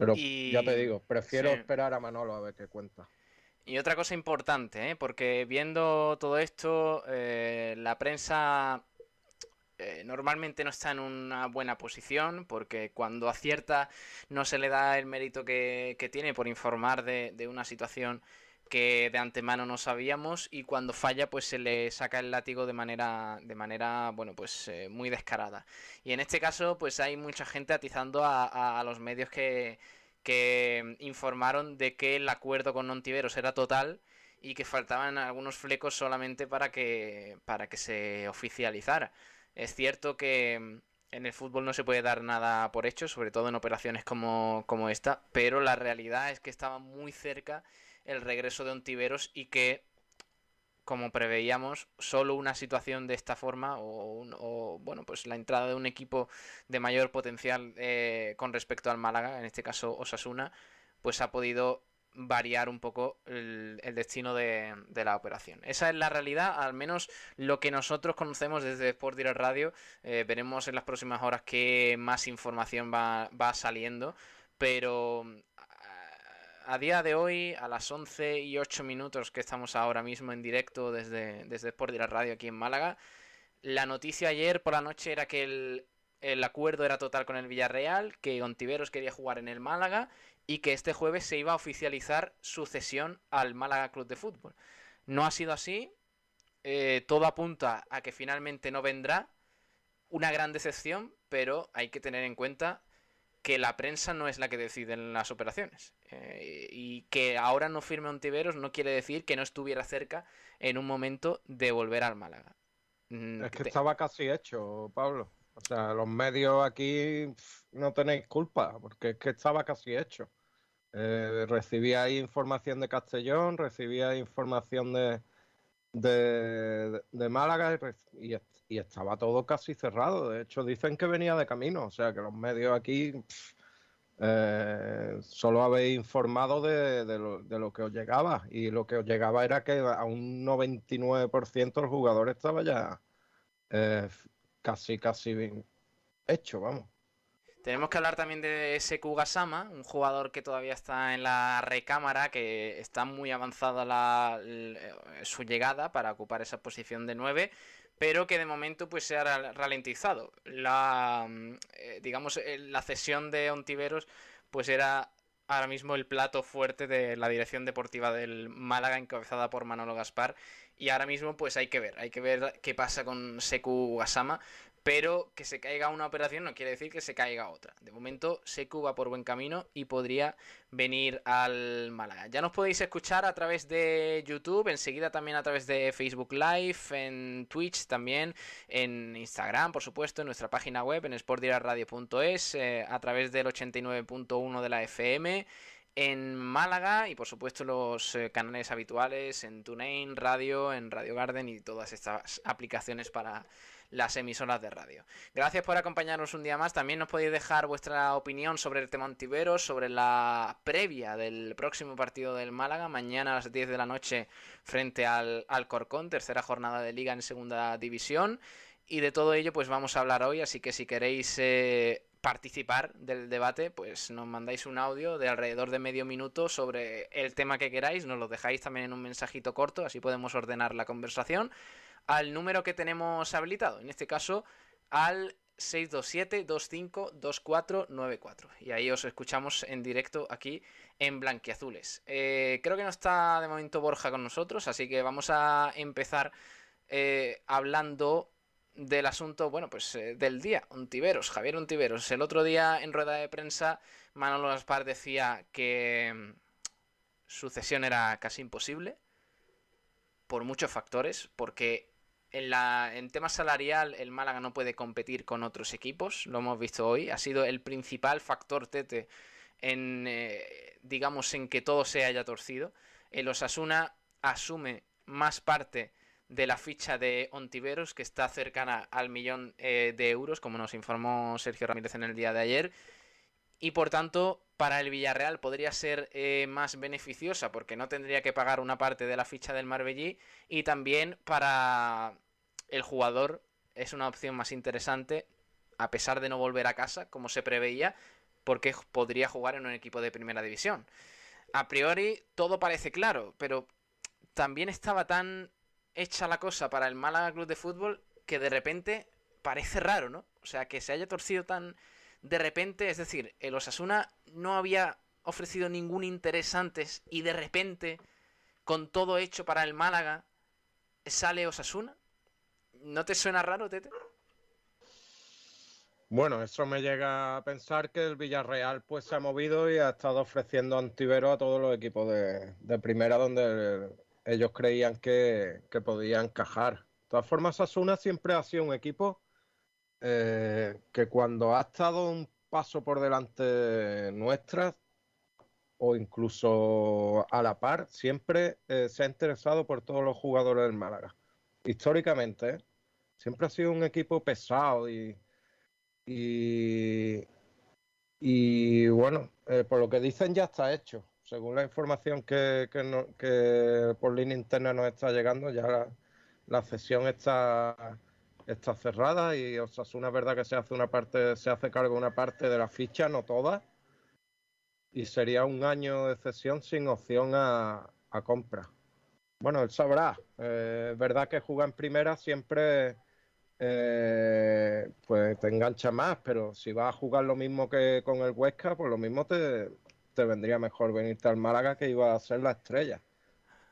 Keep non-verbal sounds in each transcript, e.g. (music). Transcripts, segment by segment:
Pero ya te digo, prefiero esperar a Manolo a ver qué cuenta. Y otra cosa importante, ¿eh? porque viendo todo esto, eh, la prensa eh, normalmente no está en una buena posición, porque cuando acierta no se le da el mérito que, tiene por informar de, de, una situación que de antemano no sabíamos y cuando falla pues se le saca el látigo de manera de manera bueno pues eh, muy descarada. Y en este caso pues hay mucha gente atizando a, los medios que, que informaron de que el acuerdo con Nontiveros era total y que faltaban algunos flecos solamente para que para que se oficializara. Es cierto que en el fútbol no se puede dar nada por hecho, sobre todo en operaciones como, como esta, pero la realidad es que estaba muy cerca el regreso de Ontiveros y que, como preveíamos, solo una situación de esta forma o, bueno, pues la entrada de un equipo de mayor potencial eh, con respecto al Málaga, en este caso Osasuna, pues ha podido variar un poco el, destino de, la operación. Esa es la realidad, al menos lo que nosotros conocemos desde Sport Direct Radio. Eh, veremos en las próximas horas qué más información va, va saliendo, pero a día de hoy, a las 11 y 8 minutos que estamos ahora mismo en directo desde, desde Sport la Radio aquí en Málaga, la noticia ayer por la noche era que el, el acuerdo era total con el Villarreal, que Ontiveros quería jugar en el Málaga y que este jueves se iba a oficializar su cesión al Málaga Club de Fútbol. No ha sido así, eh, todo apunta a que finalmente no vendrá, una gran decepción, pero hay que tener en cuenta que la prensa no es la que decide en las operaciones. Eh, y que ahora no firme Ontiveros no quiere decir que no estuviera cerca en un momento de volver al Málaga. Mm, es que estaba casi hecho, Pablo. O sea, los medios aquí no tenéis culpa, porque es que estaba casi hecho. Eh, recibía información de Castellón, recibía información de, de, Málaga y, y, estaba todo casi cerrado. De hecho, dicen que venía de camino. O sea, que los medios aquí eh, solo habéis informado de, lo, que os llegaba. Y lo que os llegaba era que a un 99% el jugador estaba ya eh, casi, casi bien hecho, vamos. Tenemos que hablar también de Seku Gasama, un jugador que todavía está en la recámara, que está muy avanzada la, su llegada para ocupar esa posición de 9, pero que de momento pues se ha ralentizado. La, eh, digamos, eh, la cesión de Ontiveros pues era ahora mismo el plato fuerte de la dirección deportiva del Málaga encabezada por Manolo Gaspar y ahora mismo pues hay que ver, hay que ver qué pasa con Seku Gasama, pero que se caiga una operación no quiere decir que se caiga otra. De momento, Seku va por buen camino y podría venir al Málaga. Ya nos podéis escuchar a través de YouTube, enseguida también a través de Facebook Live, en Twitch también, en Instagram, por supuesto, en nuestra página web, en sportdiraradio.es, eh, a través del 89.1 de la FM en Málaga y por supuesto los eh, canales habituales en TuneIn, Radio, en Radio Garden y todas estas aplicaciones para las emisoras de radio. Gracias por acompañarnos un día más. También nos podéis dejar vuestra opinión sobre el tema Antiveros, sobre la previa del próximo partido del Málaga, mañana a las 10 de la noche frente al, al Corcón, tercera jornada de liga en segunda división. Y de todo ello pues vamos a hablar hoy, así que si queréis... Eh, participar del debate, pues nos mandáis un audio de alrededor de medio minuto sobre el tema que queráis, nos lo dejáis también en un mensajito corto, así podemos ordenar la conversación al número que tenemos habilitado, en este caso al 627-252494. Y ahí os escuchamos en directo aquí en Blanquiazules. Eh, creo que no está de momento Borja con nosotros, así que vamos a empezar eh, hablando del asunto, bueno, pues eh, del día, Ontiveros, Javier Ontiveros. El otro día en rueda de prensa, Manolo Gaspar decía que mm, su cesión era casi imposible por muchos factores, porque en, la, en tema salarial, el Málaga no puede competir con otros equipos, lo hemos visto hoy. Ha sido el principal factor Tete en, eh, digamos, en que todo se haya torcido. El Osasuna asume más parte de la ficha de Ontiveros, que está cercana al millón eh, de euros, como nos informó Sergio Ramírez en el día de ayer. Y por tanto, para el Villarreal podría ser eh, más beneficiosa porque no tendría que pagar una parte de la ficha del Marbellí y también para el jugador es una opción más interesante a pesar de no volver a casa como se preveía porque podría jugar en un equipo de primera división. A priori todo parece claro, pero también estaba tan hecha la cosa para el Málaga Club de Fútbol que de repente parece raro, ¿no? O sea, que se haya torcido tan de repente, es decir, el Osasuna no había ofrecido ningún interés antes y de repente, con todo hecho para el Málaga, sale Osasuna. ¿No te suena raro, Tete? Bueno, eso me llega a pensar que el Villarreal pues se ha movido y ha estado ofreciendo antivero a todos los equipos de, primera donde ellos creían que, podían encajar. De todas formas, Asuna siempre ha sido un equipo eh, que cuando ha estado un paso por delante nuestra o incluso a la par, siempre eh, se ha interesado por todos los jugadores del Málaga. Históricamente, ¿eh? siempre ha sido un equipo pesado y y, bueno, eh, por lo que dicen ya está hecho. Según la información que, que, por línea interna nos está llegando, ya la, la cesión está, está cerrada y Osasuna es verdad que se hace una parte, se hace cargo una parte de la ficha, no toda. Y sería un año de cesión sin opción a, compra. Bueno, él sabrá. Eh, es verdad que jugar en primera siempre eh, pues te engancha más, pero si vas a jugar lo mismo que con el Huesca, pues lo mismo te, vendría mejor venirte al Málaga que iba a ser la estrella.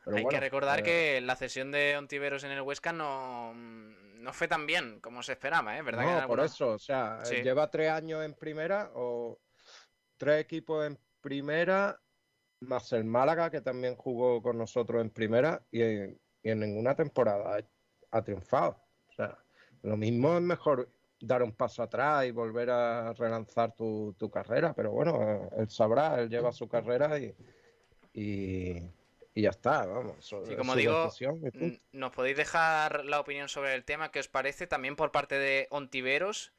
Hay que recordar eh, que la cesión de Ontiveros en el Huesca no, no fue tan bien como se esperaba, ¿eh? ¿Verdad no, por eso, o sea, lleva tres años en primera o tres equipos en primera, más el Málaga que también jugó con nosotros en primera y en, y en ninguna temporada ha triunfado. O sea, lo mismo es mejor dar un paso atrás y volver a relanzar tu, carrera, pero bueno, él sabrá, él lleva su carrera y, y, ya está, vamos. como digo, nos podéis dejar la opinión sobre el tema que os parece también por parte de Ontiveros,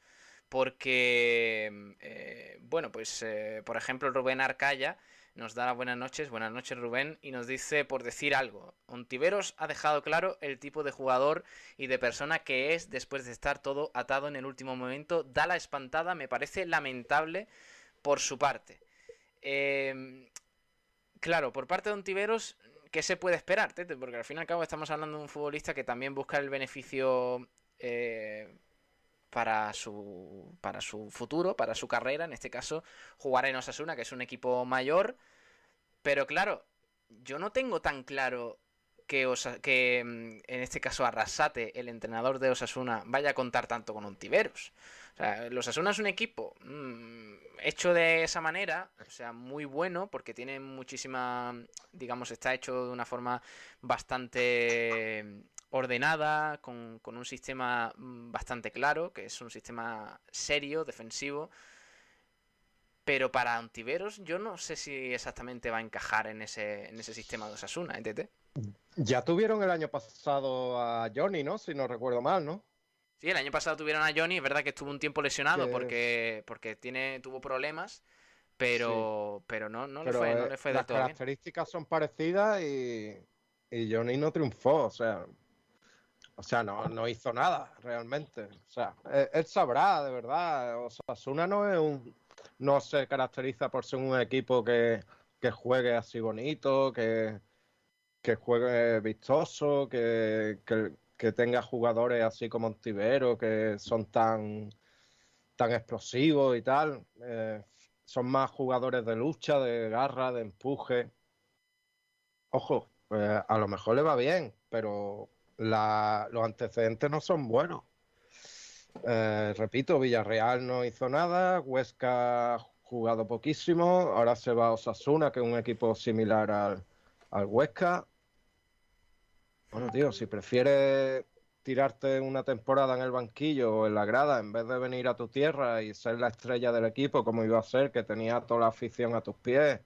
porque, eh, bueno, pues eh, por ejemplo Rubén Arcaya nos da las buenas noches, buenas noches Rubén, y nos dice por decir algo, Ontiveros ha dejado claro el tipo de jugador y de persona que es después de estar todo atado en el último momento, da la espantada, me parece lamentable por su parte. Em, claro, por parte de Ontiveros, ¿qué se puede esperar? Porque al fin y al cabo estamos hablando de un futbolista que también busca el beneficio... Eh, para su, para su futuro, para su carrera, en este caso jugar en Osasuna, que es un equipo mayor, pero claro, yo no tengo tan claro que, que mm, en este caso Arrasate, el entrenador de Osasuna, vaya a contar tanto con Ontiveros. O sea, el Osasuna es un equipo mm, hecho de esa manera, o sea, muy bueno, porque tiene muchísima, digamos, está hecho de una forma bastante ordenada, con, un sistema mm, bastante claro, que es un sistema serio, defensivo. Pero para Antiveros yo no sé si exactamente va a encajar en ese, en ese sistema de Osasuna, ¿eh, Ya tuvieron el año pasado a Johnny, ¿no? Si no recuerdo mal, ¿no? Sí, el año pasado tuvieron a Johnny, es verdad que estuvo un tiempo lesionado porque, porque tiene, tuvo problemas, pero, pero no, no, le fue, no le fue Las características son parecidas y, y Johnny no triunfó, o sea, o sea, no, no hizo nada realmente. O sea, él, sabrá, de verdad. O sea, Osasuna no es un, no se caracteriza por ser un equipo que, juegue así bonito, que, que juegue vistoso, que, que, tenga jugadores así como Antivero, que son tan, tan explosivos y tal. Eh, son más jugadores de lucha, de garra, de empuje. Ojo, pues a lo mejor le va bien, pero los antecedentes no son buenos. Eh, repito, Villarreal no hizo nada, Huesca jugado poquísimo, ahora se va a Osasuna, que es un equipo similar al, al Huesca. Bueno, tío, si prefieres tirarte una temporada en el banquillo o en la grada en vez de venir a tu tierra y ser la estrella del equipo como iba a ser, que tenía toda la afición a tus pies,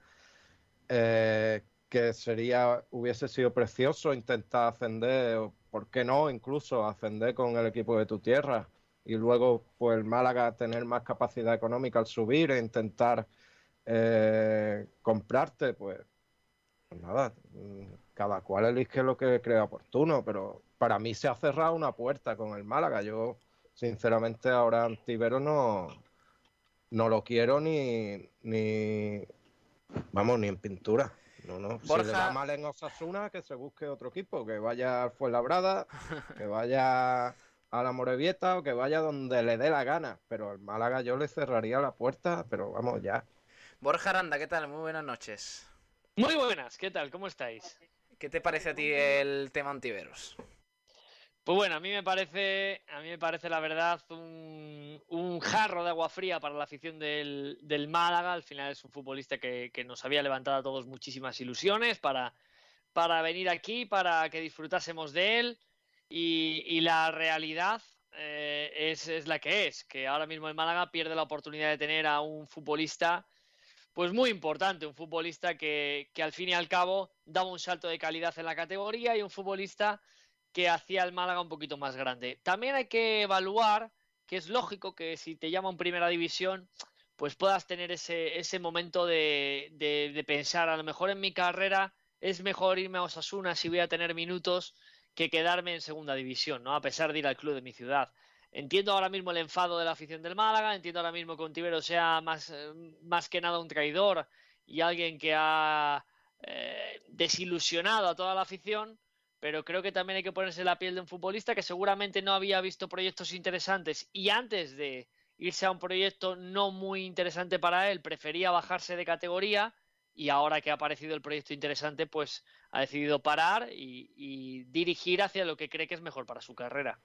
eh, que sería, hubiese sido precioso intentar ascender ¿por qué no incluso ascender con el equipo de tu tierra? Y luego, pues el Málaga tener más capacidad económica al subir e intentar eh, comprarte, pues, pues, nada, cada cual elige lo que crea oportuno, pero para mí se ha cerrado una puerta con el Málaga. Yo, sinceramente, ahora Antivero no, no lo quiero ni, ni vamos, ni en pintura. No, no. Si le va mal en Osasuna, que se busque otro equipo, que vaya a Fuenlabrada, (laughs) que vaya a la Morevieta o que vaya donde le dé la gana. Pero al Málaga yo le cerraría la puerta, pero vamos ya. Borja Aranda, ¿qué tal? Muy buenas noches. Muy buenas, ¿qué tal? ¿Cómo estáis? ¿Qué te parece a ti el tema Antiveros? Pues bueno, a mí me parece, a mí me parece la verdad un, jarro de agua fría para la afición del, Málaga. Al final es un futbolista que, nos había levantado a todos muchísimas ilusiones para, para venir aquí, para que disfrutásemos de él. Y, la realidad eh, es, es, la que es, que ahora mismo el Málaga pierde la oportunidad de tener a un futbolista pues muy importante, un futbolista que, que al fin y al cabo daba un salto de calidad en la categoría y un futbolista que hacía el Málaga un poquito más grande. También hay que evaluar que es lógico que si te llaman primera división, pues puedas tener ese, ese momento de, de, pensar, a lo mejor en mi carrera es mejor irme a Osasuna si voy a tener minutos que quedarme en segunda división, ¿no? A pesar de ir al club de mi ciudad. Entiendo ahora mismo el enfado de la afición del Málaga, entiendo ahora mismo que Ontivero sea más, eh, más que nada un traidor y alguien que ha eh, desilusionado a toda la afición, pero creo que también hay que ponerse la piel de un futbolista que seguramente no había visto proyectos interesantes y antes de irse a un proyecto no muy interesante para él, prefería bajarse de categoría y ahora que ha aparecido el proyecto interesante, pues ha decidido parar y, dirigir hacia lo que cree que es mejor para su carrera.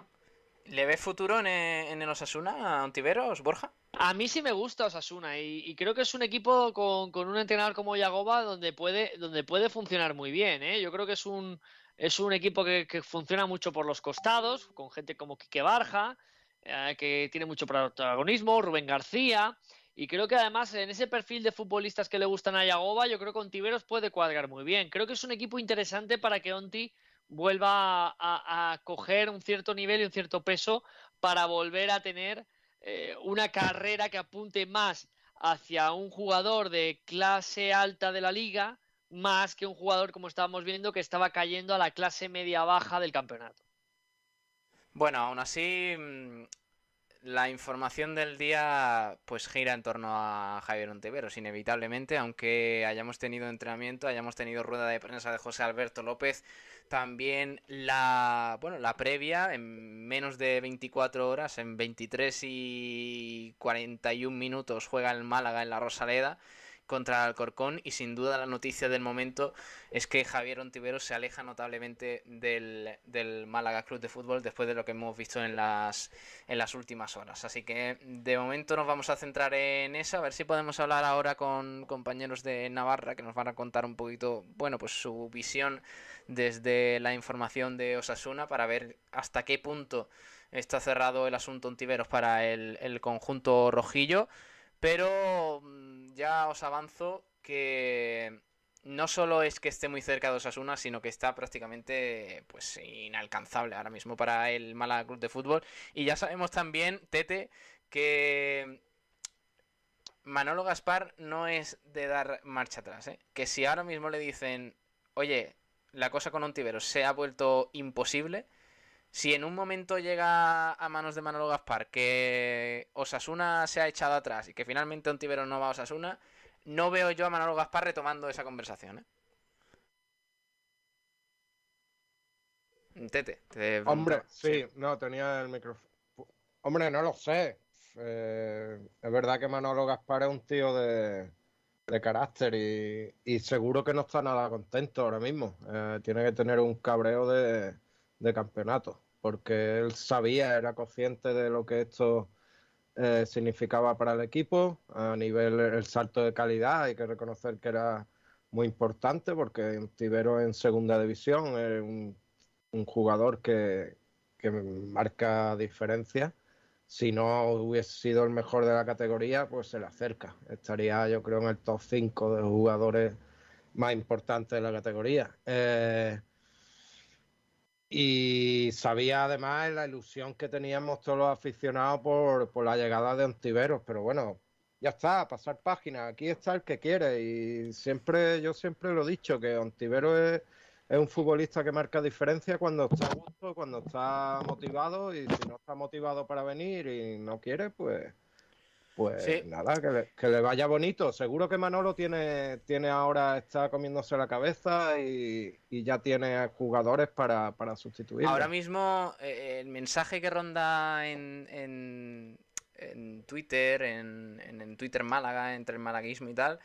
¿Le ves futuro en, en el Osasuna, Antiveros, Borja? A mí sí me gusta Osasuna y, creo que es un equipo con, con, un entrenador como Yagoba donde puede, donde puede funcionar muy bien. ¿eh? Yo creo que es un, es un equipo que, funciona mucho por los costados, con gente como Quique Barja, eh, que tiene mucho protagonismo, Rubén García. Y creo que además en ese perfil de futbolistas que le gustan a Yagoba, yo creo que Ontiveros puede cuadrar muy bien. Creo que es un equipo interesante para que Onti vuelva a, coger un cierto nivel y un cierto peso para volver a tener eh, una carrera que apunte más hacia un jugador de clase alta de la liga más que un jugador, como estábamos viendo, que estaba cayendo a la clase media-baja del campeonato. Bueno, aún así, mm, la información del día pues gira en torno a Javier Ontiveros, inevitablemente, aunque hayamos tenido entrenamiento, hayamos tenido rueda de prensa de José Alberto López, también la, bueno, la previa en menos de 24 horas, en 23 y 41 minutos juega el Málaga en la Rosaleda contra Alcorcón y sin duda la noticia del momento es que Javier Ontiveros se aleja notablemente del, del, Málaga Club de Fútbol después de lo que hemos visto en las, en las últimas horas. Así que de momento nos vamos a centrar en eso, a ver si podemos hablar ahora con compañeros de Navarra que nos van a contar un poquito, bueno, pues su visión desde la información de Osasuna para ver hasta qué punto está cerrado el asunto Ontiveros para el, el conjunto rojillo. Pero mm, ya os avanzo que no solo es que esté muy cerca de Osasuna, sino que está prácticamente pues inalcanzable ahora mismo para el Málaga Club de Fútbol. Y ya sabemos también, Tete, que Manolo Gaspar no es de dar marcha atrás. ¿eh? Que si ahora mismo le dicen, oye, la cosa con Ontiveros se ha vuelto imposible, si en un momento llega a manos de Manolo Gaspar que Osasuna se ha echado atrás y que finalmente Ontivero no va a Osasuna, no veo yo a Manolo Gaspar retomando esa conversación. ¿eh? Tete, Hombre, sí, no, tenía el micrófono. Hombre, no lo sé. Eh, es verdad que Manolo Gaspar es un tío de, carácter y, seguro que no está nada contento ahora mismo. Eh, tiene que tener un cabreo de, de campeonato, porque él sabía, era consciente de lo que esto eh, significaba para el equipo, a nivel el salto de calidad, hay que reconocer que era muy importante, porque Tibero en segunda división es un, jugador que, que marca diferencia si no hubiese sido el mejor de la categoría, pues se le acerca. Estaría, yo creo, en el top 5 de jugadores más importantes de la categoría. Eh, y sabía además la ilusión que teníamos todos los aficionados por, la llegada de Ontiveros, pero bueno, ya está, pasar página, aquí está el que quiere y siempre, yo siempre lo he dicho, que Ontiveros es, es un futbolista que marca diferencia cuando está a gusto, cuando está motivado y si no está motivado para venir y no quiere, pues Pues nada, que le, vaya bonito. Seguro que Manolo tiene, tiene ahora, está comiéndose la cabeza y, ya tiene jugadores para, para sustituir. Ahora mismo eh, el mensaje que ronda en, en, Twitter, en, en, Twitter Málaga, entre el malaguismo y tal,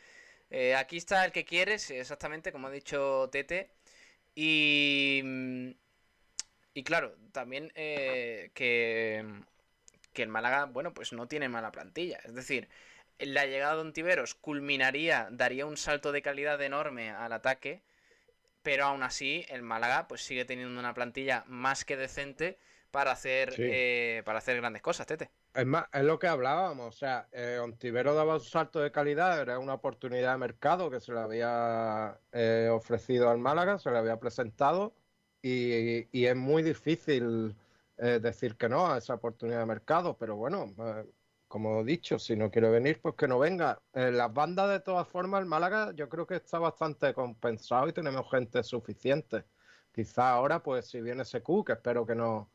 eh, aquí está el que quieres, exactamente como ha dicho Tete. Y, y claro, también eh, que que el Málaga, bueno, pues no tiene mala plantilla. Es decir, la llegada de Ontiveros culminaría, daría un salto de calidad enorme al ataque, pero aún así el Málaga pues sigue teniendo una plantilla más que decente para hacer, eh, para hacer grandes cosas, Tete. Es más, es lo que hablábamos, o sea, eh, Ontivero daba un salto de calidad, era una oportunidad de mercado que se le había eh, ofrecido al Málaga, se le había presentado y, y es muy difícil decir que no a esa oportunidad de mercado, pero bueno, eh, como he dicho, si no quiere venir, pues que no venga. En las bandas, de todas formas, el Málaga yo creo que está bastante compensado y tenemos gente suficiente. Quizá ahora, pues si viene Secu, que espero que no,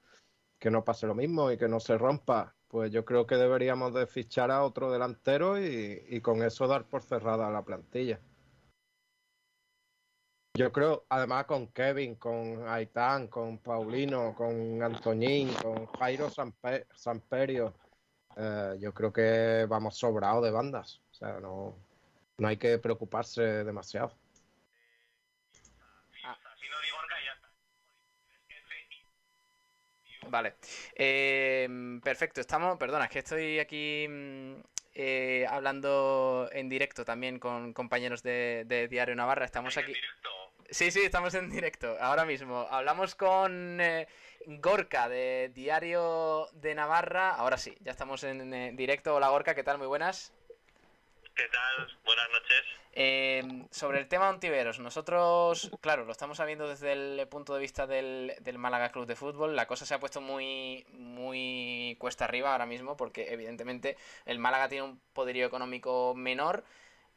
que no pase lo mismo y que no se rompa, pues yo creo que deberíamos de fichar a otro delantero y con eso dar por cerrada la plantilla. Yo creo, además con Kevin, con Aitán, con Paulino, con Antoñín, con Jairo Samperio, eh, yo creo que vamos sobrados de bandas. O sea, no, no hay que preocuparse demasiado. Ah. Vale. Eh, perfecto, estamos. Perdona, es que estoy aquí mm, eh, hablando en directo también con compañeros de, Diario Navarra. Estamos aquí. Sí, sí, estamos en directo, ahora mismo. Hablamos con eh, Gorka de Diario de Navarra. Ahora sí, ya estamos en eh, directo. Hola Gorka, ¿qué tal? Muy buenas. ¿Qué tal? Buenas noches. Eh, sobre el tema Ontiveros, nosotros, claro, lo estamos viendo desde el punto de vista del, del, Málaga Club de Fútbol. La cosa se ha puesto muy, muy cuesta arriba ahora mismo porque evidentemente el Málaga tiene un poderío económico menor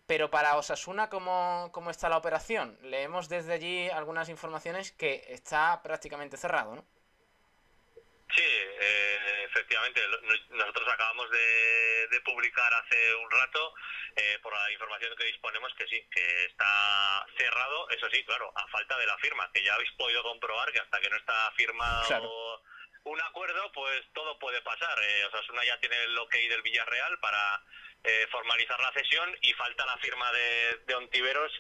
pero para Osasuna, ¿cómo, ¿cómo, está la operación? Leemos desde allí algunas informaciones que está prácticamente cerrado, ¿no? Sí, eh, efectivamente. Nosotros acabamos de, publicar hace un rato, eh, por la información que disponemos, que sí, que está cerrado. Eso sí, claro, a falta de la firma, que ya habéis podido comprobar que hasta que no está firmado un acuerdo, pues todo puede pasar. Eh, Osasuna ya tiene el ok del Villarreal para eh, formalizar la cesión y falta la firma de, de, Ontiveros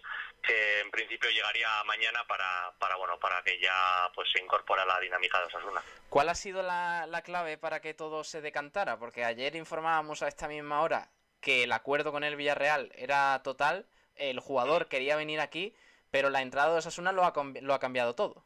que en principio llegaría mañana para, para bueno para que ya pues se incorpore a la dinámica de Osasuna. ¿Cuál ha sido la, la clave para que todo se decantara? Porque ayer informábamos a esta misma hora que el acuerdo con el Villarreal era total, el jugador quería venir aquí, pero la entrada de Osasuna lo ha, lo ha cambiado todo.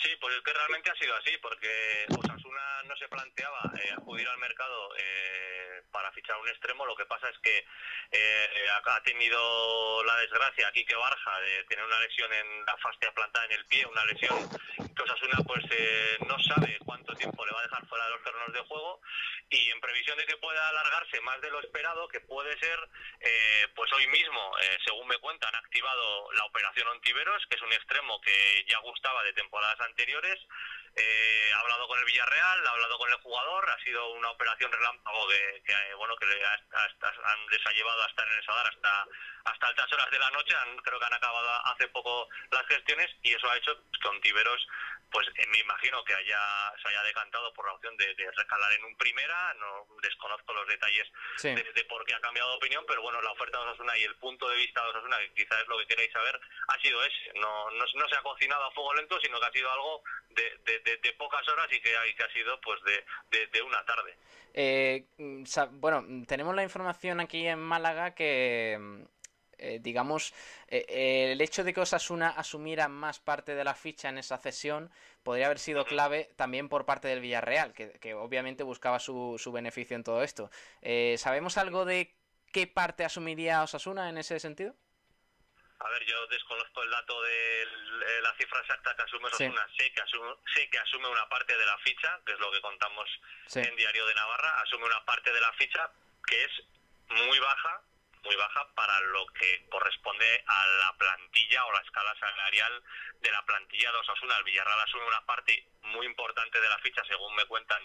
Sí, pues es que realmente ha sido así, porque Osasuna no se planteaba eh, acudir al mercado eh, para fichar un extremo, lo que pasa es que eh, ha tenido la desgracia que Barja de tener una lesión en la fascia plantada en el pie, una lesión que Osasuna pues no sabe cuánto tiempo le va a dejar fuera de los terrenos de juego. Y en previsión de que pueda alargarse más de lo esperado, que puede ser, pues hoy mismo, según me cuentan, han activado la operación Ontiveros, que es un extremo que ya gustaba de temporadas anteriores. Eh, ha hablado con el Villarreal, ha hablado con el jugador, ha sido una operación relámpago que, eh, bueno que les ha llevado a estar en el Sadar hasta hasta altas horas de la noche. creo que han acabado hace poco las gestiones y eso ha hecho que Ontiveros pues eh, me imagino que haya se haya decantado por la opción de, recalar en un primera, no desconozco los detalles de, por qué ha cambiado de opinión, pero bueno, la oferta de Osasuna y el punto de vista de Osasuna, que quizás es lo que queréis saber, ha sido ese, no, no, se ha cocinado a fuego lento, sino que ha sido algo de, pocas horas y que, que ha sido pues de, una tarde. Eh, mm, bueno, tenemos la información aquí en Málaga que mm, eh, digamos, eh, eh, el hecho de que Osasuna asumiera más parte de la ficha en esa cesión podría haber sido clave también por parte del Villarreal, que, obviamente buscaba su, su, beneficio en todo esto. ¿Sabemos algo de qué parte asumiría Osasuna en ese sentido? A ver, yo desconozco el dato de la cifra exacta que asume Osasuna. Sé, que asume, sé que asume una parte de la ficha, que es lo que contamos en Diario de Navarra. Asume una parte de la ficha que es muy baja muy baja para lo que corresponde a la plantilla o la escala salarial de la plantilla de Osasuna. El Villarreal asume una parte muy importante de la ficha, según me cuentan,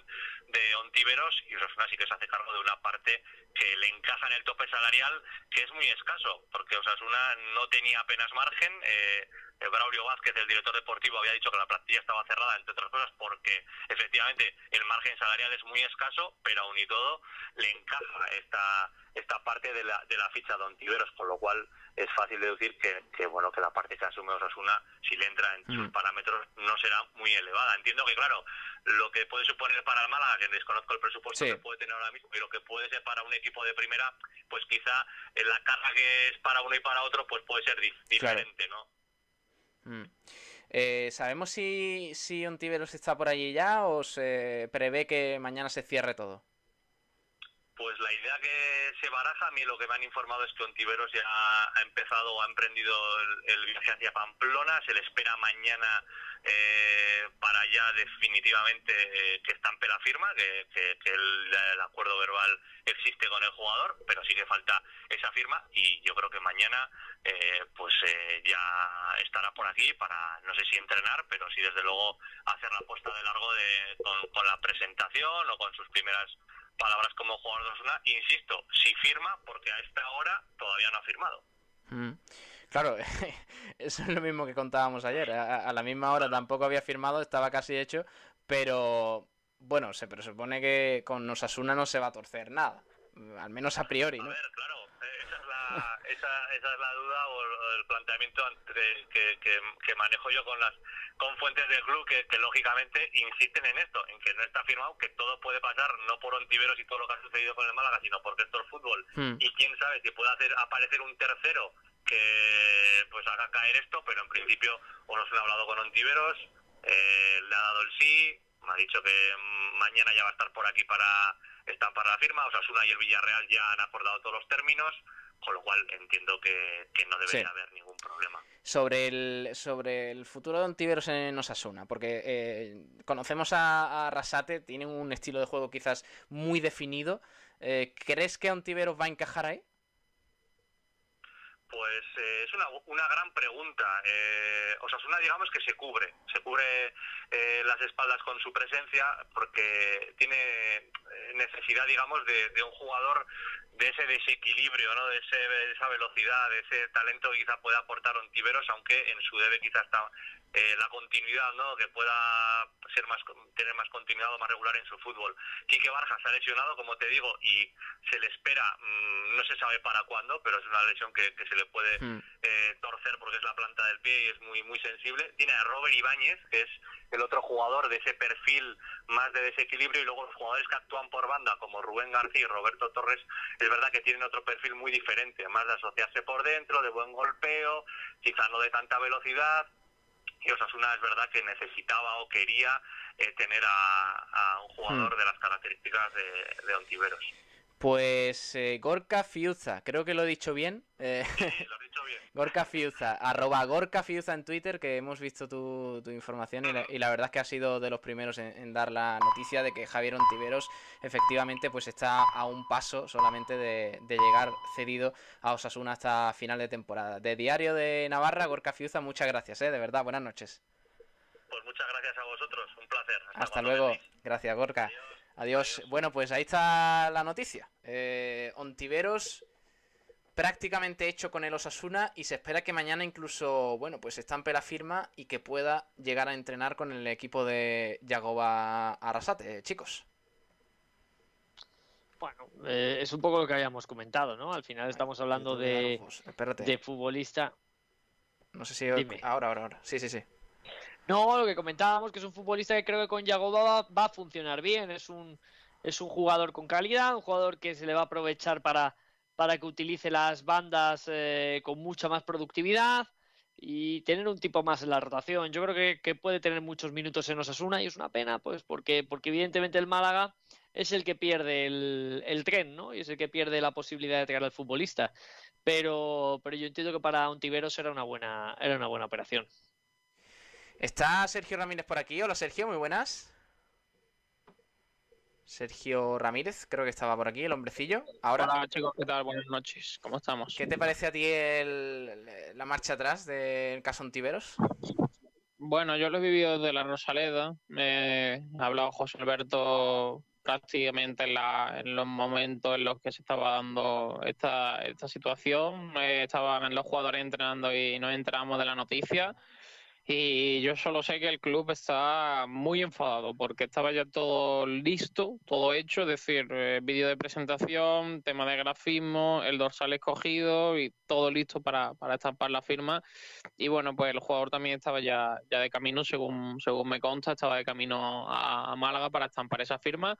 de Ontiveros y Osasuna sí que se hace cargo de una parte que le encaja en el tope salarial, que es muy escaso, porque Osasuna no tenía apenas margen. Eh, Braulio Vázquez, el director deportivo, había dicho que la plantilla estaba cerrada, entre otras cosas, porque efectivamente el margen salarial es muy escaso, pero aún y todo le encaja esta esta parte de la, de la ficha de Ontiveros, con lo cual es fácil deducir que, que, bueno que la parte que asume Osasuna, si le entra en sus mm. parámetros, no será muy elevada. Entiendo que, claro, lo que puede suponer para el Málaga, que desconozco el presupuesto que puede tener ahora mismo, y lo que puede ser para un equipo de primera, pues quizá en la carga que es para uno y para otro, pues puede ser diferente, ¿no? Mm. Eh, ¿Sabemos si, si Ontiveros está por allí ya o se prevé que mañana se cierre todo? Pues la idea que se baraja, a mí lo que me han informado es que Ontiveros ya ha empezado o ha emprendido el, viaje hacia Pamplona, se le espera mañana eh, para ya definitivamente eh, que estampe la firma, que, el, acuerdo verbal existe con el jugador, pero sí que falta esa firma y yo creo que mañana eh, pues ya estará por aquí para, no sé si entrenar, pero sí desde luego hacer la puesta de largo de, con la presentación o con sus primeras palabras como jugador de Osasuna, insisto, si firma, porque a esta hora todavía no ha firmado. Mm. Claro, (laughs) eso es lo mismo que contábamos ayer. A, la misma hora tampoco había firmado, estaba casi hecho, pero bueno, se presupone que con Osasuna no se va a torcer nada, al menos a priori. ¿no? A ver, claro, esa, esa, es la duda o el planteamiento que, que, manejo yo con las con fuentes del club que, lógicamente insisten en esto, en que no está firmado, que todo puede pasar, no por Ontiveros y todo lo que ha sucedido con el Málaga, sino porque esto es fútbol. Hmm. Y quién sabe si puede hacer aparecer un tercero que pues haga caer esto, pero en principio o no se ha hablado con Ontiveros, eh, le ha dado el sí, me ha dicho que mañana ya va a estar por aquí para estar para la firma, Osasuna y el Villarreal ya han acordado todos los términos, con lo cual entiendo que, no debería haber ningún problema. Sobre el, sobre el futuro de Ontiveros en Osasuna, porque eh, conocemos a, Rasate, tiene un estilo de juego quizás muy definido. Eh, ¿Crees que Ontiveros va a encajar ahí? Pues eh, es una, una, gran pregunta. Eh, Osasuna, digamos que se cubre, se cubre las espaldas con su presencia porque tiene necesidad, digamos, de, de un jugador de ese desequilibrio, ¿no? de, esa velocidad, de ese talento que quizá pueda aportar Ontiveros, aunque en su debe quizá está eh, la continuidad, ¿no? que pueda ser más tener más continuidad o más regular en su fútbol. Quique Barja se ha lesionado, como te digo, y se le espera, mm, no se sabe para cuándo, pero es una lesión que, se le puede hmm. eh, torcer porque es la planta del pie y es muy muy sensible. Tiene a Robert Ibáñez, que es el otro jugador de ese perfil más de desequilibrio, y luego los jugadores que actúan por banda, como Rubén García y Roberto Torres, es verdad que tienen otro perfil muy diferente, más de asociarse por dentro, de buen golpeo, quizá no de tanta velocidad, y Osasuna es verdad que necesitaba o quería eh, tener a, un jugador hmm. de las características de, de Ontiveros. Pues eh, Gorka Fiuza, creo que lo he dicho bien. Eh, sí, lo he (laughs) dicho bien. Gorka Fiuza, arroba Gorka Fiuza en Twitter, que hemos visto tu, información y la, verdad es que ha sido de los primeros en, dar la noticia de que Javier Ontiveros efectivamente pues está a un paso solamente de, llegar cedido a Osasuna hasta final de temporada. De Diario de Navarra, Gorka Fiuza, muchas gracias, ¿eh? de verdad, buenas noches. Pues muchas gracias a vosotros, un placer. Hasta, luego, gracias Gorka. Adiós. Bueno, pues ahí está la noticia. Eh, Ontiveros prácticamente hecho con el Osasuna y se espera que mañana incluso, bueno, pues estampe la firma y que pueda llegar a entrenar con el equipo de Yagoba Arrasate, chicos. Bueno, eh, es un poco lo que habíamos comentado, ¿no? Al final estamos hablando de, de futbolista. No sé si ahora, ahora, ahora. Sí, sí, sí. No, lo que comentábamos, que es un futbolista que creo que con Yagoba va, a funcionar bien. Es un, es un jugador con calidad, un jugador que se le va a aprovechar para, para que utilice las bandas eh, con mucha más productividad y tener un tipo más en la rotación. Yo creo que, puede tener muchos minutos en Osasuna y es una pena, pues porque, porque evidentemente el Málaga es el que pierde el, el tren, ¿no? Y es el que pierde la posibilidad de traer al futbolista. Pero, pero yo entiendo que para un Tiberos era una buena, era una buena operación. ¿Está Sergio Ramírez por aquí? Hola Sergio, muy buenas. Sergio Ramírez, creo que estaba por aquí, el hombrecillo. Ahora, Hola chicos, ¿qué tal? Buenas noches, ¿cómo estamos? ¿qué te parece a ti el- la marcha atrás del caso Ontiveros? Bueno, yo lo he vivido desde la Rosaleda, me ha hablado José Alberto prácticamente en, la- en los momentos en los que se estaba dando esta, esta situación, Eh, estaban los jugadores entrenando y nos enteramos de la noticia. Y yo solo sé que el club está muy enfadado porque estaba ya todo listo, todo hecho, es decir, eh, vídeo de presentación, tema de grafismo, el dorsal escogido y todo listo para, para estampar la firma. Y bueno, pues el jugador también estaba ya, ya de camino, según, según me consta, estaba de camino a, a Málaga para estampar esa firma.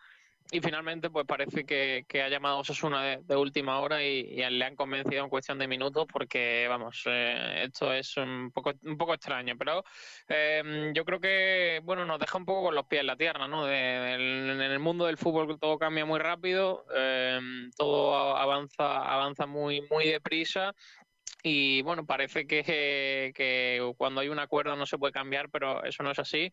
Y finalmente, pues parece que, ha llamado a Osasuna de, de última hora y, le han convencido en cuestión de minutos porque, vamos, eh, esto es un poco, un poco extraño. Pero eh, yo creo que, bueno, nos deja un poco con los pies en la tierra, ¿no? En el mundo del fútbol todo cambia muy rápido, eh, todo avanza, avanza muy, muy deprisa. Y bueno, parece que, que cuando hay un acuerdo no se puede cambiar, pero eso no es así.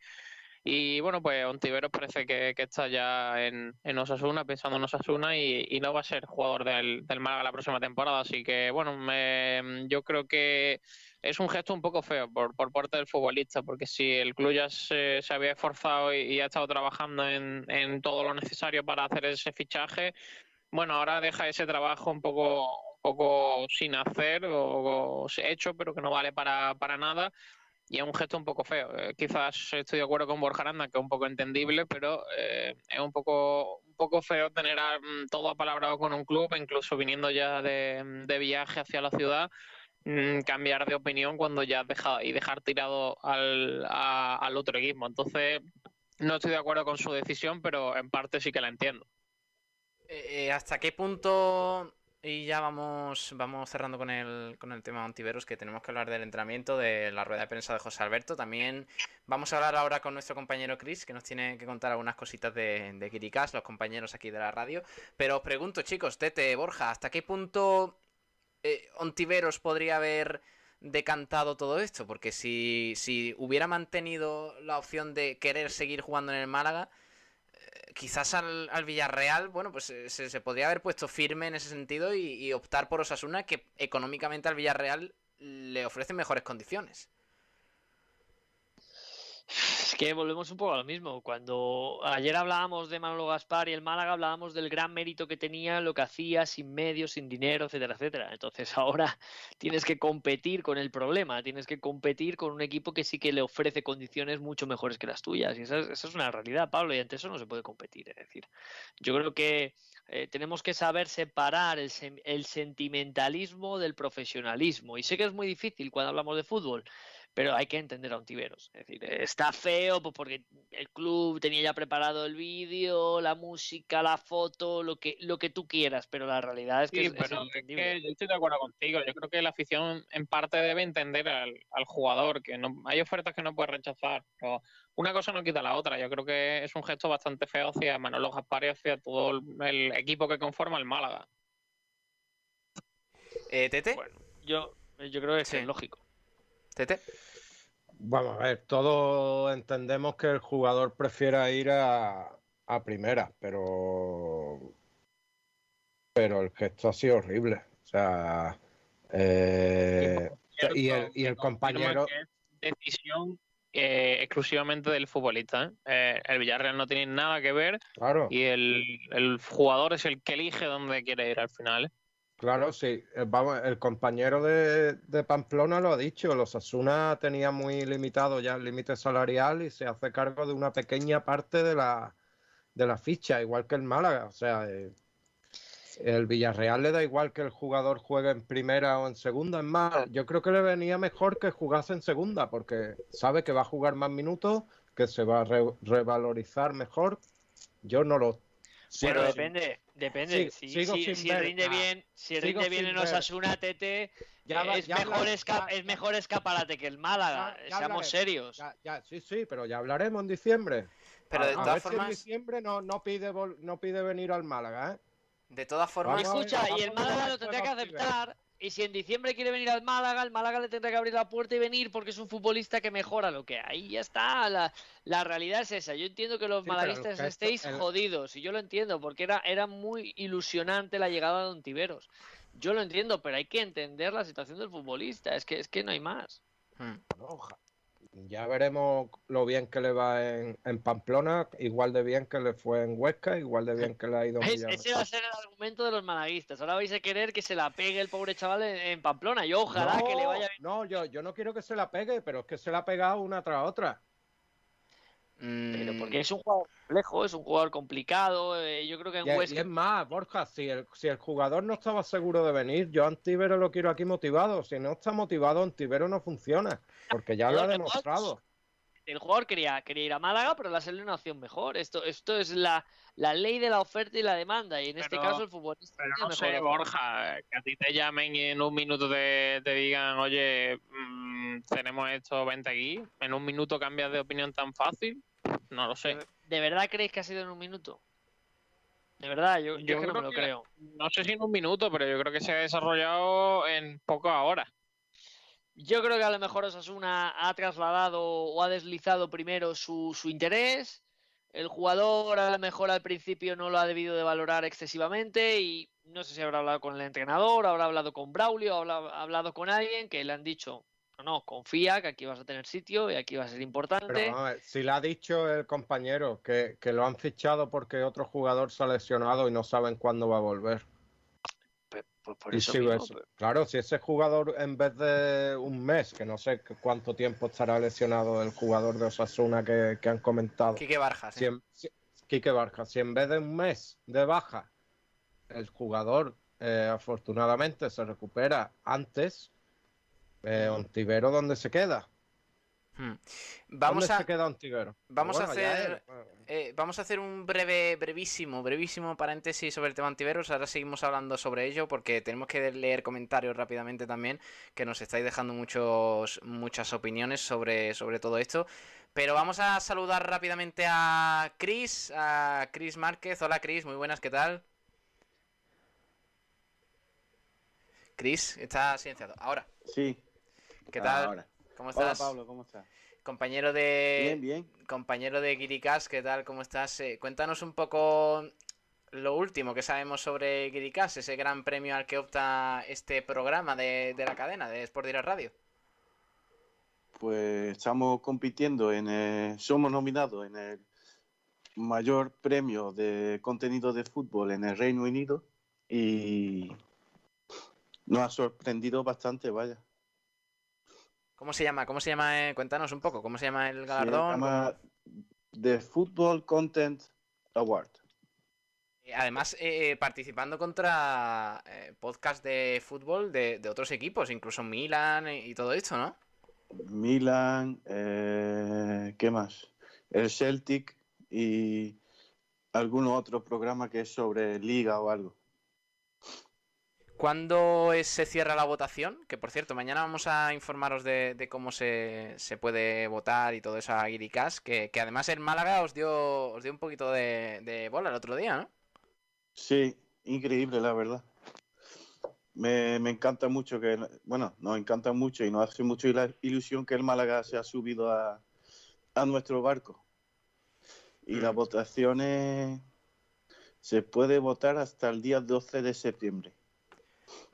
Y bueno, pues Ontiveros parece que, está ya en, Osasuna, pensando en Osasuna, y, no va a ser jugador del, del Málaga la próxima temporada. Así que bueno, me- yo creo que es un gesto un poco feo por, parte del futbolista, porque si el club ya se, se había esforzado y, ha estado trabajando en, todo lo necesario para hacer ese fichaje, bueno, ahora deja ese trabajo un poco, poco sin hacer o, hecho, pero que no vale para nada. Y es un gesto un poco feo. Eh, quizás estoy de acuerdo con Borja Aranda, que es un poco entendible, pero eh, es un poco, un poco feo tener mm, todo apalabrado con un club, incluso viniendo ya de, de viaje hacia la ciudad, mm, cambiar de opinión cuando ya has dejado y dejar tirado al, a- al otro equipo. Entonces, no estoy de acuerdo con su decisión, pero en parte sí que la entiendo. Eh, ¿Hasta qué punto, y ya vamos, vamos cerrando con el, con el tema de Ontiveros, que tenemos que hablar del entrenamiento, de la rueda de prensa de José Alberto, también vamos a hablar ahora con nuestro compañero Chris, que nos tiene que contar algunas cositas de, de Kirikás, los compañeros aquí de la radio, pero os pregunto chicos, Tete, Borja, ¿hasta qué punto eh, Ontiveros podría haber decantado todo esto? Porque si, si hubiera mantenido la opción de querer seguir jugando en el Málaga, quizás al, al Villarreal, bueno, pues eh, se, se podría haber puesto firme en ese sentido y, y optar por Osasuna, que económicamente al Villarreal le ofrece mejores condiciones. Es que volvemos un poco a lo mismo. Cuando ayer hablábamos de Manolo Gaspar y el Málaga, hablábamos del gran mérito que tenía, lo que hacía, sin medios, sin dinero, etcétera, etcétera. Entonces (laughs) ahora tienes que competir con el problema, tienes que competir con un equipo que sí que le ofrece condiciones mucho mejores que las tuyas. Y esa es, una realidad, Pablo, y ante eso no se puede competir. Es decir, yo creo que eh, tenemos que saber separar el sentimentalismo del profesionalismo. Y sé que es muy difícil cuando hablamos de fútbol, pero hay que entender a Ontiveros. Es decir, está feo pues porque el club tenía ya preparado el vídeo, la música, la foto, lo que, lo que tú quieras, pero la realidad es que Sí, es, pero es que yo estoy de acuerdo contigo. Yo creo que la afición en parte debe entender al, al jugador, que no hay ofertas que no puede rechazar. Pero una cosa no quita la otra. Yo creo que es un gesto bastante feo hacia Manolo Gaspar y hacia todo el, el equipo que conforma el Málaga. Eh, ¿Tete? Bueno, yo, yo creo que es lógico. ¿Tete? Vamos a ver, todos entendemos que el jugador prefiera ir a, a primera, pero pero el gesto ha sido horrible. O sea, eh, y el, y el compañero, decisión eh, exclusivamente del futbolista. ¿eh? Eh, el Villarreal no tiene nada que ver claro, y el, el jugador es el que elige dónde quiere ir al final. Claro, sí. eh, Vamos, el compañero de, de Pamplona lo ha dicho, los Asuna tenía muy limitado ya el límite salarial y se hace cargo de una pequeña parte de la, de la ficha, igual que el Málaga. O sea, eh, el Villarreal le da igual que el jugador juegue en primera o en segunda. Es más, yo creo que le venía mejor que jugase en segunda, porque sabe que va a jugar más minutos, que se va a re- revalorizar mejor. Yo no lo. Pero sigo- depende, depende. Sí, si si- si ver rinde nada. bien, si Sigo rinde bien en ver. Osasuna, Tete, Ya eh, es, ya mejor habla- esca- ya- es mejor escaparate que el Málaga. Ya- ya Seamos serios. Ya, ya, sí, sí, pero ya hablaremos en diciembre. Pero a, de a todas ver si en formas, diciembre no, no, pide vol- no pide venir al Málaga, ¿eh? de todas formas, escucha, y el Málaga lo tendría que aceptar. Y si en diciembre quiere venir al Málaga, el Málaga le tendrá que abrir la puerta y venir porque es un futbolista que mejora lo que hay. Ya está, la, la realidad es esa. Yo entiendo que los malaguistas estéis jodidos y yo lo entiendo porque era, era muy ilusionante la llegada de Don Tiveros. Yo lo entiendo, pero hay que entender la situación del futbolista. Es que, es que no hay más. Hmm. Ya veremos lo bien que le va en, Pamplona, igual de bien que le fue en Huesca, igual de bien que le ha ido en Ese va a ser el argumento de los malaguistas. Ahora vais a querer que se la pegue el pobre chaval en, Pamplona. Yo ojalá que le vaya bien. No, yo, yo no quiero que se la pegue, pero es que se la ha pegado una tras otra. Pero porque es un jugador complejo, es un jugador complicado. Eh, yo creo que en y, es más, Borja, si el, si el jugador no estaba seguro de venir, yo a Antivero lo quiero aquí motivado. Si no está motivado, Antivero no funciona. Porque ya lo ha demostrado. El jugador quería, quería ir a Málaga, pero le ha salido una opción mejor. Esto, esto es la, la ley de la oferta y la demanda. Y en este caso el futbolista. Pero no sé, Borja, que a ti te llamen y en un minuto te, te digan, oye, mm, tenemos esto, vente aquí. En un minuto cambias de opinión tan fácil. No lo sé. ¿De verdad creéis que ha sido en un minuto? De verdad, yo, yo, que no me lo creo. No sé si en un minuto, pero yo creo que se ha desarrollado en pocas horas. Yo creo que a lo mejor Osasuna ha trasladado o ha deslizado primero su, su interés. El jugador a lo mejor al principio no lo ha debido de valorar excesivamente y no sé si habrá hablado con el entrenador, habrá hablado con Braulio, habrá hablado con alguien que le han dicho, no, confía que aquí vas a tener sitio y aquí va a ser importante. si le ha dicho el compañero que, que lo han fichado porque otro jugador se ha lesionado y no saben cuándo va a volver. Pues claro, si ese jugador en vez de un mes, que no sé cuánto tiempo estará lesionado el jugador de Osasuna que, han comentado. Quique Barja. Si en, Quique Barja, si en vez de un mes de baja, el jugador eh, afortunadamente se recupera antes, eh, Ontivero, ¿dónde se queda? Hmm. Vamos a? Vamos a hacer eh, vamos a hacer un breve, brevísimo, brevísimo paréntesis sobre el tema antiveros. Ahora seguimos hablando sobre ello porque tenemos que leer comentarios rápidamente también, que nos estáis dejando muchos, muchas opiniones sobre, sobre todo esto. Pero vamos a saludar rápidamente a Chris, a Chris Márquez. Hola Chris, muy buenas, ¿qué tal? Chris, está silenciado. Ahora. Sí. ¿Qué tal? ¿Cómo estás? Hola Pablo, ¿cómo estás? Compañero de. Bien, bien. Compañero de Giricas, ¿qué tal? ¿Cómo estás? Eh, cuéntanos un poco lo último que sabemos sobre Giricas, ese gran premio al que opta este programa de, la cadena de Sport Direct Radio. Pues estamos compitiendo en. El, somos nominados en el mayor premio de contenido de fútbol en el Reino Unido y nos ha sorprendido bastante, vaya. ¿Cómo se llama? ¿Cómo se llama? Eh? Cuéntanos un poco. ¿Cómo se llama el galardón? Se llama The Football Content Award. Eh, además, eh, participando contra podcast de fútbol de, otros equipos, incluso Milan y todo esto, ¿no? Milan, ¿qué más? El Celtic y algún otro programa que es sobre liga o algo. ¿Cuándo se cierra la votación? Que por cierto, mañana vamos a informaros de, cómo se, puede votar y todo eso a Guiricas, que, que además en Málaga os dio, os dio un poquito de, bola el otro día, ¿no? Sí, increíble, la verdad. Me, encanta mucho que, bueno, nos encanta mucho y nos hace mucho la ilusión que el Málaga se ha subido a, nuestro barco. Y las mm. votaciones se puede votar hasta el día 12 de septiembre.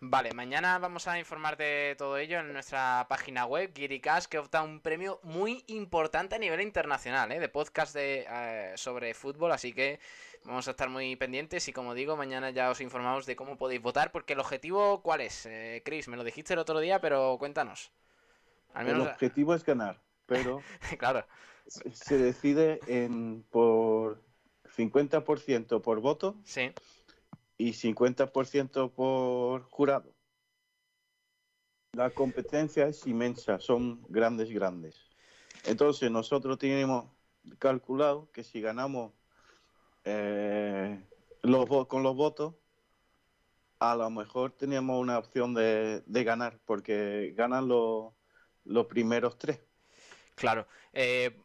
Vale, mañana vamos a informar de todo ello en nuestra página web, Cash, que opta un premio muy importante a nivel internacional, ¿eh? de podcast de, eh, sobre fútbol, así que vamos a estar muy pendientes y como digo, mañana ya os informamos de cómo podéis votar, porque el objetivo, ¿cuál es? Eh, Chris, me lo dijiste el otro día, pero cuéntanos. El objetivo es ganar, pero (laughs) claro. se decide en por 50% por voto. Sí y 50% por jurado. La competencia es inmensa, son grandes, grandes. Entonces nosotros tenemos calculado que si ganamos eh, los, con los votos, a lo mejor teníamos una opción de, ganar, porque ganan los, los primeros tres. Claro. Eh,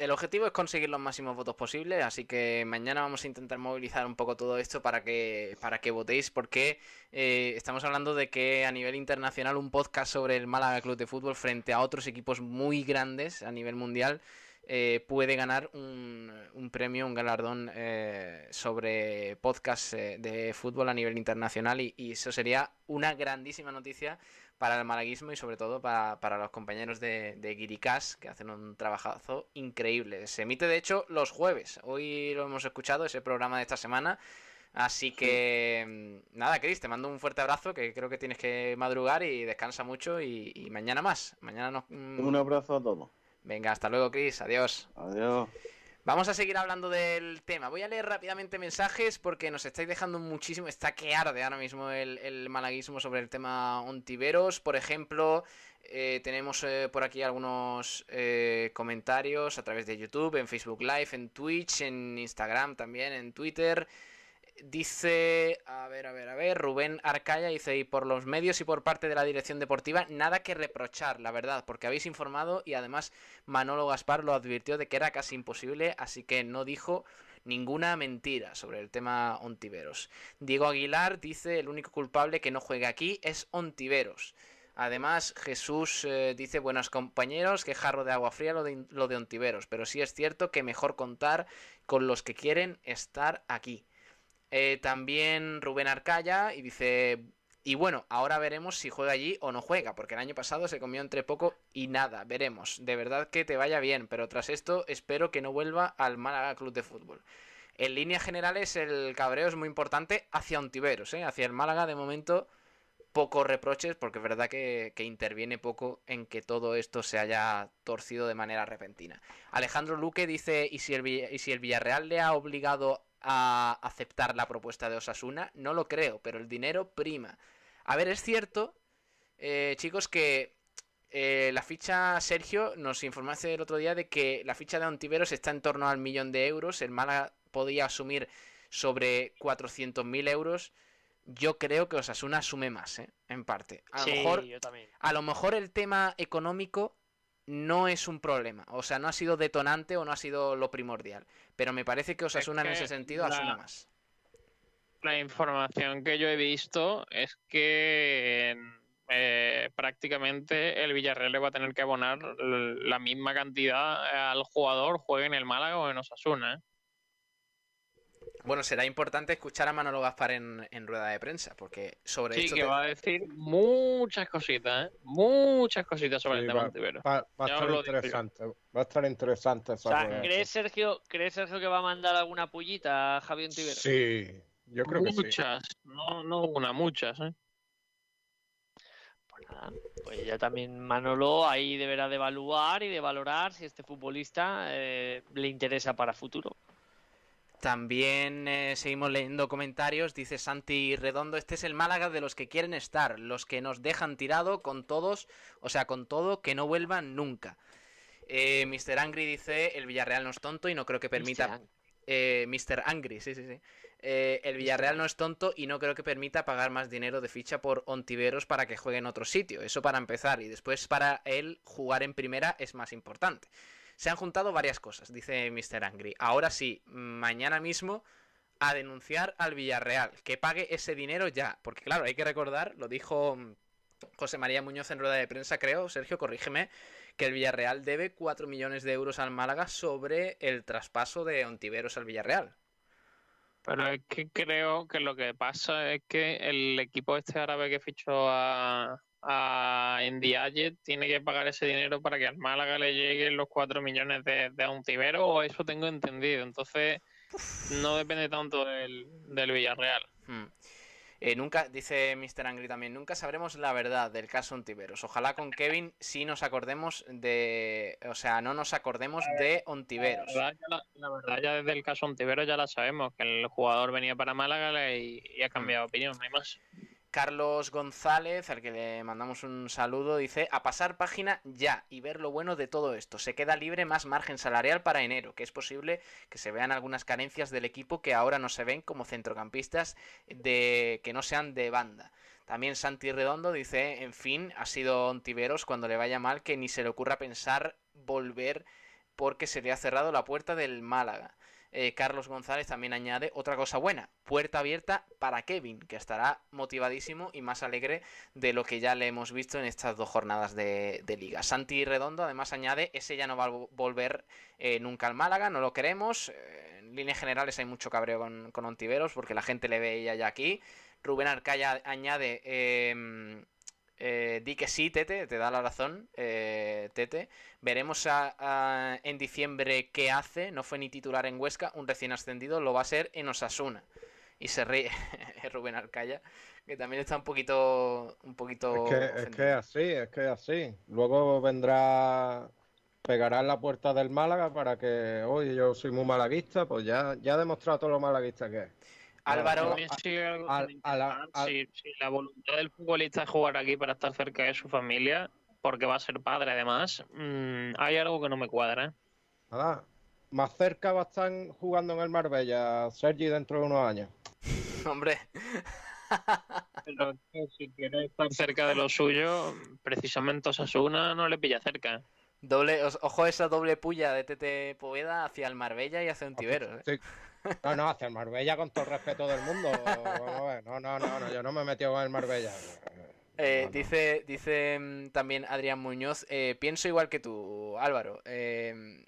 el objetivo es conseguir los máximos votos posibles, así que mañana vamos a intentar movilizar un poco todo esto para que, para que votéis, porque eh, estamos hablando de que a nivel internacional un podcast sobre el Málaga Club de Fútbol frente a otros equipos muy grandes a nivel mundial eh, puede ganar un, un, premio, un galardón eh, sobre podcast de fútbol a nivel internacional y, y eso sería una grandísima noticia para el malaguismo y sobre todo para, los compañeros de, de que hacen un trabajazo increíble. Se emite de hecho los jueves. Hoy lo hemos escuchado, ese programa de esta semana. Así que mm, nada, Cris, te mando un fuerte abrazo, que creo que tienes que madrugar y descansa mucho y, mañana más. Mañana nos... Mm, un abrazo a todos. Venga, hasta luego, Cris. Adiós. Adiós. Vamos a seguir hablando del tema. Voy a leer rápidamente mensajes porque nos estáis dejando muchísimo. Está que arde ahora mismo el, malaguismo sobre el tema Ontiveros. Por ejemplo, eh, tenemos eh, por aquí algunos eh, comentarios a través de YouTube, en Facebook Live, en Twitch, en Instagram también, en Twitter. Dice, a ver, a ver, a ver, Rubén Arcaya dice, y por los medios y por parte de la dirección deportiva, nada que reprochar, la verdad, porque habéis informado y además Manolo Gaspar lo advirtió de que era casi imposible, así que no dijo ninguna mentira sobre el tema Ontiveros. Diego Aguilar dice, el único culpable que no juegue aquí es Ontiveros. Además, Jesús eh, dice, buenos compañeros, que jarro de agua fría lo de, lo de Ontiveros, pero sí es cierto que mejor contar con los que quieren estar aquí. Eh, también Rubén Arcaya y dice, y bueno, ahora veremos si juega allí o no juega, porque el año pasado se comió entre poco y nada, veremos. De verdad que te vaya bien, pero tras esto espero que no vuelva al Málaga Club de Fútbol. En líneas generales el cabreo es muy importante hacia Ontiveros, ¿eh? hacia el Málaga de momento pocos reproches, porque es verdad que, interviene poco en que todo esto se haya torcido de manera repentina. Alejandro Luque dice, ¿y si el, y si el Villarreal le ha obligado a aceptar la propuesta de Osasuna. No lo creo, pero el dinero prima. A ver, es cierto, eh, chicos, que eh, la ficha, Sergio nos informaste el otro día de que la ficha de Ontiveros está en torno al millón de euros. El Málaga podía asumir sobre 400.000 euros. Yo creo que Osasuna asume más, ¿eh? en parte. A lo, mejor, a lo mejor el tema económico no es un problema. O sea, no ha sido detonante o no ha sido lo primordial. Pero me parece que Osasuna en ese sentido asume más. La información que yo he visto es que eh, prácticamente el Villarreal le va a tener que abonar la misma cantidad al jugador, juegue en el Málaga o en Osasuna. Bueno, será importante escuchar a Manolo Gaspar en, rueda de prensa, porque sobre sí, que va a decir muchas cositas, ¿eh? Muchas cositas sobre el tema va, Va, a estar interesante, va a estar interesante. ¿crees, Sergio, ¿crees, Sergio, que va a mandar alguna pullita a Javier Ontiveros? Sí, yo creo que sí. Muchas, no, no una, muchas, ¿eh? Pues nada, pues ya también Manolo ahí deberá de evaluar y de valorar si este futbolista eh, le interesa para futuro. También eh, seguimos leyendo comentarios. Dice Santi Redondo, este es el Málaga de los que quieren estar, los que nos dejan tirado con todos, o sea, con todo, que no vuelvan nunca. Eh, Mr. Angry dice, el Villarreal no es tonto y no creo que permita... Eh, Mr. Angry, sí, sí, sí. Eh, el Villarreal no es tonto y no creo que permita pagar más dinero de ficha por Ontiveros para que juegue en otro sitio. Eso para empezar. Y después para él jugar en primera es más importante. Se han juntado varias cosas, dice Mr. Angry. Ahora sí, mañana mismo a denunciar al Villarreal, que pague ese dinero ya, porque claro, hay que recordar, lo dijo mm, José María Muñoz en rueda de prensa, creo, Sergio, corrígeme, que el Villarreal debe 4 millones de euros al Málaga sobre el traspaso de Ontiveros al Villarreal. Pero es que creo que lo que pasa es que el equipo este árabe que fichó a, a Indiaye tiene que pagar ese dinero para que al Málaga le lleguen los 4 millones de, de Untivero, o eso tengo entendido. Entonces, no depende tanto del, Villarreal. Hmm. Eh, nunca, dice Mr. Angry también, nunca sabremos la verdad del caso Ontiveros. Ojalá con Kevin sí nos acordemos de. O sea, no nos acordemos de Ontiveros. La verdad, ya, desde el caso Ontiveros ya la sabemos, que el jugador venía para Málaga y, y ha cambiado de opinión, no hay más. Carlos González, al que le mandamos un saludo, dice, a pasar página ya y ver lo bueno de todo esto. Se queda libre más margen salarial para enero, que es posible que se vean algunas carencias del equipo que ahora no se ven como centrocampistas de que no sean de banda. También Santi Redondo dice, en fin, ha sido Ontiveros cuando le vaya mal que ni se le ocurra pensar volver porque se le ha cerrado la puerta del Málaga. Eh, Carlos González también añade otra cosa buena, puerta abierta para Kevin, que estará motivadísimo y más alegre de lo que ya le hemos visto en estas dos jornadas de, liga. Santi Redondo además añade, ese ya no va a volver eh, nunca al Málaga, no lo queremos. Eh, en líneas generales hay mucho cabreo con, Ontiveros porque la gente le ve ya, ya aquí. Rubén Arcaya añade... Eh, di que sí, Tete, te da la razón, eh, Tete. Veremos en diciembre qué hace. No fue ni titular en Huesca, un recién ascendido, lo va a ser en Osasuna. Y se ríe (laughs) Rubén Arcaya, que también está un poquito. Un poquito es que, es que así, es que así. Luego vendrá. Pegará en la puerta del Málaga para que, oye, yo soy muy malaguista, pues ya, ya ha demostrado todo lo malaguista que es. Álvaro, si, la voluntad del futbolista es jugar aquí para estar cerca de su familia, porque va a ser padre además, mm, hay algo que no me cuadra. ¿eh? Nada, más cerca va a estar jugando en el Marbella, Sergi, dentro de unos años. (laughs) Hombre. Pero si quiere estar cerca de lo suyo, precisamente Osasuna no le pilla cerca. Doble, ojo esa doble puya de Tete Poveda hacia el Marbella y hacia un ¿eh? Sí. No, no, hacia el Marbella con todo el respeto del mundo. No, no, no, no, yo no me he metido con el Marbella. Eh, dice, dice mm, también Adrián Muñoz, eh, pienso igual que tú, Álvaro. Eh,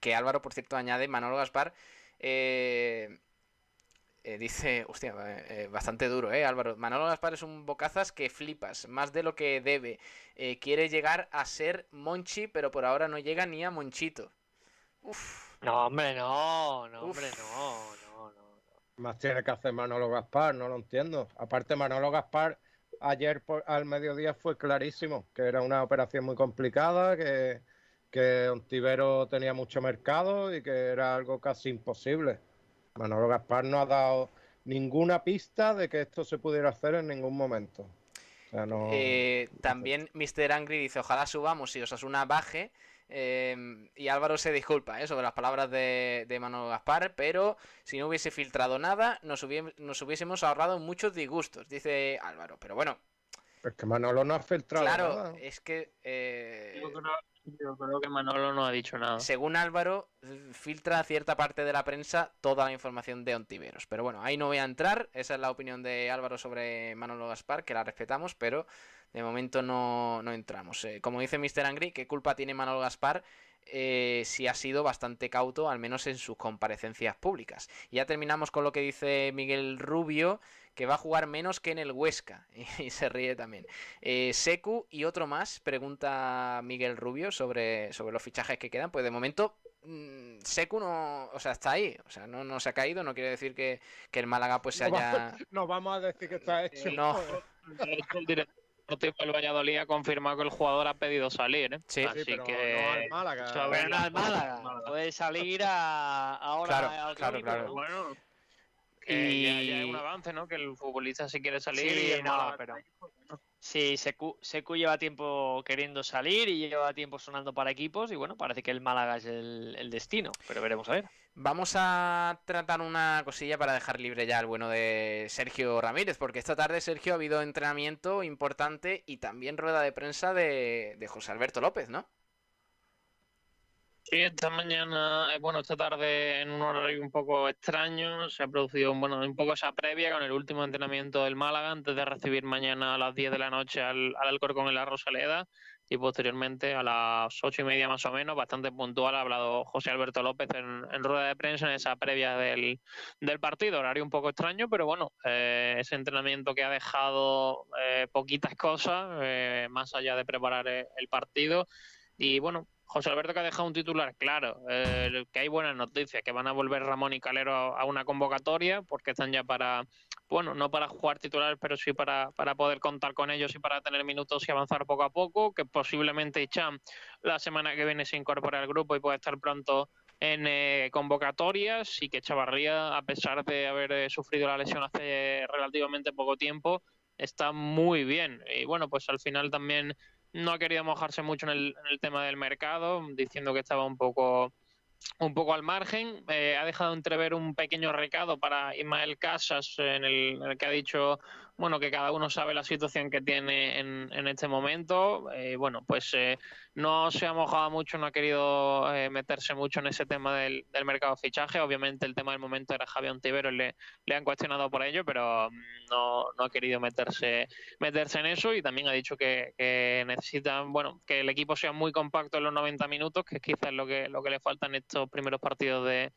que Álvaro, por cierto, añade Manolo Gaspar. dice, hostia, bastante duro, ¿eh, Álvaro? Manolo Gaspar es un bocazas que flipas, más de lo que debe. quiere llegar a ser Monchi, pero por ahora no llega ni a Monchito. Uf. No, hombre, no, no, hombre, no, no, no. Más tiene que hacer Manolo Gaspar, no lo entiendo. Aparte, Manolo Gaspar ayer por, al mediodía fue clarísimo que era una operación muy complicada, que, que Ontivero tenía mucho mercado y que era algo casi imposible. Manolo Gaspar no ha dado ninguna pista de que esto se pudiera hacer en ningún momento. Eh, también Mr. Angry dice, ojalá subamos y Osasuna baje Em, y Álvaro se disculpa ¿eh? sobre las palabras de, de, Manolo Gaspar, pero si no hubiese filtrado nada, nos, nos hubiésemos ahorrado muchos disgustos, dice Álvaro. Pero bueno. Es que Manolo no ha filtrado claro, nada. es que. Eh, yo, creo, que Manolo no ha dicho nada. Según Álvaro, filtra cierta parte de la prensa toda la información de Ontiveros. Pero bueno, ahí no voy a entrar. Esa es la opinión de Álvaro sobre Manolo Gaspar, que la respetamos, pero de momento no, entramos. Eh, como dice Mr. Angry, ¿qué culpa tiene Manuel Gaspar eh, si ha sido bastante cauto, al menos en sus comparecencias públicas? Y ya terminamos con lo que dice Miguel Rubio, que va a jugar menos que en el Huesca. (laughs) Y, se ríe también. Eh, Secu y otro más, pregunta Miguel Rubio sobre, sobre los fichajes que quedan. Pues de momento mm, Secu no, o sea, está ahí, o sea, no, no se ha caído, no quiere decir que, el Málaga pues se haya... (laughs) no vamos a decir que está hecho. No. (laughs) el Valladolid ha confirmado que el jugador ha pedido salir. ¿eh? Sí, Así pero que. No al Málaga. no al Málaga. Puede salir a, ahora claro, claro, claro. Bueno, y ya, hay un avance, ¿no? Que el futbolista si quiere salir. Sí, no, pero. Sí, Secu, lleva tiempo queriendo salir y lleva tiempo sonando para equipos y bueno, parece que el Málaga es el, el destino, pero veremos a ver. Vamos a tratar una cosilla para dejar libre ya el bueno de Sergio Ramírez, porque esta tarde, Sergio, ha habido entrenamiento importante y también rueda de prensa de, José Alberto López, ¿no? Sí, esta mañana, eh, bueno, esta tarde en un horario un poco extraño, se ha producido bueno, un poco esa previa con el último entrenamiento del Málaga antes de recibir mañana a las 10 de la noche al, al Alcorcón en la Rosaleda y posteriormente a las ocho y media más o menos, bastante puntual, ha hablado José Alberto López en, rueda de prensa en esa previa del, partido. Horario un poco extraño, pero bueno, eh, ese entrenamiento que ha dejado eh, poquitas cosas, eh, más allá de preparar el partido. Y bueno, José Alberto que ha dejado un titular claro, que hay buenas noticias, que van a volver Ramón y Calero a una convocatoria, porque están ya para bueno, no para jugar titulares, pero sí para, para poder contar con ellos y para tener minutos y avanzar poco a poco, que posiblemente Cham la semana que viene se incorpore al grupo y pueda estar pronto en eh, convocatorias y que Chavarría, a pesar de haber eh, sufrido la lesión hace relativamente poco tiempo, está muy bien. Y bueno, pues al final también no ha querido mojarse mucho en el, en el tema del mercado, diciendo que estaba un poco un poco al margen. Eh, ha dejado entrever un pequeño recado para Ismael Casas, en el, que ha dicho bueno, que cada uno sabe la situación que tiene en, en este momento. Eh, bueno, pues eh, no se ha mojado mucho, no ha querido eh, meterse mucho en ese tema del, del, mercado de fichaje. Obviamente el tema del momento era Javier Ontivero, le, le han cuestionado por ello, pero mm, no, no, ha querido meterse, meterse en eso y también ha dicho que, que necesitan, bueno, que el equipo sea muy compacto en los 90 minutos, que quizás es lo que, lo que le falta en estos primeros partidos de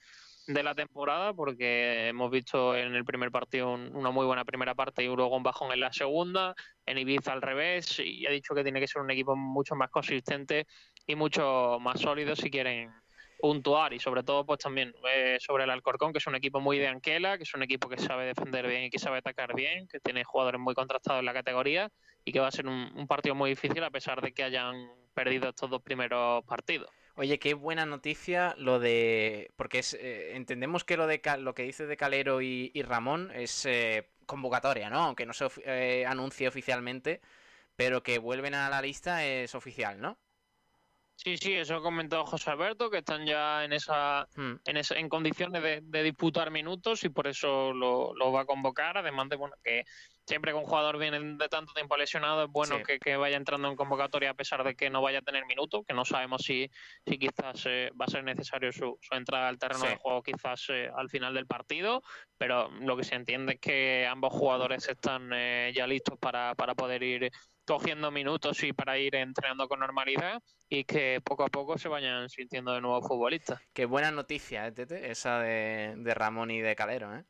de la temporada porque hemos visto en el primer partido una muy buena primera parte y luego un bajón en la segunda, en Ibiza al revés y ha dicho que tiene que ser un equipo mucho más consistente y mucho más sólido si quieren puntuar y sobre todo pues también eh, sobre el Alcorcón que es un equipo muy de Anquela, que es un equipo que sabe defender bien y que sabe atacar bien, que tiene jugadores muy contrastados en la categoría y que va a ser un, un partido muy difícil a pesar de que hayan perdido estos dos primeros partidos. Oye, qué buena noticia lo de. Porque es, eh, entendemos que lo de lo que dice de Calero y, y Ramón es eh, convocatoria, ¿no? Aunque no se eh, anuncie oficialmente, pero que vuelven a la lista es oficial, ¿no? Sí, sí, eso comentó José Alberto, que están ya en esa, hmm. en, esa, en condiciones de, de, disputar minutos y por eso lo, lo, va a convocar. Además de bueno, que siempre que un jugador viene de tanto tiempo lesionado es bueno sí. que, que, vaya entrando en convocatoria a pesar de que no vaya a tener minutos, que no sabemos si, si quizás eh, va a ser necesario su, su entrada al terreno sí. de juego quizás eh, al final del partido, pero lo que se entiende es que ambos jugadores están eh, ya listos para, para poder ir cogiendo minutos y para ir entrenando con normalidad y que poco a poco se vayan sintiendo de nuevo futbolistas. Qué buena noticia, ¿eh, Tete? esa de, de Ramón y de Calero, ¿eh?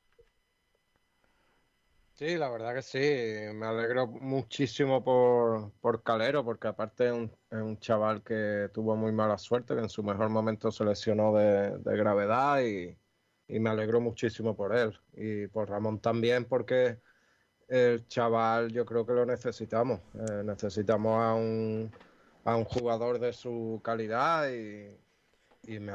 Sí, la verdad que sí. Me alegro muchísimo por, por Calero, porque aparte es un, chaval que tuvo muy mala suerte, que en su mejor momento se lesionó de, de gravedad y, y, me alegro muchísimo por él. Y por Ramón también, porque el chaval yo creo que lo necesitamos. Eh, necesitamos a un, a un jugador de su calidad y, y me,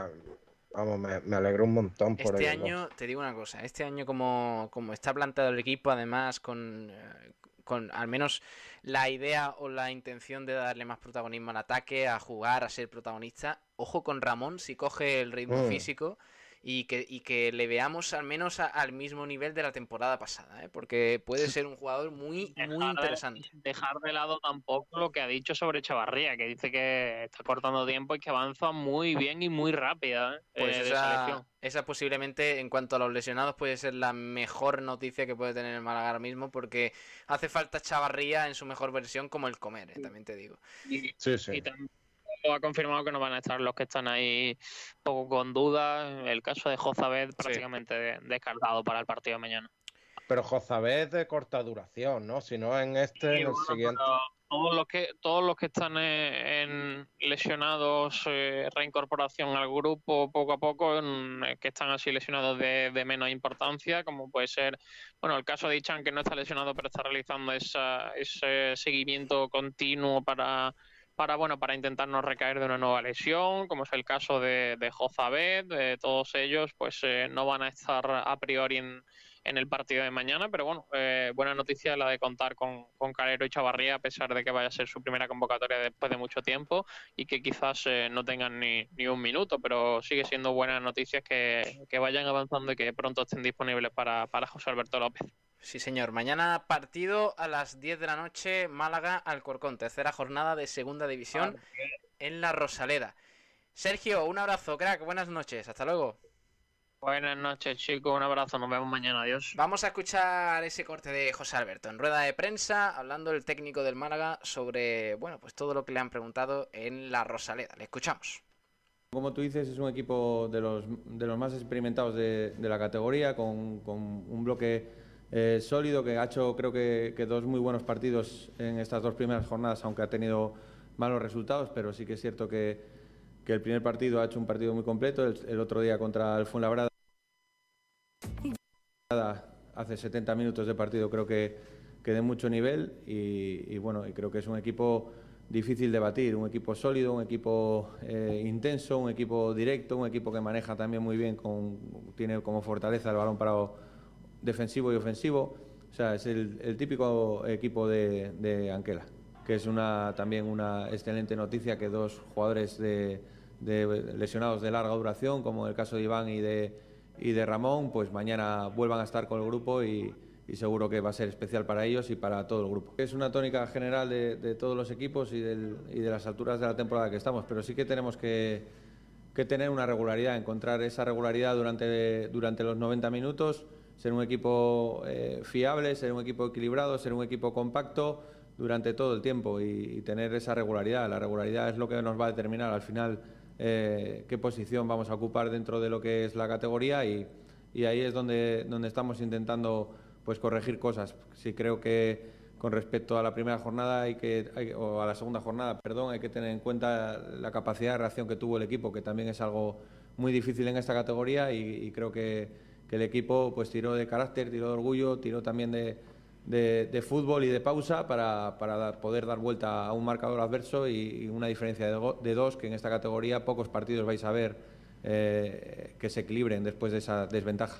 Vamos, me, me alegro un montón por Este ello, año, te digo una cosa, este año como, como está planteado el equipo, además con, eh, con al menos la idea o la intención de darle más protagonismo al ataque, a jugar, a ser protagonista, ojo con Ramón si coge el ritmo mm. físico y que, y que le veamos al menos a, al mismo nivel de la temporada pasada, ¿eh? porque puede ser un jugador muy, dejar muy interesante. De, dejar de lado tampoco lo que ha dicho sobre Chavarría, que dice que está cortando tiempo y que avanza muy bien y muy rápida. ¿eh? Pues eh, esa, esa, posiblemente, en cuanto a los lesionados, puede ser la mejor noticia que puede tener el Málaga ahora mismo, porque hace falta Chavarría en su mejor versión como el comer, ¿eh? también te digo. Y, sí, sí. Y también ha confirmado que no van a estar los que están ahí poco con dudas. El caso de Jozabed prácticamente sí. descartado para el partido de mañana. Pero Jozabed de corta duración, ¿no? Si no en este, sí, en el bueno, siguiente. Todos los que todos los que están en lesionados, eh, reincorporación al grupo poco a poco, en, que están así lesionados de, de, menos importancia, como puede ser, bueno, el caso de Ichan que no está lesionado pero está realizando esa, ese seguimiento continuo para para bueno para intentar no recaer de una nueva lesión, como es el caso de, de Jozabed, de todos ellos, pues eh, no van a estar a priori en, en, el partido de mañana, pero bueno, eh, buena noticia la de contar con, con, Calero y Chavarría, a pesar de que vaya a ser su primera convocatoria después de mucho tiempo y que quizás eh, no tengan ni, ni, un minuto, pero sigue siendo buena noticia que, que vayan avanzando y que pronto estén disponibles para, para José Alberto López. Sí, señor. Mañana partido a las 10 de la noche, Málaga Alcorcón, tercera jornada de segunda división en la Rosaleda. Sergio, un abrazo, crack, buenas noches, hasta luego. Buenas noches, chicos, un abrazo, nos vemos mañana, adiós. Vamos a escuchar ese corte de José Alberto en rueda de prensa, hablando el técnico del Málaga sobre, bueno, pues todo lo que le han preguntado en la Rosaleda. Le escuchamos. Como tú dices, es un equipo de los, de los más experimentados de, de la categoría, con, con un bloque eh, sólido, que ha hecho creo que, que, dos muy buenos partidos en estas dos primeras jornadas, aunque ha tenido malos resultados, pero sí que es cierto que, que el primer partido ha hecho un partido muy completo, el, otro día contra el Fuenlabrada hace 70 minutos de partido creo que, que de mucho nivel. Y, y, bueno, y creo que es un equipo difícil de batir, un equipo sólido, un equipo eh, intenso, un equipo directo, un equipo que maneja también muy bien, con, tiene como fortaleza el balón parado defensivo y ofensivo. O sea, es el, típico equipo de, Anquela, que es una, también una excelente noticia que dos jugadores de, lesionados de larga duración, como el caso de Iván y de, y de Ramón, pues mañana vuelvan a estar con el grupo y, y seguro que va a ser especial para ellos y para todo el grupo. Es una tónica general de, todos los equipos y, de las alturas de la temporada que estamos, pero sí que tenemos que, tener una regularidad, encontrar esa regularidad durante, durante los 90 minutos, ser un equipo eh, fiable, ser un equipo equilibrado, ser un equipo compacto durante todo el tiempo y, tener esa regularidad. La regularidad es lo que nos va a determinar al final eh, qué posición vamos a ocupar dentro de lo que es la categoría y, y ahí es donde, donde estamos intentando pues corregir cosas. Sí creo que con respecto a la primera jornada hay que, o a la segunda jornada, perdón, hay que tener en cuenta la capacidad de reacción que tuvo el equipo, que también es algo muy difícil en esta categoría y, creo que, el equipo pues tiró de carácter, tiró de orgullo, tiró también de, fútbol y de pausa para, poder dar vuelta a un marcador adverso y, una diferencia de, de, dos que en esta categoría pocos partidos vais a ver eh, que se equilibren después de esa desventaja.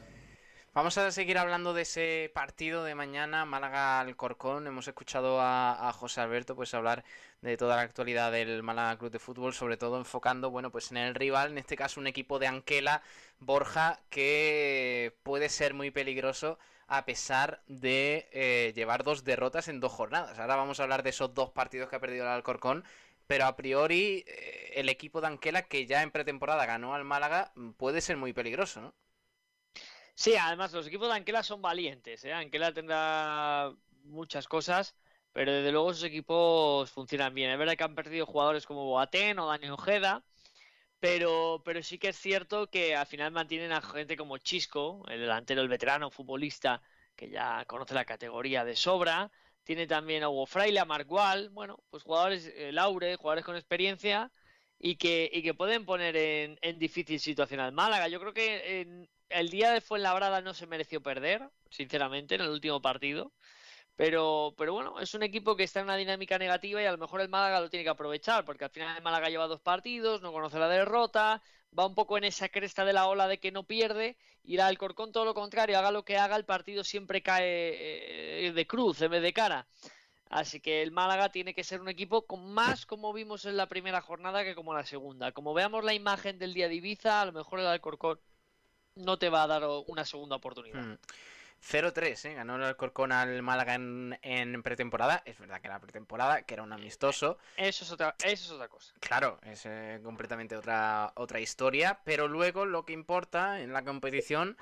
Vamos a seguir hablando de ese partido de mañana, Málaga-Alcorcón. Hemos escuchado a, José Alberto pues hablar de toda la actualidad del Málaga Club de Fútbol, sobre todo enfocando, bueno, pues en el rival, en este caso un equipo de Anquela, Borja, que puede ser muy peligroso a pesar de eh, llevar dos derrotas en dos jornadas. Ahora vamos a hablar de esos dos partidos que ha perdido el Alcorcón, pero a priori eh, el equipo de Anquela, que ya en pretemporada ganó al Málaga, puede ser muy peligroso, ¿no? Sí, además los equipos de Anquela son valientes. ¿eh? Anquela tendrá muchas cosas, pero desde luego esos equipos funcionan bien. Es verdad que han perdido jugadores como Boateng o Dani Ojeda, pero, pero sí que es cierto que al final mantienen a gente como Chisco, el delantero, el veterano futbolista que ya conoce la categoría de sobra. Tiene también a Hugo Fraile, a Margual, bueno, pues jugadores, eh, Laure, jugadores con experiencia y que, y que pueden poner en, en difícil situación al Málaga. Yo creo que en, el día de Fuenlabrada no se mereció perder, sinceramente, en el último partido. Pero, pero bueno, es un equipo que está en una dinámica negativa y a lo mejor el Málaga lo tiene que aprovechar, porque al final el Málaga lleva dos partidos, no conoce la derrota, va un poco en esa cresta de la ola de que no pierde, y el Alcorcón todo lo contrario, haga lo que haga, el partido siempre cae eh, de cruz en vez de cara. Así que el Málaga tiene que ser un equipo con más como vimos en la primera jornada que como la segunda. Como veamos la imagen del día de Ibiza, a lo mejor el Alcorcón no te va a dar una segunda oportunidad. 0-3, hmm. ¿eh? ganó el Alcorcón al Málaga en, pretemporada. Es verdad que era pretemporada, que era un amistoso. Eso es otra, eso es otra cosa. Claro, es eh, completamente otra, otra historia. Pero luego lo que importa en la competición,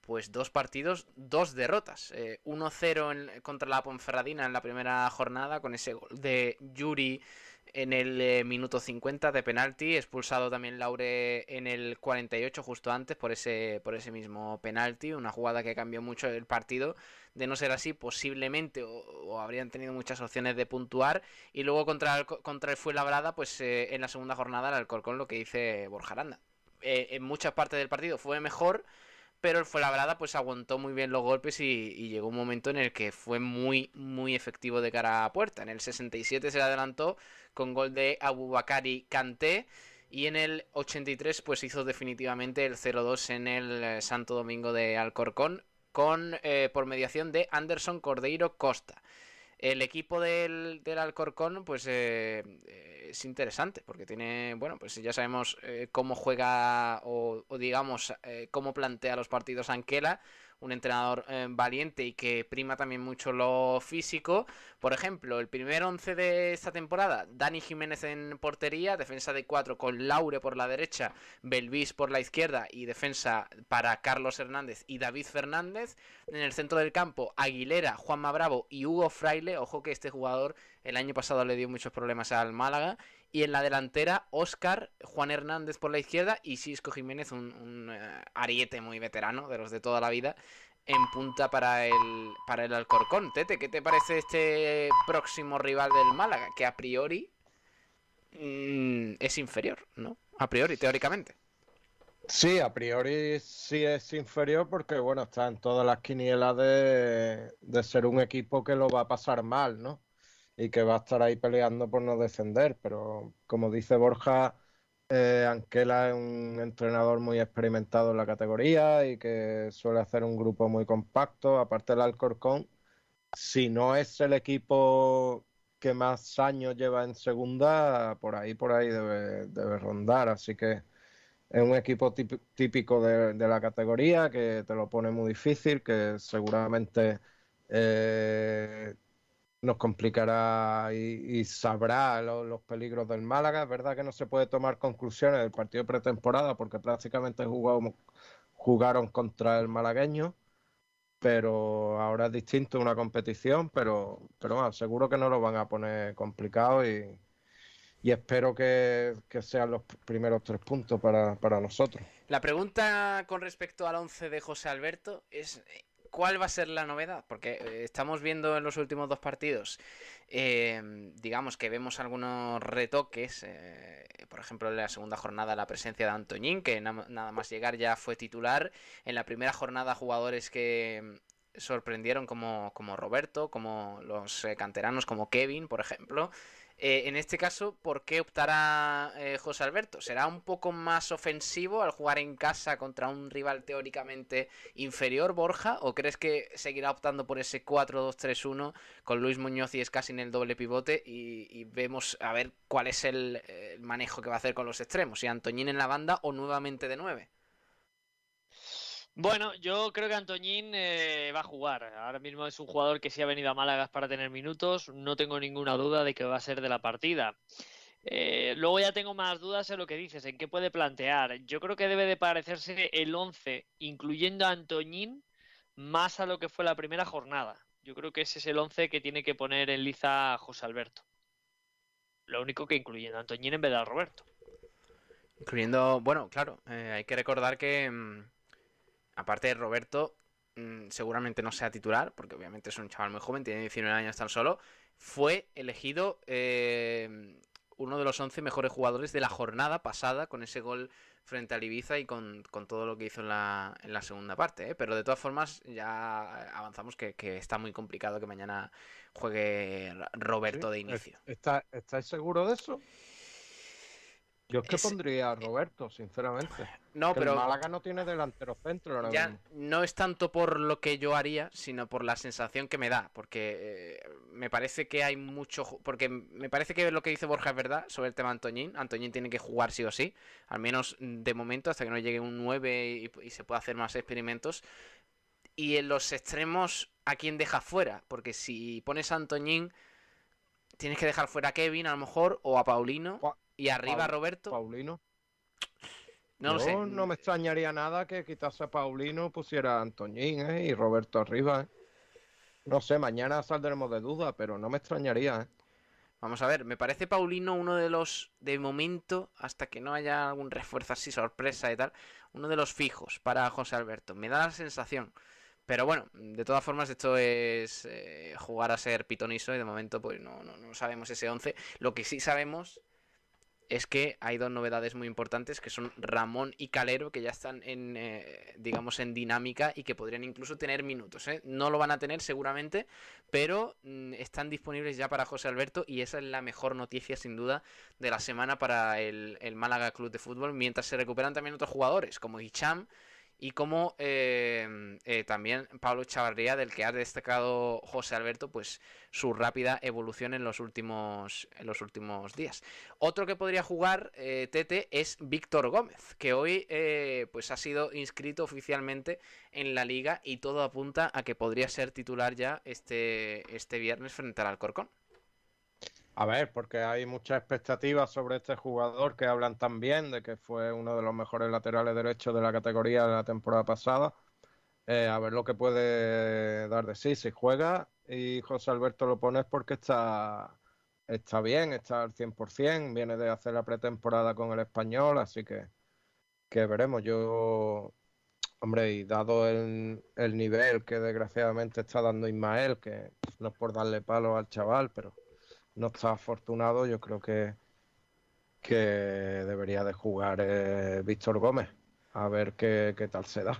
pues dos partidos, dos derrotas. 1-0 eh, contra la Ponferradina en la primera jornada, con ese gol de Yuri en el eh, minuto 50 de penalti, expulsado también Laure en el 48 justo antes por ese, por ese mismo penalti, una jugada que cambió mucho el partido, de no ser así posiblemente o, habrían tenido muchas opciones de puntuar y luego contra el, contra el Fuenlabrada pues eh, en la segunda jornada el Alcorcón lo que dice Borja Aranda. Eh, en muchas partes del partido fue mejor, pero el Fuenlabrada pues aguantó muy bien los golpes y, llegó un momento en el que fue muy muy efectivo de cara a puerta. En el 67 se le adelantó con gol de Abubakari Kanté y en el 83 pues hizo definitivamente el 0-2 en el eh, Santo Domingo de Alcorcón con eh, por mediación de Anderson Cordeiro Costa. El equipo del, Alcorcón, pues eh, es interesante, porque tiene, bueno, pues ya sabemos cómo juega o, o digamos, cómo plantea los partidos Anquela un entrenador eh, valiente y que prima también mucho lo físico. Por ejemplo, el primer once de esta temporada, Dani Jiménez en portería, defensa de cuatro con Laure por la derecha, Belvis por la izquierda y defensa para Carlos Hernández y David Fernández. En el centro del campo, Aguilera, Juanma Bravo y Hugo Fraile. Ojo que este jugador el año pasado le dio muchos problemas al Málaga. Y en la delantera, Oscar, Juan Hernández por la izquierda y Cisco Jiménez, un, eh, ariete muy veterano de los de toda la vida, en punta para el, para el Alcorcón. Tete, ¿qué te parece este próximo rival del Málaga? Que a priori mm, es inferior, ¿no? A priori, teóricamente. Sí, a priori sí es inferior porque, bueno, está en todas las quinielas de, de ser un equipo que lo va a pasar mal, ¿no? Y que va a estar ahí peleando por no descender. Pero como dice Borja, eh, Anquela es un entrenador muy experimentado en la categoría y que suele hacer un grupo muy compacto. Aparte del Alcorcón, si no es el equipo que más años lleva en segunda, por ahí, por ahí debe, debe rondar. Así que es un equipo típico de, la categoría que te lo pone muy difícil, que seguramente eh, nos complicará y, sabrá los peligros del Málaga. Es verdad que no se puede tomar conclusiones del partido pretemporada porque prácticamente jugaron contra el malagueño, pero ahora es distinto una competición, pero, pero seguro que no lo van a poner complicado y y espero que, sean los primeros tres puntos para, nosotros. La pregunta con respecto al 11 de José Alberto es ¿cuál va a ser la novedad? Porque eh, estamos viendo en los últimos dos partidos, eh, digamos que vemos algunos retoques, eh, por ejemplo en la segunda jornada la presencia de Antoñín, que nada más llegar ya fue titular, en la primera jornada jugadores que sorprendieron como, como Roberto, como los canteranos, como Kevin, por ejemplo. Eh, en este caso, ¿por qué optará eh, José Alberto? ¿Será un poco más ofensivo al jugar en casa contra un rival teóricamente inferior, Borja? ¿O crees que seguirá optando por ese 4-2-3-1 con Luis Muñoz y Escasi en el doble pivote? Y, vemos a ver cuál es el, el, manejo que va a hacer con los extremos. Si Antoñín en la banda o nuevamente de 9. Bueno, yo creo que Antoñín eh, va a jugar. Ahora mismo es un jugador que sí ha venido a Málaga para tener minutos. No tengo ninguna duda de que va a ser de la partida. Eh, luego ya tengo más dudas en lo que dices, en qué puede plantear. Yo creo que debe de parecerse el 11, incluyendo a Antoñín, más a lo que fue la primera jornada. Yo creo que ese es el 11 que tiene que poner en liza José Alberto. Lo único que incluyendo a Antoñín en vez de a Roberto. Incluyendo, bueno, claro, eh, hay que recordar que mm, aparte de Roberto, mm, seguramente no sea titular, porque obviamente es un chaval muy joven, tiene 19 años tan solo, fue elegido eh, uno de los 11 mejores jugadores de la jornada pasada con ese gol frente al Ibiza y con, todo lo que hizo en la, en la segunda parte. ¿eh? Pero de todas formas ya avanzamos que, está muy complicado que mañana juegue Roberto de inicio. ¿Está, ¿Estáis seguros de eso? Yo es que pondría a Roberto, sinceramente. No, pero. El Málaga no tiene delantero centro ya No es tanto por lo que yo haría, sino por la sensación que me da. Porque eh, me parece que hay mucho. Porque me parece que lo que dice Borja es verdad sobre el tema Antoñín. Antoñín tiene que jugar sí o sí. Al menos de momento, hasta que no llegue un 9 y, se pueda hacer más experimentos. Y en los extremos, ¿a quién deja fuera? Porque si pones a Antoñín, tienes que dejar fuera a Kevin a lo mejor o a Paulino. Y arriba Roberto. Paulino. No lo sé. No me extrañaría nada que quitase a Paulino, pusiera a Antoñín ¿eh? y Roberto arriba. ¿eh? No sé, mañana saldremos de duda, pero no me extrañaría. ¿eh? Vamos a ver, me parece Paulino uno de los, de momento, hasta que no haya algún refuerzo así, sorpresa y tal, uno de los fijos para José Alberto. Me da la sensación. Pero bueno, de todas formas esto es eh, jugar a ser pitoniso y de momento pues no, no, no sabemos ese 11. Lo que sí sabemos es que hay dos novedades muy importantes que son Ramón y Calero que ya están en eh, digamos en dinámica y que podrían incluso tener minutos ¿eh? no lo van a tener seguramente pero mm, están disponibles ya para José Alberto y esa es la mejor noticia sin duda de la semana para el, el Málaga Club de Fútbol mientras se recuperan también otros jugadores como Hicham y como em, eh, también Pablo Chavarría, del que ha destacado José Alberto, pues su rápida evolución en los últimos, en los últimos días. Otro que podría jugar eh, Tete es Víctor Gómez, que hoy eh, pues ha sido inscrito oficialmente en la liga y todo apunta a que podría ser titular ya este, este viernes frente al Alcorcón. A ver, porque hay muchas expectativas sobre este jugador que hablan también de que fue uno de los mejores laterales derechos de la categoría de la temporada pasada. Eh, a ver lo que puede dar de sí. Si juega y José Alberto lo pone es porque está, está bien, está al 100%, viene de hacer la pretemporada con el español, así que, que veremos. Yo, hombre, y dado el, el nivel que desgraciadamente está dando Ismael, que no es por darle palo al chaval, pero no está afortunado, yo creo que, que debería de jugar eh, Víctor Gómez. A ver qué, tal se da.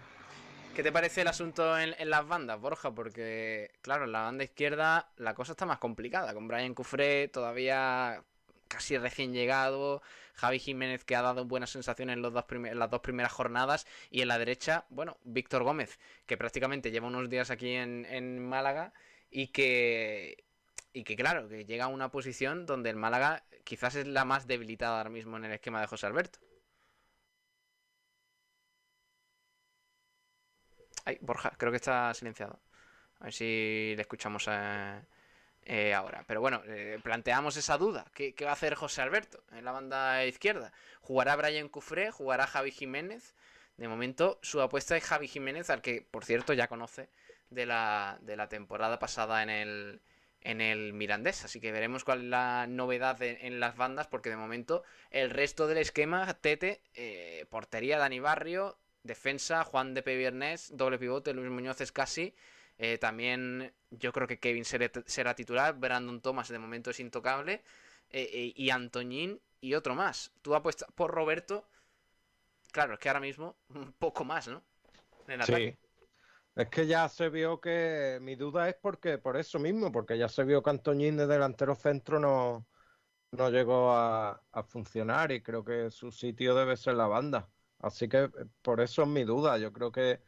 ¿Qué te parece el asunto en, las bandas, Borja? Porque, claro, en la banda izquierda la cosa está más complicada. Con Brian Cufré todavía casi recién llegado. Javi Jiménez que ha dado buenas sensaciones en, los dos en las dos primeras jornadas. Y en la derecha, bueno, Víctor Gómez, que prácticamente lleva unos días aquí en, en Málaga y que y que claro, que llega a una posición donde el Málaga quizás es la más debilitada ahora mismo en el esquema de José Alberto. Ay, Borja, creo que está silenciado. A ver si le escuchamos eh, eh, ahora. Pero bueno, eh, planteamos esa duda. ¿Qué, ¿Qué, va a hacer José Alberto en la banda izquierda? ¿Jugará Brian Cufré? ¿Jugará Javi Jiménez? De momento, su apuesta es Javi Jiménez, al que, por cierto, ya conoce de la, de la temporada pasada en el, en el Mirandés. Así que veremos cuál es la novedad en, en las bandas, porque de momento el resto del esquema, Tete, eh, portería Dani Barrio, defensa Juan de Peviernes, doble pivote Luis Muñoz es casi. Eh, también yo creo que Kevin será, será, titular, Brandon Thomas de momento es intocable, eh, y Antoñín y otro más. Tú apuestas por Roberto, claro, es que ahora mismo (laughs) un poco más, ¿no? En el sí. Ataque. Es que ya se vio que mi duda es porque por eso mismo, porque ya se vio que Antoñín de delantero centro no, no llegó a, funcionar y creo que su sitio debe ser la banda. Así que eh, por eso es mi duda. Yo creo que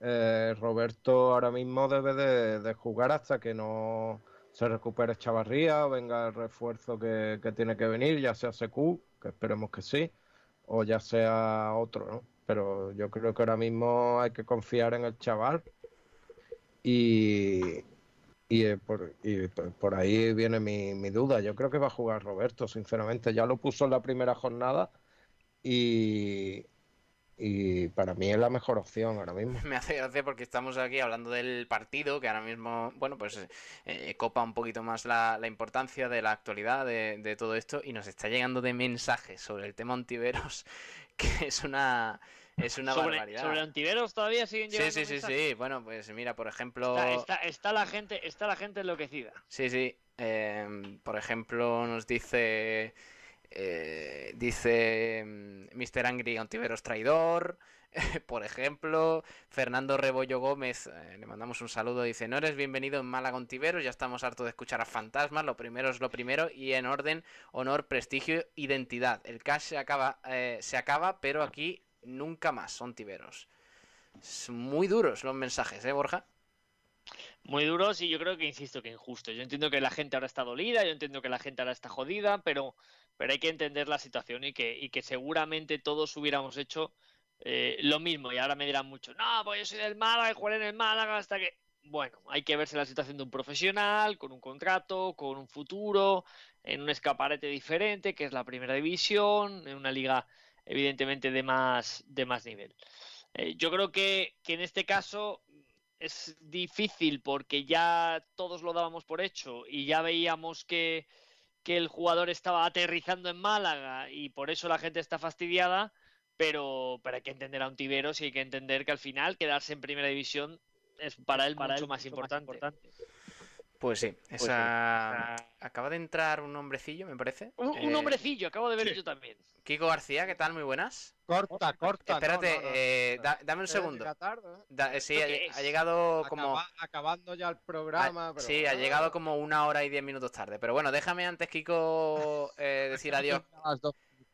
eh, Roberto ahora mismo debe de, de, jugar hasta que no se recupere Chavarría, venga el refuerzo que, que, tiene que venir, ya sea CQ, que esperemos que sí, o ya sea otro, ¿no? Pero yo creo que ahora mismo hay que confiar en el chaval y, y, eh, por, y por, ahí viene mi, mi, duda. Yo creo que va a jugar Roberto, sinceramente. Ya lo puso en la primera jornada y, y para mí es la mejor opción ahora mismo. (laughs) Me hace gracia porque estamos aquí hablando del partido, que ahora mismo, bueno, pues eh, copa un poquito más la, la importancia de la actualidad de, de, todo esto y nos está llegando de mensajes sobre el tema Ontiveros, (laughs) que es una... Es una sobre, barbaridad. ¿Sobre Ontiveros todavía siguen llegando Sí, sí, sí, sí. Bueno, pues mira, por ejemplo... Está, está, está, la, gente, está la gente enloquecida. Sí, sí. Eh, por ejemplo, nos dice... Eh, dice Mr. Angry Ontiveros traidor. (laughs) Por ejemplo, Fernando Rebollo Gómez, eh, le mandamos un saludo, dice, no eres bienvenido en Málaga Ontiveros, ya estamos hartos de escuchar a fantasmas, lo primero es lo primero y en orden, honor, prestigio, identidad. El cash se acaba, eh, se acaba pero aquí nunca más, Ontiveros. Muy duros los mensajes, ¿eh, Borja? Muy duros y yo creo que, insisto, que injusto. Yo entiendo que la gente ahora está dolida, yo entiendo que la gente ahora está jodida, pero pero hay que entender la situación y que, y que seguramente todos hubiéramos hecho eh, lo mismo. Y ahora me dirán mucho, no, pues yo soy del Málaga y jugaré en el Málaga hasta que. Bueno, hay que verse la situación de un profesional, con un contrato, con un futuro, en un escaparate diferente, que es la primera división, en una liga evidentemente de más, de más nivel. Eh, yo creo que, que en este caso es difícil porque ya todos lo dábamos por hecho y ya veíamos que, que el jugador estaba aterrizando en Málaga y por eso la gente está fastidiada, pero, pero hay que entender a un Tiberos y hay que entender que al final quedarse en primera división es para él para mucho, él más, mucho importante. más importante. Pues sí, esa... Pues sí. acaba de entrar un hombrecillo, me parece. Un, un eh... hombrecillo, acabo de ver sí. yo también. Kiko García, ¿qué tal? Muy buenas. Corta, corta. Espérate, no, no, no. Eh, da, dame un segundo. Tarde, ¿eh? da, sí, ha, ha, llegado como. Acaba, acabando ya el programa. Ha, pero... Sí, ha llegado como una hora y diez minutos tarde. Pero bueno, déjame antes, Kiko, eh, decir (laughs) adiós.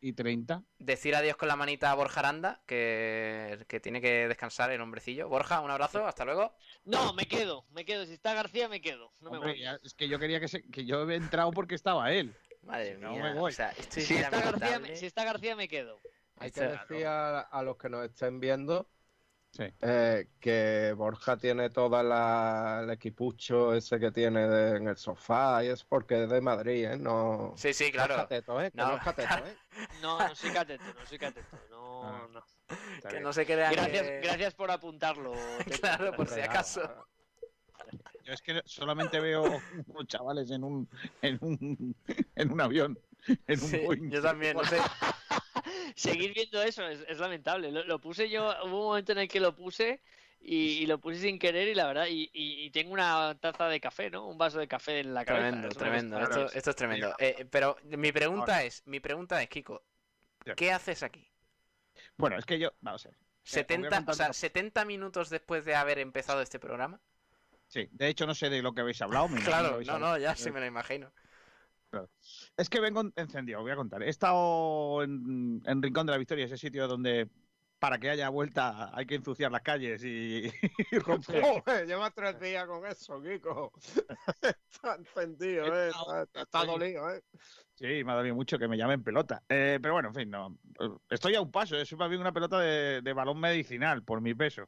Y 30. Decir adiós con la manita a Borja Aranda, que, que tiene que descansar el hombrecillo. Borja, un abrazo, hasta luego. No, me quedo, me quedo. Si está García, me quedo. No Hombre, me voy. ya, es que yo quería que, se, que yo he entrado porque estaba él. Madre mía. No me voy. O sea, esto es si, está García, si está García, me quedo. Hay que decir a, a los que nos estén viendo Sí. Eh, que Borja tiene toda la, el equipucho ese que tiene de, en el sofá y es porque es de Madrid, ¿eh? No, sí, sí, claro. No es cateto, ¿eh? No, no, es cateto, ¿eh? (laughs) No, no soy cateto, no soy cateto. No, Ah. no. Que bien. no se crean Gracias, que- gracias por apuntarlo. (laughs) Claro, por si acaso. Yo es que solamente veo unos chavales en un, en un, en un avión, en un Sí, Boeing. yo también, no sé. (laughs) Seguir viendo eso es, es lamentable. Lo, lo puse yo, hubo un momento en el que lo puse y, y lo puse sin querer y la verdad, y, y- y tengo una taza de café, ¿no? Un vaso de café en la cabeza. Tremendo, Eso me tremendo. gusta. Esto, esto es tremendo. Eh, pero mi pregunta Ahora. es, mi pregunta es, Kiko. ¿qué haces aquí? Bueno, es que yo, vamos a ver. Eh, os voy a 70, contar o sea, una- 70 minutos después de haber empezado este programa. Sí, de hecho no sé de lo que habéis hablado. (laughs) Claro, no, no, ya sí me lo imagino. Es que vengo encendido, voy a contar. He estado en, en Rincón de la Victoria, ese sitio donde para que haya vuelta hay que ensuciar las calles y, y romper. (laughs) Joder, lleva tres días con eso, Kiko. (laughs) está encendido, ¿eh? Está, está dolido, ¿eh? Sí, me ha dolido mucho que me llamen pelota. Eh, pero bueno, en fin, no. estoy a un paso, es más bien una pelota de, de balón medicinal por mi peso.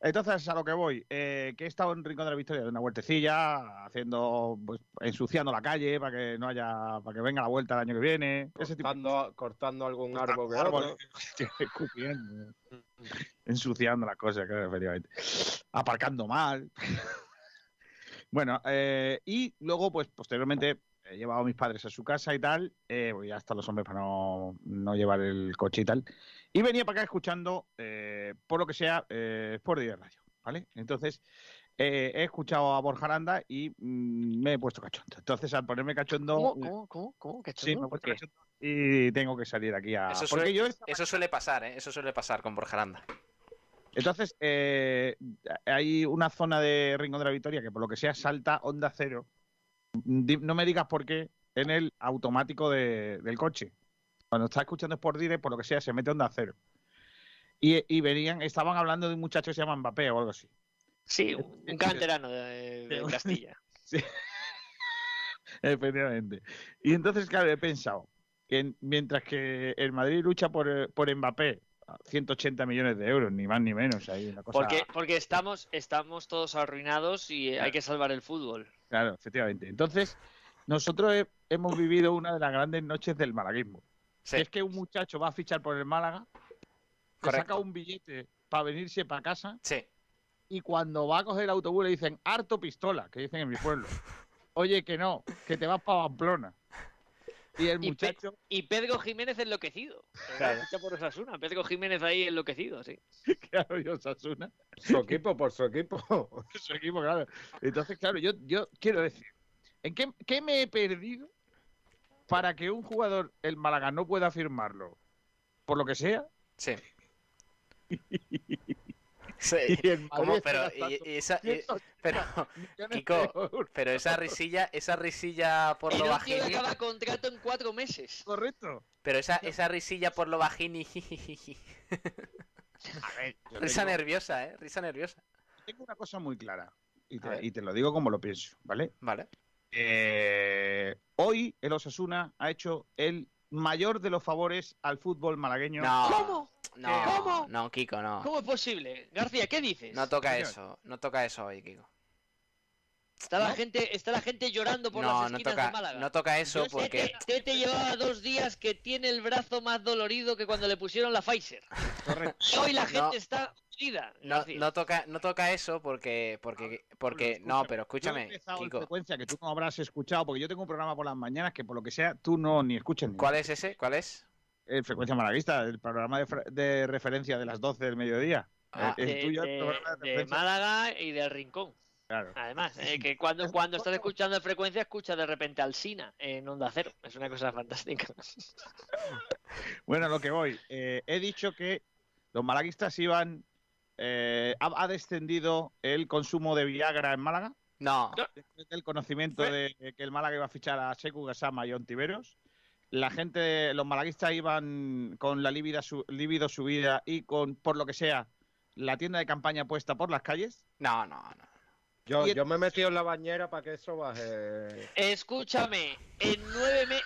Entonces, a lo que voy, eh, que he estado en Rincón de la Victoria de una vueltecilla, haciendo, pues, ensuciando la calle para que no haya, para que venga la vuelta el año que viene. Ese tipo Cortando, cortando algún árbol (laughs) que árbol, escupiendo, ensuciando las cosas, claro, efectivamente. Aparcando mal. (laughs) bueno, eh, y luego, pues posteriormente he llevado a mis padres a su casa y tal, eh, pues ya hasta los hombres para no, no llevar el coche y tal. Y venía para acá escuchando, eh, por lo que sea, eh, Sport de Radio, ¿vale? Entonces, eh, he escuchado a Borja Aranda y mm, me he puesto cachondo. Entonces, al ponerme cachondo... ¿Cómo, cómo, cómo, cómo? ¿Qué Sí, me he puesto ¿Por qué? cachondo y tengo que salir aquí a... Eso suele, yo esta eso suele pasar, ¿eh? Eso suele pasar con Borja Aranda. Entonces, eh, hay una zona de Rincón de la Victoria que por lo que sea salta onda cero. No me digas por qué en el automático de- del coche. Cuando está escuchando Sport Direct, por lo que sea, se mete onda cero. Y, y venían, estaban hablando de un muchacho que se llama Mbappé o algo así. Sí, un, un canterano de, de Sí. Castilla. (laughs) Efectivamente. Y entonces, claro, he pensado que en- mientras que el Madrid lucha por, por Mbappé, a 180 millones de euros, ni más ni menos, ahí una cosa... Porque, porque estamos, estamos todos arruinados y eh, hay que salvar el fútbol. Claro, efectivamente. Entonces, nosotros he- hemos vivido una de las grandes noches del malaguismo. Sí, Es que un muchacho va a fichar por el Málaga, saca un billete para venirse para casa sí. y cuando va a coger el autobús le dicen harto pistola, que dicen en mi pueblo. (laughs) Oye, que no, que te vas para Pamplona. Y el Y pe- muchacho, Y Pedro Jiménez enloquecido. Claro. Ficha por Osasuna. Pedro Jiménez ahí enloquecido, sí. (laughs) claro, yo Osasuna, Su (laughs) equipo por su equipo. (laughs) su equipo, claro. Entonces, claro, yo, yo quiero decir, ¿en qué, qué me he perdido para que un jugador, el Málaga, no pueda firmarlo? Por lo que sea, Sí. Sí. (laughs) y ¿Cómo? Pero, y- y esa, y- 180 pero, (laughs) Kiko, pero esa risilla, esa risilla por El lo tío bajini, acaba contrato en cuatro meses. Correcto. pero esa, esa risilla por lo bajini, (laughs) A ver, yo risa tengo, nerviosa, eh, risa nerviosa. tengo una cosa muy clara. Y te, y te lo digo como lo pienso, ¿vale? Vale. Eh, hoy el Osasuna ha hecho el mayor de los favores al fútbol malagueño. No, ¿Cómo? no, ¿Cómo? no, Kiko, no. ¿Cómo es posible? García, ¿qué dices? No toca Señor. eso, no toca eso hoy, Kiko. Está la, ¿No? gente, está la gente llorando por No, las no esquinas toca, de Málaga. no toca eso porque Tete, Tete llevaba dos días que tiene el brazo más dolorido que cuando le pusieron la Pfizer. (laughs) Correcto. Hoy la No. gente está jodida. no, no toca, no toca eso porque, porque, porque, no, pero Yo he escúchame, Kiko, frecuencia que tú no habrás escuchado, porque yo tengo un programa por las mañanas que por lo que sea tú no ni escuchas ni ¿cuál es ese? ¿Cuál es? En frecuencia malaguista, el programa de, de referencia de las 12 del mediodía. Ah, el, el de, tuyo de- programa de de. Málaga y del Rincón. Claro. Además, eh, que cuando, cuando estás escuchando en frecuencia, escuchas de repente al Sina en Onda Cero. Es una cosa fantástica. (laughs) Bueno, lo que voy. eh, he dicho que los malaguistas iban. eh, ha, ha descendido el consumo de Viagra en Málaga. No, Después del conocimiento de que el Málaga iba a fichar a Seku Gasama y Ontiveros. La gente, los malaguistas iban con la libido, su, libido subida y con, por lo que sea, la tienda de campaña puesta por las calles. no, no, no. Yo, yo me he metido en la bañera para que eso baje. Escúchame, en nueve meses.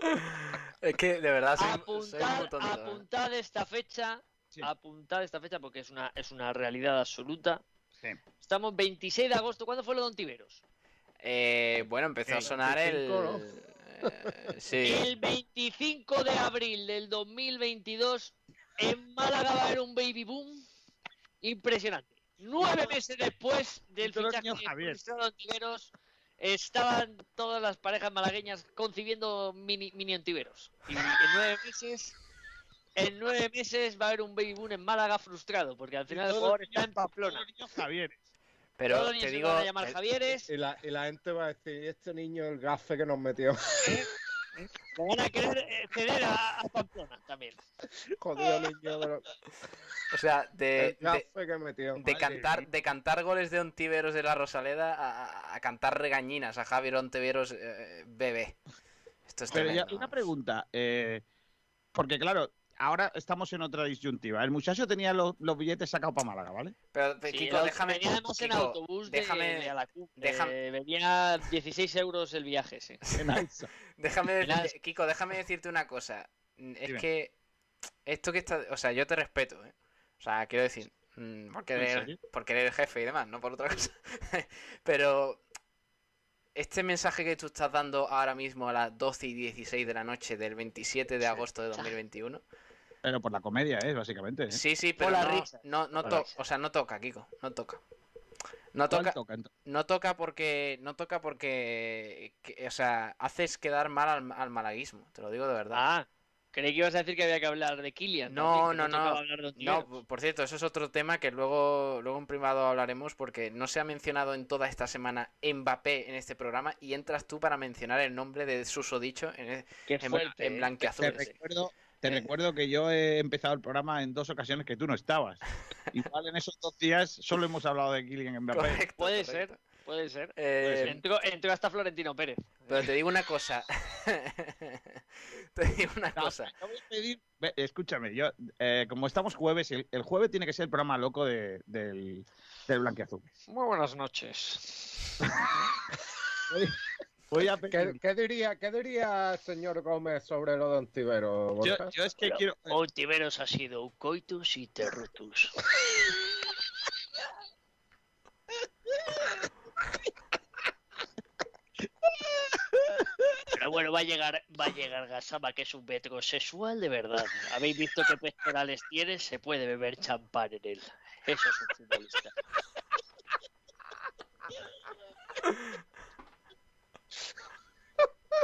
(laughs) Es que de verdad soy, soy muy Apuntad, tonto. ¿eh? apuntad esta fecha. Sí. Apuntad esta fecha porque es una, es una realidad absoluta. Sí. Estamos 26 de agosto. ¿Cuándo fue lo de Ontiveros? Eh, bueno, empezó a sonar el... 25, ¿no? eh, (laughs) sí. El 25 de abril del 2022 en Málaga va a haber un baby boom impresionante. Nueve meses después del fichaje de Ontiveros, estaban todas las parejas malagueñas concibiendo mini, mini Ontiveros. Y en nueve meses, en nueve meses va a haber un baby boom en Málaga frustrado, porque al final el jugador está en Pamplona. Javieres. Pero Todos los niños te se digo... van a llamar el- Javieres, Y la, y la gente va a decir: "¿Y este niño, el gafe que nos metió. Le van a querer eh, ceder a, a Pamplona también. Jodido niño los- O sea, de, de, gafe que metió. de Madre cantar, de cantar goles de Ontiveros de la Rosaleda a, a- cantar regañinas a Javier Ontiveros eh, bebé. Esto es Pero ya, una pregunta. eh, porque, claro, ahora estamos en otra disyuntiva. El muchacho tenía los, los billetes sacados para Málaga, ¿vale? Pero, Sí, Kiko, déjame. venía además en Kiko, autobús de, déjame, de Alacú. déjame- Eh, venía 16 euros el viaje, sí. (laughs) Déjame decirte- Kiko, déjame decirte una cosa. Es Dime. que esto que está, o sea, yo te respeto, ¿eh? O sea, quiero decir, porque ¿En eres, porque eres el jefe y demás, no por otra cosa. (laughs) Pero este mensaje que tú estás dando ahora mismo a las 12 y 16 de la noche del 27 de agosto de 2021. Pero por la comedia, ¿eh? Básicamente. ¿eh? Sí, sí, Por pero la no, risa. no, no to- o sea, no toca, Kiko, no toca. No ¿Cuál toca, no toca porque, no toca porque, que- o sea, haces quedar mal al, al malaguismo, te lo digo de verdad. Ah, creí que ibas a decir que había que hablar de Kylian. No, no, no. hablar de No, p- por cierto, eso es otro tema que luego, luego en privado hablaremos porque no se ha mencionado en toda esta semana Mbappé en este programa y entras tú para mencionar el nombre de susodicho en, e- en, fuerte. en ¿eh? Te blanqueazules. recuerdo, te Eh. recuerdo que yo he empezado el programa en dos ocasiones que tú no estabas. Igual en esos dos días solo hemos hablado de Kylian Mbappé. Correcto, Puede correcto. ser, puede ser. Eh, Entró, entró hasta Florentino Pérez. pero te digo una cosa. (laughs) te digo una No, cosa. te voy a pedir- ve, escúchame, yo, eh, como estamos jueves, el, el jueves tiene que ser el programa loco de- del, del Blanquiazul. Muy buenas noches. (laughs) Voy, a ¿Qué, qué diría, ¿Qué diría el señor Gómez sobre lo de Ontivero, Yo, yo es que quiero. Ontiveros ha sido un coitus interruptus. Pero bueno, va a llegar, va a llegar Gasama, que es un metrosexual de verdad. ¿Habéis visto qué pectorales tiene? Se puede beber champán en él. Eso es un futbolista.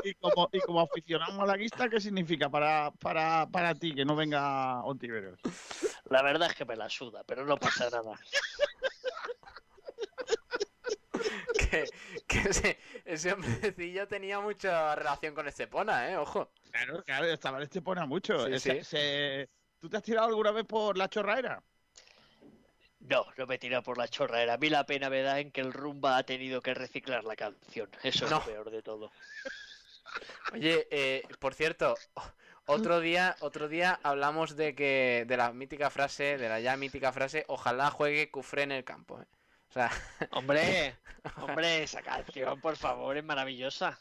Y como, y como aficionado malaguista, ¿qué significa para, para, para ti que no venga Ontiveros? La verdad es que me la suda, pero no pasa nada. Que, que ese, ese hombrecillo tenía mucha relación con Estepona, ¿eh? Ojo. Claro, claro, esta vez te pone mucho. Sí, Ese- sí. se- ¿Tú te has tirado alguna vez por la chorraera? No, no me tira por la chorra. A mí la pena me da en que el Rumba ha tenido que reciclar la canción. Eso es lo peor de todo. Oye, eh, por cierto, (laughs) otro día, otro día hablamos de que de la mítica frase, de la ya mítica frase, ojalá juegue Cufré en el campo. ¿eh? O sea, (laughs) Hombre, (laughs) hombre, esa canción, por favor, es maravillosa.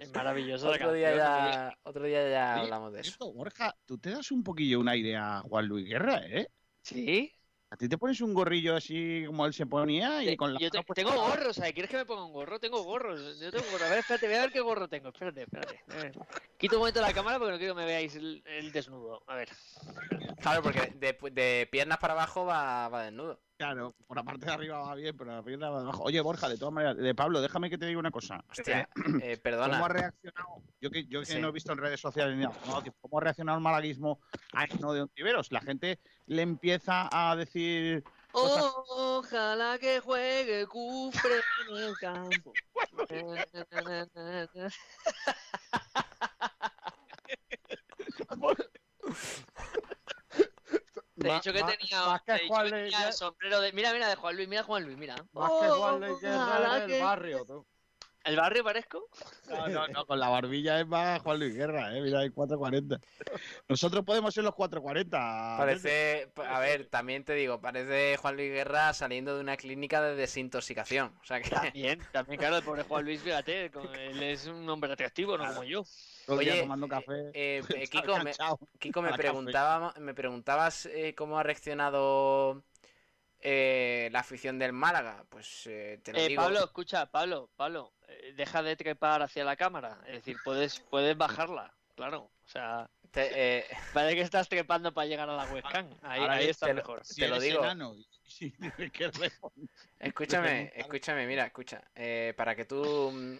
Es maravillosa la otro canción. día ya, otro día ya Oye, hablamos de eso. Borja, tú te das un poquillo un aire a Juan Luis Guerra, ¿eh? ¿Sí? A ti te pones un gorrillo así como él se ponía y con la Yo te- tengo gorros, ¿sabes? ¿Quieres que me ponga un gorro? Tengo gorros. Yo tengo gorro. A ver, espérate, voy a ver qué gorro tengo. Espérate, espérate. Quito un momento la cámara porque no quiero que me veáis el, el desnudo. A ver. Claro, porque de, de piernas para abajo va, va desnudo. Claro, por la parte de arriba va bien, pero la pierna va abajo. Oye, Borja, de todas maneras, de Pablo, déjame que te diga una cosa. Hostia, eh, ¿Cómo perdona. ha reaccionado? Yo que, yo que Sí. no he visto en redes sociales ni nada, ¿cómo ha reaccionado el malaguismo a no de Ontiveros? La gente le empieza a decir cosas Ojalá que juegue Cufre en el campo. (laughs) (laughs) Te he dicho que tenía, más que Juan que Luis tenía Guerra- el sombrero de. Mira, mira, de Juan Luis, mira Juan Luis, mira. Más que Juan Luis Guerra Ojalá en el que- barrio, tú. ¿El barrio parezco? No, no, no, con la barbilla es más Juan Luis Guerra, ¿eh? Mira, hay 440. Nosotros podemos ser los 440. Parece, a ver, también te digo, parece Juan Luis Guerra saliendo de una clínica de desintoxicación. O sea que, También, también, claro, el pobre Juan Luis, fíjate, él es un hombre atractivo, no como yo. Oye, tomando café. eh, (laughs) eh, Kiko, me. Kiko, me, preguntaba, me preguntabas eh, cómo ha reaccionado eh, la afición del Málaga. Pues eh, te lo Eh, digo. Pablo, escucha, Pablo, Pablo, eh, deja de trepar hacia la cámara. Es decir, puedes, puedes bajarla, claro. O sea, Te- eh, parece que estás trepando para llegar a la webcam. (laughs) Ahí, Ahora ahí bien, está te lo- mejor. Si te lo digo. enano (laughs) escúchame, escúchame, mira, escucha. eh, para que tú. mm,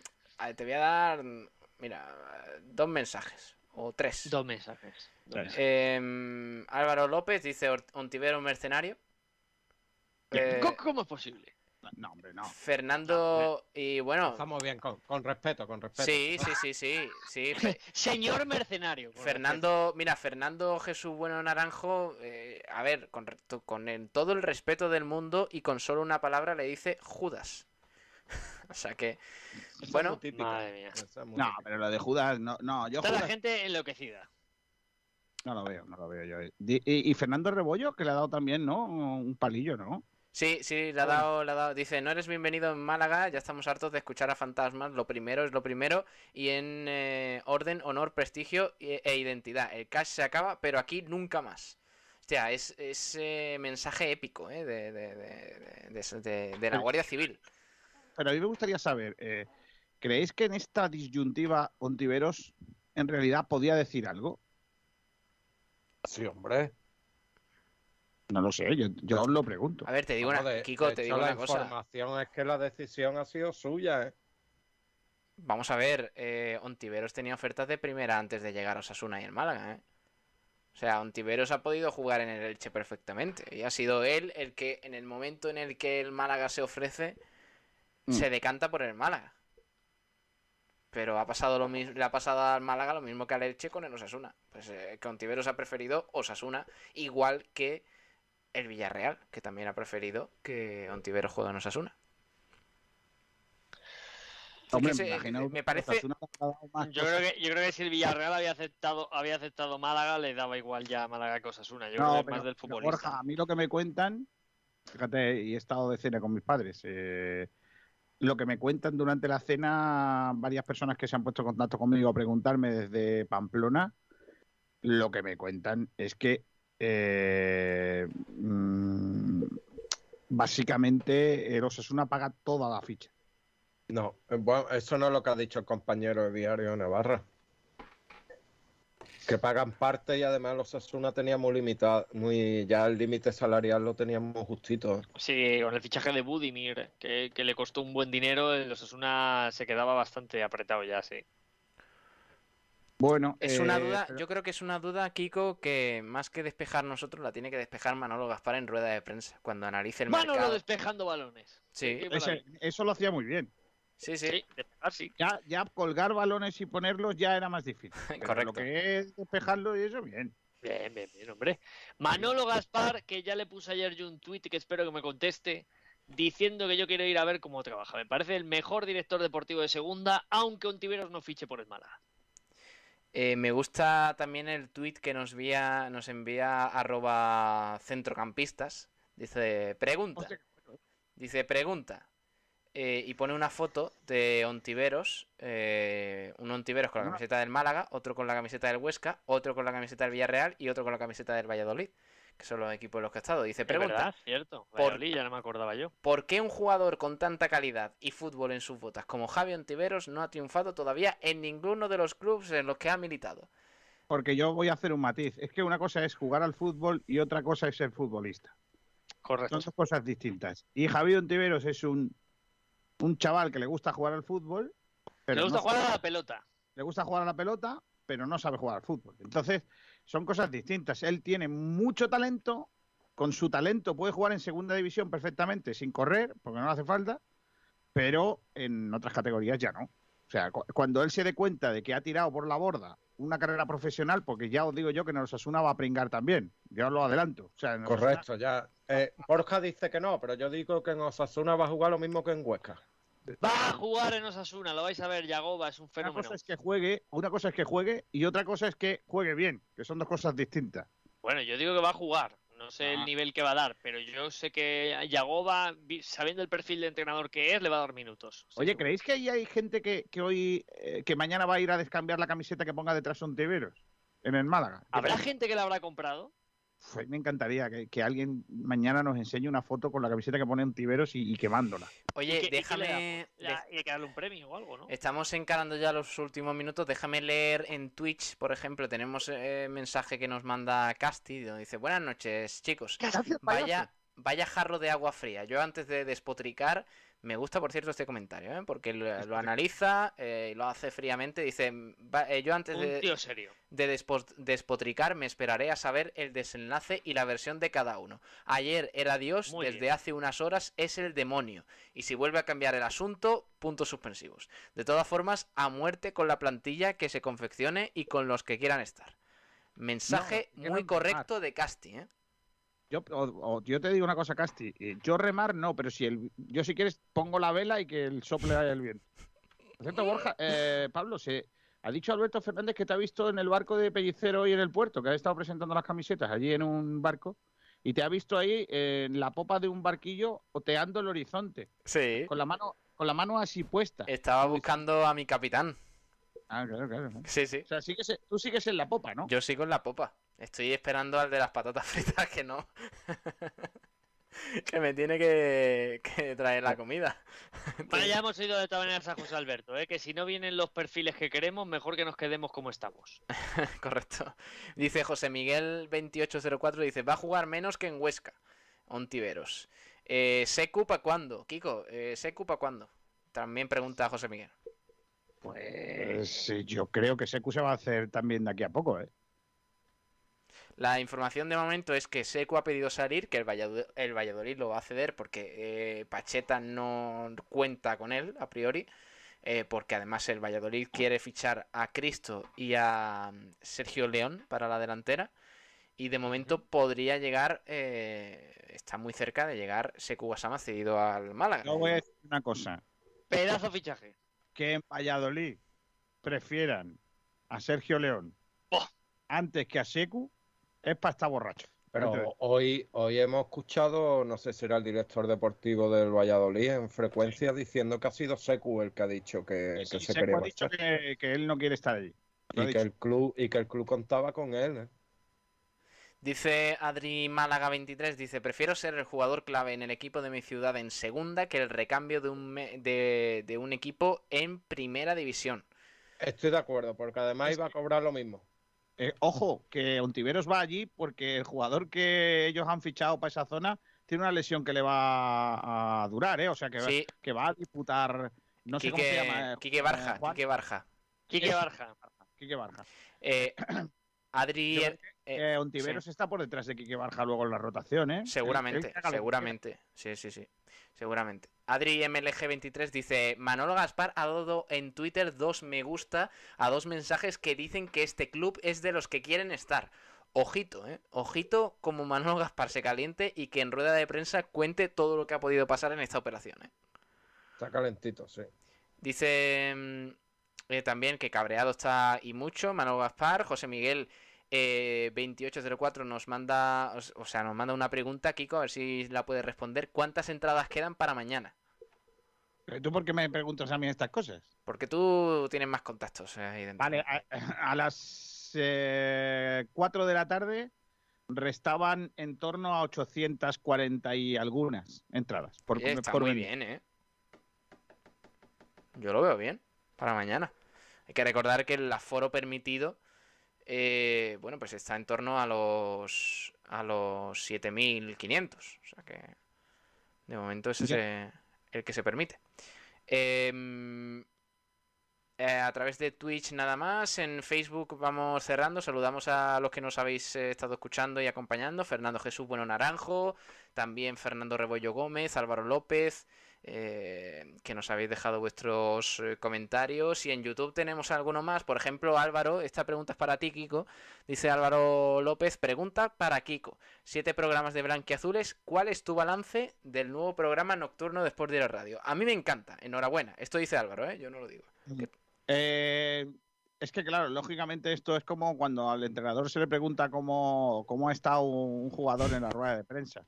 Te voy a dar, mira, dos mensajes. O tres. Dos mensajes. dos Tres. mensajes. Em, Álvaro López dice Ontivero mercenario. Eh, ¿Cómo, es posible? No, hombre, no. Fernando y bueno, Estamos bien, con, con respeto, con respeto. sí, sí, sí, sí, sí. (laughs) Señor mercenario. Fernando, mira, Fernando Jesús Bueno Naranjo, eh, a ver, con, con el- todo el respeto del mundo y con solo una palabra le dice Judas. (laughs) o sea que, es bueno. Madre mía. No, pero lo de Judas, no, no. Yo Está la gente enloquecida. No lo veo, no lo veo yo. Y, y Fernando Rebollo, que le ha dado también, ¿no? Un palillo, ¿no? Sí, sí, le ha, dado, le ha dado. Dice, no eres bienvenido en Málaga, ya estamos hartos de escuchar a fantasmas. Lo primero es lo primero. Y en eh, orden, honor, prestigio e, e, identidad. El cash se acaba, pero aquí nunca más. O sea, es, ese mensaje épico ¿eh? de, de, de, la Guardia Civil. Pero a mí me gustaría saber, eh, ¿creéis que en esta disyuntiva Ontiveros en realidad podía decir algo? Sí, hombre. No lo sé, yo, os lo pregunto. A ver, te digo una, Kiko, te digo la una cosa. La información es que la decisión ha sido suya, ¿eh? Vamos a ver, eh, Ontiveros tenía ofertas de primera antes de llegar a Osasuna y el Málaga, ¿eh? O sea, Ontiveros ha podido jugar en el Elche perfectamente. Y ha sido él el que, en el momento en el que el Málaga se ofrece, mm. se decanta por el Málaga. Pero ha pasado lo mismo, le ha pasado al Málaga lo mismo que al Elche con el Osasuna. Pues eh, que Ontiveros ha preferido Osasuna, igual que el Villarreal, que también ha preferido que Ontivero juegue en Osasuna. Hombre, me, parece. Yo creo, que, yo creo que si el Villarreal había aceptado, había aceptado Málaga, le daba igual ya Málaga que Osasuna. Yo creo que más del futbolista. a mí lo que me cuentan, fíjate, y he estado de cena con mis padres. Eh, lo que me cuentan durante la cena, varias personas que se han puesto en contacto conmigo a preguntarme desde Pamplona, lo que me cuentan es que eh, mm, básicamente el Osasuna paga toda la ficha. No, eh, bueno, eso no es lo que ha dicho el compañero de Diario Navarra. Que pagan parte y además los Osasuna tenía muy limitado, muy, ya el límite salarial lo teníamos justito. Sí, con el fichaje de Budimir, que, que le costó un buen dinero, el Osasuna se quedaba bastante apretado ya, sí. Bueno, es una eh, duda, yo creo que es una duda, Kiko, que más que despejar nosotros, la tiene que despejar Manolo Gaspar en rueda de prensa, cuando analice el Manolo mercado. despejando balones. Sí. eso lo hacía muy bien. Sí, sí. Ya, ya colgar balones y ponerlos ya era más difícil. (laughs) Correcto. Lo que es despejarlo y eso, bien. Bien, bien, bien, hombre. Manolo Gaspar, que ya le puse ayer yo un tuit que espero que me conteste, diciendo que yo quiero ir a ver cómo trabaja. Me parece el mejor director deportivo de segunda, aunque Ontiveros no fiche por el Málaga. Eh, me gusta también el tweet que nos envía, nos envía arroba centrocampistas. Dice, pregunta. Dice, pregunta. Eh, y pone una foto de Ontiveros. Eh, un Ontiveros con la camiseta del Málaga, otro con la camiseta del Huesca, otro con la camiseta del Villarreal y otro con la camiseta del Valladolid que son los equipos en los que ha estado. Dice, pregunta. cierto. Por, ya no me acordaba yo. ¿Por qué un jugador con tanta calidad y fútbol en sus botas como Javi Ontiveros no ha triunfado todavía en ninguno de los clubes en los que ha militado? Porque yo voy a hacer un matiz. Es que una cosa es jugar al fútbol y otra cosa es ser futbolista. Correcto. Son dos cosas distintas. Y Javi Ontiveros es un, un chaval que le gusta jugar al fútbol. Pero le gusta jugar a la pelota. Le gusta jugar a la pelota, pero no sabe jugar al fútbol. Entonces, son cosas distintas. Él tiene mucho talento, con su talento puede jugar en segunda división perfectamente sin correr, porque no le hace falta, pero en otras categorías ya no. O sea, cuando él se dé cuenta de que ha tirado por la borda una carrera profesional, porque ya os digo yo que en Osasuna va a pringar también, ya os lo adelanto. Correcto, ya. Eh, Borja dice que no, pero yo digo que en Osasuna va a jugar lo mismo que en Huesca. Va a jugar en Osasuna, lo vais a ver, Yagoba es un fenómeno. Una cosa es que juegue, una cosa es que juegue y otra cosa es que juegue bien, que son dos cosas distintas. Bueno, yo digo que va a jugar, no sé el ah. nivel que va a dar, pero yo sé que Yagoba, sabiendo el perfil de entrenador que es, le va a dar minutos. Oye, ¿creéis que ahí hay gente que, hoy, eh, que mañana va a ir a descambiar la camiseta que ponga detrás Ontiveros en el Málaga? ¿Habrá gente que la habrá comprado? Me encantaría que, alguien mañana nos enseñe una foto con la camiseta que pone en Tiberos y, quemándola. Oye, déjame. Y, que darle un premio o algo, ¿no? Estamos encarando ya los últimos minutos. Déjame leer en Twitch, por ejemplo. Tenemos eh, mensaje que nos manda Casti, donde dice: Buenas noches, chicos. Vaya, vaya jarro de agua fría. Yo antes de despotricar me gusta, por cierto, este comentario, ¿eh? porque lo, analiza eh, y lo hace fríamente. Dice, eh, yo antes de, serio. de despotricar me esperaré a saber el desenlace y la versión de cada uno. Ayer era Dios, desde hace unas horas es el demonio. Y si vuelve a cambiar el asunto, puntos suspensivos. De todas formas, a muerte con la plantilla que se confeccione y con los que quieran estar. Mensaje muy correcto de Casti, ¿eh? Yo, yo te digo una cosa, Casti. Eh, yo remar no, pero si el, yo si quieres pongo la vela y que el sople el viento. Por cierto, Borja, eh, Pablo, se, Ha dicho Alberto Fernández que te ha visto en el barco de Pellicero y en el puerto, que ha estado presentando las camisetas allí en un barco y te ha visto ahí en la popa de un barquillo oteando el horizonte. Sí. Con la mano, con la mano así puesta. Estaba buscando a mi capitán. Ah, claro, claro. Sí, sí. O sea, sigues- tú sigues en la popa, ¿no? Yo sigo en la popa. Estoy esperando al de las patatas (laughs) fritas que no. que me tiene que, que traer la comida. (laughs) Bueno, ya hemos oído de todas maneras a José Alberto, ¿eh? que si no vienen los perfiles que queremos, mejor que nos quedemos como estamos. (laughs) Correcto. Dice José Miguel 2804, dice, va a jugar menos que en Huesca. Ontiveros. Eh, ¿Secu para cuándo? Kiko, eh, ¿Secu para cuándo? También pregunta José Miguel. Pues eh, yo creo que Secu se va a hacer también de aquí a poco, ¿eh? La información de momento es que Secu ha pedido salir, que el Valladolid, el Valladolid lo va a ceder porque eh, Pacheta no cuenta con él a priori, eh, porque además el Valladolid quiere fichar a Cristo y a mm, Sergio León para la delantera y de momento podría llegar, eh, está muy cerca de llegar Secu Guasama cedido al Málaga. Yo voy a decir una cosa. Pedazo fichaje. Que en Valladolid prefieran a Sergio León antes que a Secu es para estar borracho. Pero hoy, hoy hemos escuchado, no sé si era el director deportivo del Valladolid en frecuencia diciendo que ha sido Secu el que ha dicho que, que Sí, se Secu quería ha dicho que, que él no quiere estar allí. Y que el club, y que el club contaba con él. ¿eh? Dice Adri Málaga 23, dice, prefiero ser el jugador clave en el equipo de mi ciudad en segunda que el recambio de un, me- de, de un equipo en primera división. Estoy de acuerdo, porque además iba a cobrar lo mismo. Eh, ojo, que Ontiveros va allí porque el jugador que ellos han fichado para esa zona tiene una lesión que le va a durar, ¿eh? O sea, que, va- Sí. que va a disputar. No sé cómo se llama. eh, Quique Barja. Quique Barja. Quique Barja. Quique Barja. Eh, Adri, eh, Eh, Ontiveros sí. está por detrás de Quique Barja luego en la rotación, ¿eh? Seguramente, seguramente. Sí, sí, sí. Seguramente. Adri MLG23 dice: Manolo Gaspar ha dado en Twitter dos me gusta a dos mensajes que dicen que este club es de los que quieren estar. Ojito, ¿eh? Ojito como Manolo Gaspar se caliente y que en rueda de prensa cuente todo lo que ha podido pasar en esta operación, ¿eh? Está calentito, sí. Dice mm, eh, también que cabreado está y mucho Manolo Gaspar. José Miguel eh, 2804 nos manda, o sea, nos manda una pregunta, Kiko, a ver si la puede responder. ¿Cuántas entradas quedan para mañana? quiera. ¿Tú por qué me preguntas a mí estas cosas? Porque tú tienes más contactos eh. Vale, a, a las eh, 4 de la tarde restaban en torno a 840 y algunas entradas. Por, está por muy bien, ¿eh? Yo lo veo bien para mañana. Hay que recordar que el aforo permitido, eh, bueno, pues está en torno a los a los 7.500. O sea que de momento ese es el que se permite. Em, eh, a través de Twitch nada más. En Facebook vamos cerrando. Saludamos a los que nos habéis eh, estado escuchando y acompañando. Fernando Jesús Bueno Naranjo. También Fernando Rebollo Gómez, Álvaro López. Eh, que nos habéis dejado vuestros eh, comentarios. Y en YouTube tenemos alguno más. Por ejemplo, Álvaro, esta pregunta es para ti, Kiko. Dice Álvaro López, pregunta para Kiko. Siete programas de Blanquiazules. ¿Cuál es tu balance del nuevo programa nocturno de Sport Direct Radio? A mí me encanta. Enhorabuena. Esto dice Álvaro, ¿eh? Yo no lo digo. Eh, es que, claro, lógicamente esto es como cuando al entrenador se le pregunta cómo, cómo ha estado un jugador en la rueda de prensa.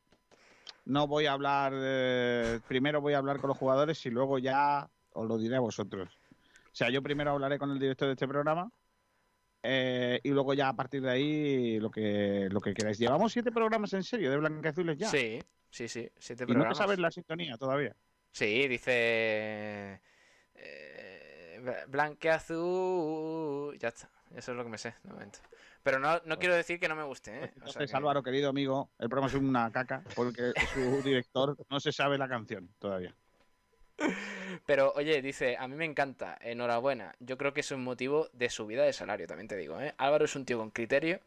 No voy a hablar, eh, primero voy a hablar con los jugadores y luego ya os lo diré a vosotros. O sea, yo primero hablaré con el director de este programa eh, y luego ya a partir de ahí lo que, lo que queráis. Llevamos siete programas en serio de Blancazules ya. Sí, sí, sí. Siete y no te programas. sabes la sintonía todavía. Sí, dice. Eh, Blanqueazul. Ya está. Eso es lo que me sé de momento. Pero no, no quiero decir que no me guste, ¿eh? O sea Entonces, que- Álvaro, querido amigo, el programa es una caca porque su (laughs) director no se sabe la canción todavía. Pero oye, dice, a mí me encanta, enhorabuena. Yo creo que es un motivo de subida de salario, también te digo, ¿eh? Álvaro es un tío con criterio,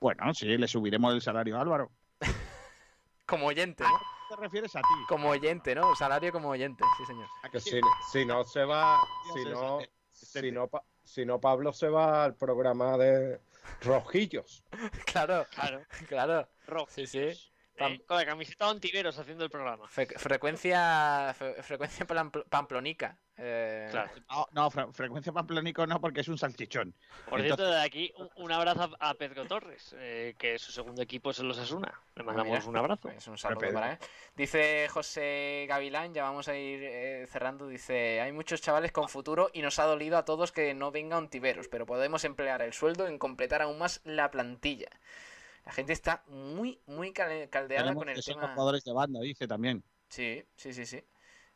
Bueno, sí, le subiremos el salario a Álvaro. (laughs) como oyente, ¿no? ¿Qué te refieres a ti? Como oyente, ¿no? Salario como oyente, sí, señor. Que si, si no se va, si no, ese- si no, si no Pablo se va al programa de Rojillos. (laughs) Claro, Claro. claro. Rojo. Sí, sí. ¿Eh? Con la camiseta de Ontiveros haciendo el programa. frecuencia frecuencia pamplonica. Eh... Claro. No, frecuencia pamplónico no, porque es un salchichón. Por cierto, de aquí un, abrazo a Pedro Torres, eh, que su segundo equipo es los Asuna. Le mandamos un abrazo. Es un saludo para él. Dice José Gavilán, ya vamos a ir eh, cerrando. Dice: Hay muchos chavales con futuro y nos ha dolido a todos que no venga un Tiberos, pero podemos emplear el sueldo en completar aún más la plantilla. La gente está muy, muy caldeada con el tema. jugadores de banda, dice también. Sí, sí, sí, sí.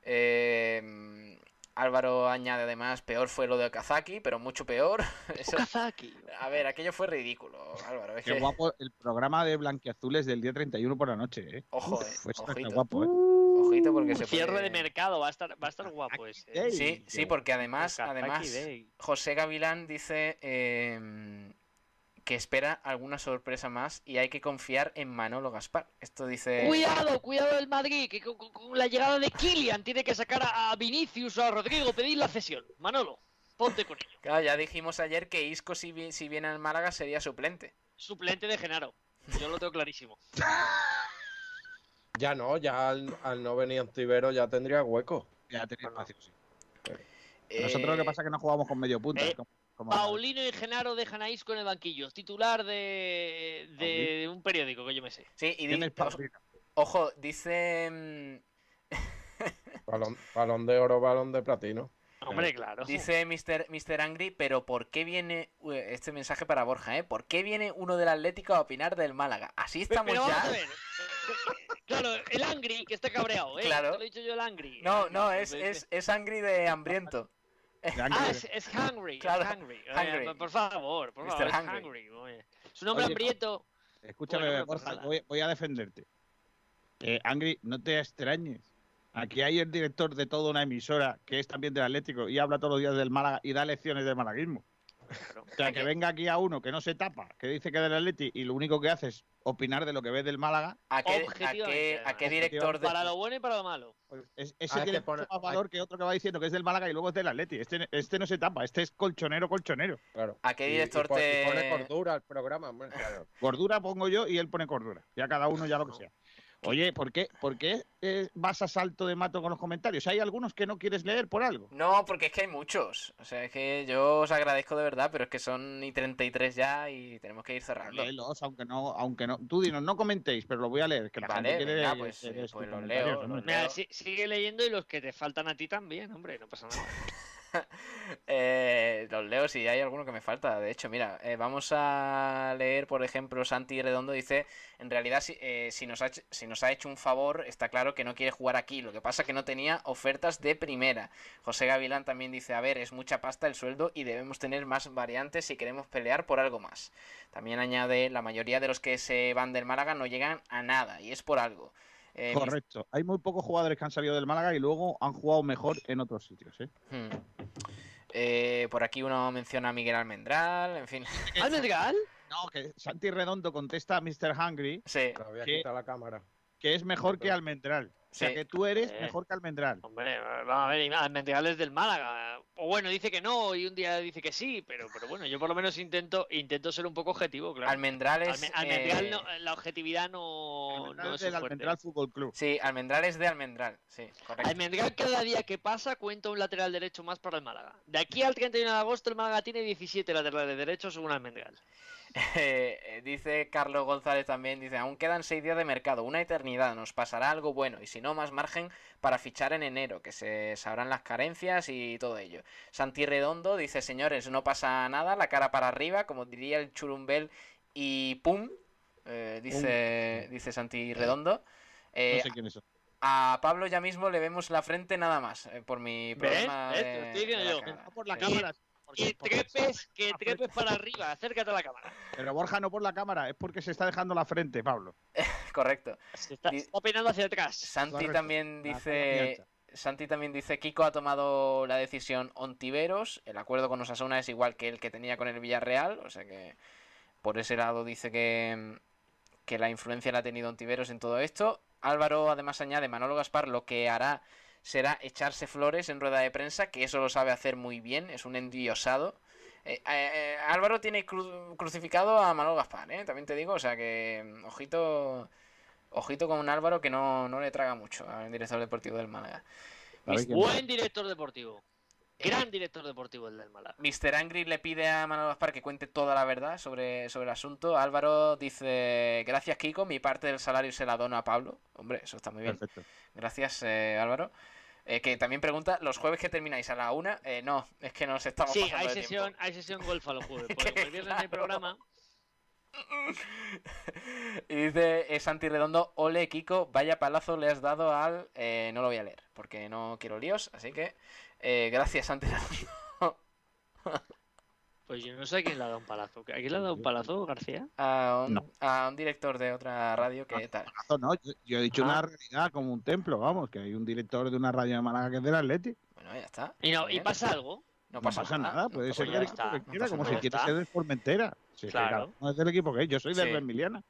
Eh, Álvaro añade además, peor fue lo de Kazaki, pero mucho peor. (laughs) Eso... Kazaki. A ver, aquello fue ridículo, Álvaro. Qué guapo el programa de Blanquiazules del día 31 por la noche, ¿eh? Ojo, eh. Fue ojito. guapo, ¿eh? Ojito porque se Cierre de mercado, va a estar, va a estar guapo ese. Sí, sí, porque además, además José Gavilán dice eh, que espera alguna sorpresa más y hay que confiar en Manolo Gaspar. Esto dice. Cuidado, cuidado el Madrid, que con, la llegada de Kylian tiene que sacar a, Vinicius o a Rodrigo, pedir la cesión. Manolo, ponte con ello. Claro, ya dijimos ayer que Isco, si, si viene al Málaga, sería suplente. Suplente de Genaro. Yo lo tengo clarísimo. ya no, ya al, no venir Antivero ya tendría hueco. Ya tendría espacio, sí. Nosotros lo que pasa es que no jugamos con medio punto. Eh, Paulino y Genaro dejan a Isco en el banquillo, titular de, de, un periódico que yo me sé. Sí, y dice, ojo, dice... (laughs) Balón, de oro, balón de platino. Hombre, claro. Dice Mr. Mr. Angry, pero ¿por qué viene este mensaje para Borja, eh? ¿Por qué viene uno del Atlético a opinar del Málaga? Así estamos ya. (laughs) Claro, el Angry que está cabreado, ¿eh? Claro. lo he dicho yo el Angry. No, no, es, es, es Angry de hambriento. (laughs) Ah, es, Hungry. Claro. Es hungry. por favor, por favor. Es Hungry. Su nombre hambriento. Escúchame, Borja, voy, a defenderte. Eh, Angry, no te extrañes. Aquí hay el director de toda una emisora que es también del Atlético y habla todos los días del Málaga y da lecciones de malaguismo. O sea, que venga aquí a uno que no se tapa, que dice que es del Atleti y lo único que hace es opinar de lo que ve del Málaga. ¿A qué, a qué, director de... Para lo bueno y para lo malo. Pues ese tiene más valor que otro que va diciendo que es del Málaga y luego es del Atleti. Este, este no se tapa, este es colchonero, colchonero. Claro. ¿A qué director te...? pone cordura el programa. Claro. Cordura pongo yo y él pone cordura. Ya cada uno ya lo que sea. Oye, ¿por qué, por qué eh, vas a salto de mato con los comentarios? ¿Hay algunos que no quieres leer por algo? No, porque es que hay muchos. O sea, es que yo os agradezco de verdad, pero es que son y 33 ya y tenemos que ir cerrando. Léelos, aunque no, aunque no. Tú dinos, no comentéis, pero lo voy a leer, que la gente quiere leer, pues, pues los leo. Mira, sigue leyendo y los que te faltan a ti también, hombre, no pasa nada. (laughs) (laughs) eh, los leo si hay alguno que me falta. De hecho, mira, eh, vamos a leer, por ejemplo, Santi Redondo dice, en realidad, si, eh, si, nos ha, si nos ha hecho un favor, está claro que no quiere jugar aquí. Lo que pasa es que no tenía ofertas de primera. José Gavilán también dice, a ver, es mucha pasta el sueldo y debemos tener más variantes si queremos pelear por algo más. También añade, la mayoría de los que se van del Málaga no llegan a nada y es por algo. Eh, Correcto. Hay muy pocos jugadores que han salido del Málaga y luego han jugado mejor en otros sitios. ¿eh? Hmm. Eh, por aquí uno menciona a Miguel Almendral, en fin. (laughs) ¿Almendral? No, que Santi Redondo contesta a Mr. Hungry. Sí. Que, la cámara. Que es mejor que Almendral. O sea, que tú eres mejor que Almendral. Hombre, vamos a ver, Almendral es del Málaga. O bueno, dice que no y un día dice que sí, pero, pero bueno, yo por lo menos intento intento ser un poco objetivo, claro. Almendral es... Almendral, eh, la objetividad no, no es del Almendral Fútbol Club. Sí, Almendral es de Almendral, sí, correcto. Almendral cada día que pasa cuenta un lateral derecho más para el Málaga. De aquí al 31 de agosto el Málaga tiene 17 laterales derechos según Almendral. (laughs) Eh, dice Carlos González también, dice, aún quedan seis días de mercado, una eternidad, nos pasará algo bueno y si no, más margen para fichar en enero, que se sabrán las carencias y todo ello. Santi Redondo dice, señores, no pasa nada, la cara para arriba, como diría el churumbel y pum, eh, dice, dice Santi Redondo. Eh, no sé quién es A Pablo ya mismo le vemos la frente nada más, por mi problema. por la cámara. Que trepes, que trepes para arriba, acércate a la cámara. Pero Borja no por la cámara, es porque se está dejando la frente, Pablo. (laughs) Correcto. Se está, opinando hacia atrás. Santi también dice. Santi también dice, Kiko ha tomado la decisión Ontiveros, el acuerdo con Osasuna es igual que el que tenía con el Villarreal, o sea que por ese lado dice que, que la influencia la ha tenido Ontiveros en todo esto. Álvaro además añade, Manolo Gaspar lo que hará será echarse flores en rueda de prensa, que eso lo sabe hacer muy bien, es un endiosado. Eh, eh, eh, Álvaro tiene crucificado a Manuel Gaspar, también te digo, o sea que, ojito, Ojito con un Álvaro que no, no le traga mucho al director deportivo del Málaga. Buen director deportivo. Gran director deportivo el del Málaga. Mr. Angry le pide a Manuel Gaspar que cuente toda la verdad sobre, sobre el asunto. Álvaro dice, gracias Kiko, mi parte del salario se la dono a Pablo. Hombre, eso está muy bien. Perfecto. Gracias eh, Álvaro. Eh, que también pregunta, ¿los jueves que termináis a la una? Eh, no, es que nos estamos Sí, pasando hay de sesión, tiempo. hay sesión golfa los jueves. Porque el viernes no hay programa. (laughs) y dice eh, Santi Redondo, ole Kiko, vaya palazo le has dado al... eh, no lo voy a leer, porque no quiero líos, así que eh, gracias Santi Redondo. (laughs) Pues yo no sé a quién le ha dado un palazo. ¿A quién le ha dado un palazo, García? A un, No. a un director de otra radio que tal. No, no, yo, yo he dicho Ah. una realidad como un templo, vamos, que hay un director de una radio de Málaga que es del Atleti. Bueno, ya está. Y, no, y pasa algo. No No pasa, nada, puede no ser del equipo que quiera, como si está. ser del Formentera. Sí, Claro. claro. No es del equipo que es, yo soy del Sí. Vermiliana.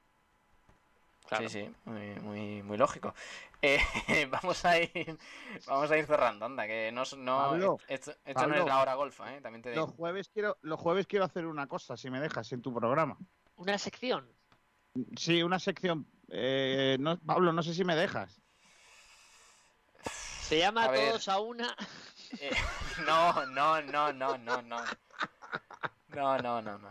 Claro. Sí, sí, muy, muy, muy lógico. Eh, (laughs) vamos a ir vamos a ir cerrando, anda, que no, no Pablo, esto, esto no es la hora golfa, ¿eh? también te digo. Los jueves quiero, los jueves quiero hacer una cosa, si me dejas, en tu programa. Una sección. Sí, una sección. Eh, no, Pablo, no sé si me dejas. Se llama A ver. Todos a una. Eh, (laughs) no, no, no, no, no, no. No, no, no, no. no.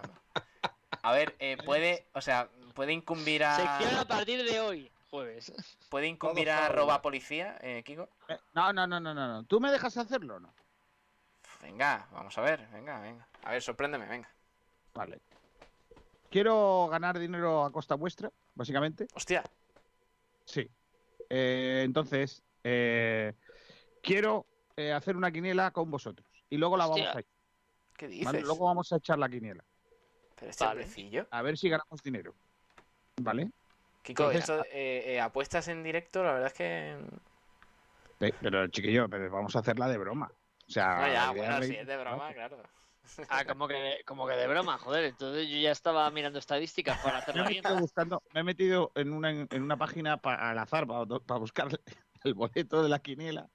A ver, eh, puede, o sea, puede incumbir Sección a a partir de hoy, jueves. puede incumbir a arroba policía, eh, Kiko. Eh, no, no, no, no, no, no. ¿Tú me dejas hacerlo o no? Venga, vamos a ver, venga, venga. A ver, sorpréndeme, venga. Vale. Quiero ganar dinero a costa vuestra, básicamente. Hostia, Sí. Eh, entonces, eh, quiero eh, hacer una quiniela con vosotros. Y luego la vamos a echar. ¿qué ¿vale? dices? Luego vamos a echar la quiniela. Pero este Vale. A ver si ganamos dinero. ¿Vale? Kiko, Entonces- esto, eh, eh, apuestas en directo, la verdad es que. Pe- Pero, chiquillo, pero vamos a hacerla de broma. O sea, No, ya, bueno, si es de broma, claro. Ah, como que, como que de broma, joder. Entonces yo ya estaba mirando estadísticas para Me metido buscando, me he metido en una, en una página pa- al azar para, buscar el boleto de la quiniela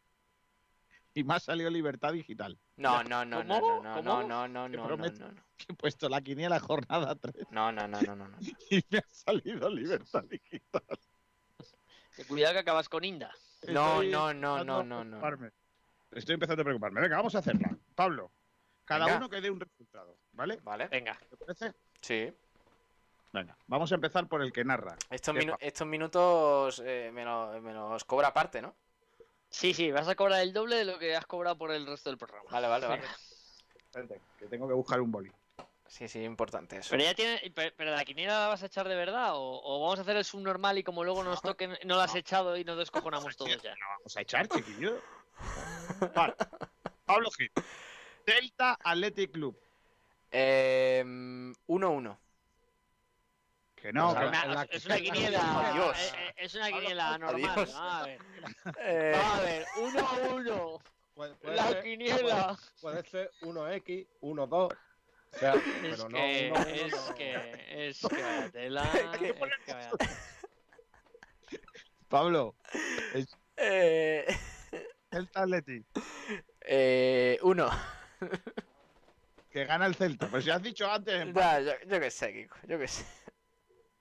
y me ha salido Libertad Digital. No, no, no, no, ¿Cómo? no, no, ¿Cómo? no, no, no, no, prometo. no, no. Que he puesto la quiniela jornada 3 No, no, no, no, no, no. y me ha salido Libertad Digital. Que Cuidado que acabas con Inda. No, no, no, no, no, no. Estoy empezando a preocuparme. Venga, vamos a hacerla. Pablo, cada Venga. uno que dé un resultado, ¿vale? Vale, Venga. ¿Te parece? sí. Venga, vamos a empezar por el que narra. Estos, ¿Qué minu- pa- estos minutos eh, me, lo- me los cobra aparte, ¿no? Sí, sí, vas a cobrar el doble de lo que has cobrado por el resto del programa. Vale, vale, vale. Espérate, que tengo que buscar un boli. Sí, sí, importante eso. Pero ya tiene, pero, la quiniela la vas a echar de verdad o, o vamos a hacer el subnormal y como luego nos toquen no la has echado y nos descojonamos todos ya. No vamos a echar, chiquillo. Vale. Pablo Gil. Delta Athletic Club. Eh, 1-1. Que no, Pues que- ahora- Una- la- es una quiniela. Adiós. eh, eh, Es una quiniela normal. Adiós. A ver. Eh, a ver. Uno a uno. Puede, puede La ser, quiniela. puede ser 1X, 1-2. O sea, Es pero no, que, 1-1 es no. que, (laughs) es que es que. Pablo, eh, Delta Athletic. eh, uno. Que gana el Celta. Pues si has dicho antes, yo, yo qué sé, Kiko, yo qué sé.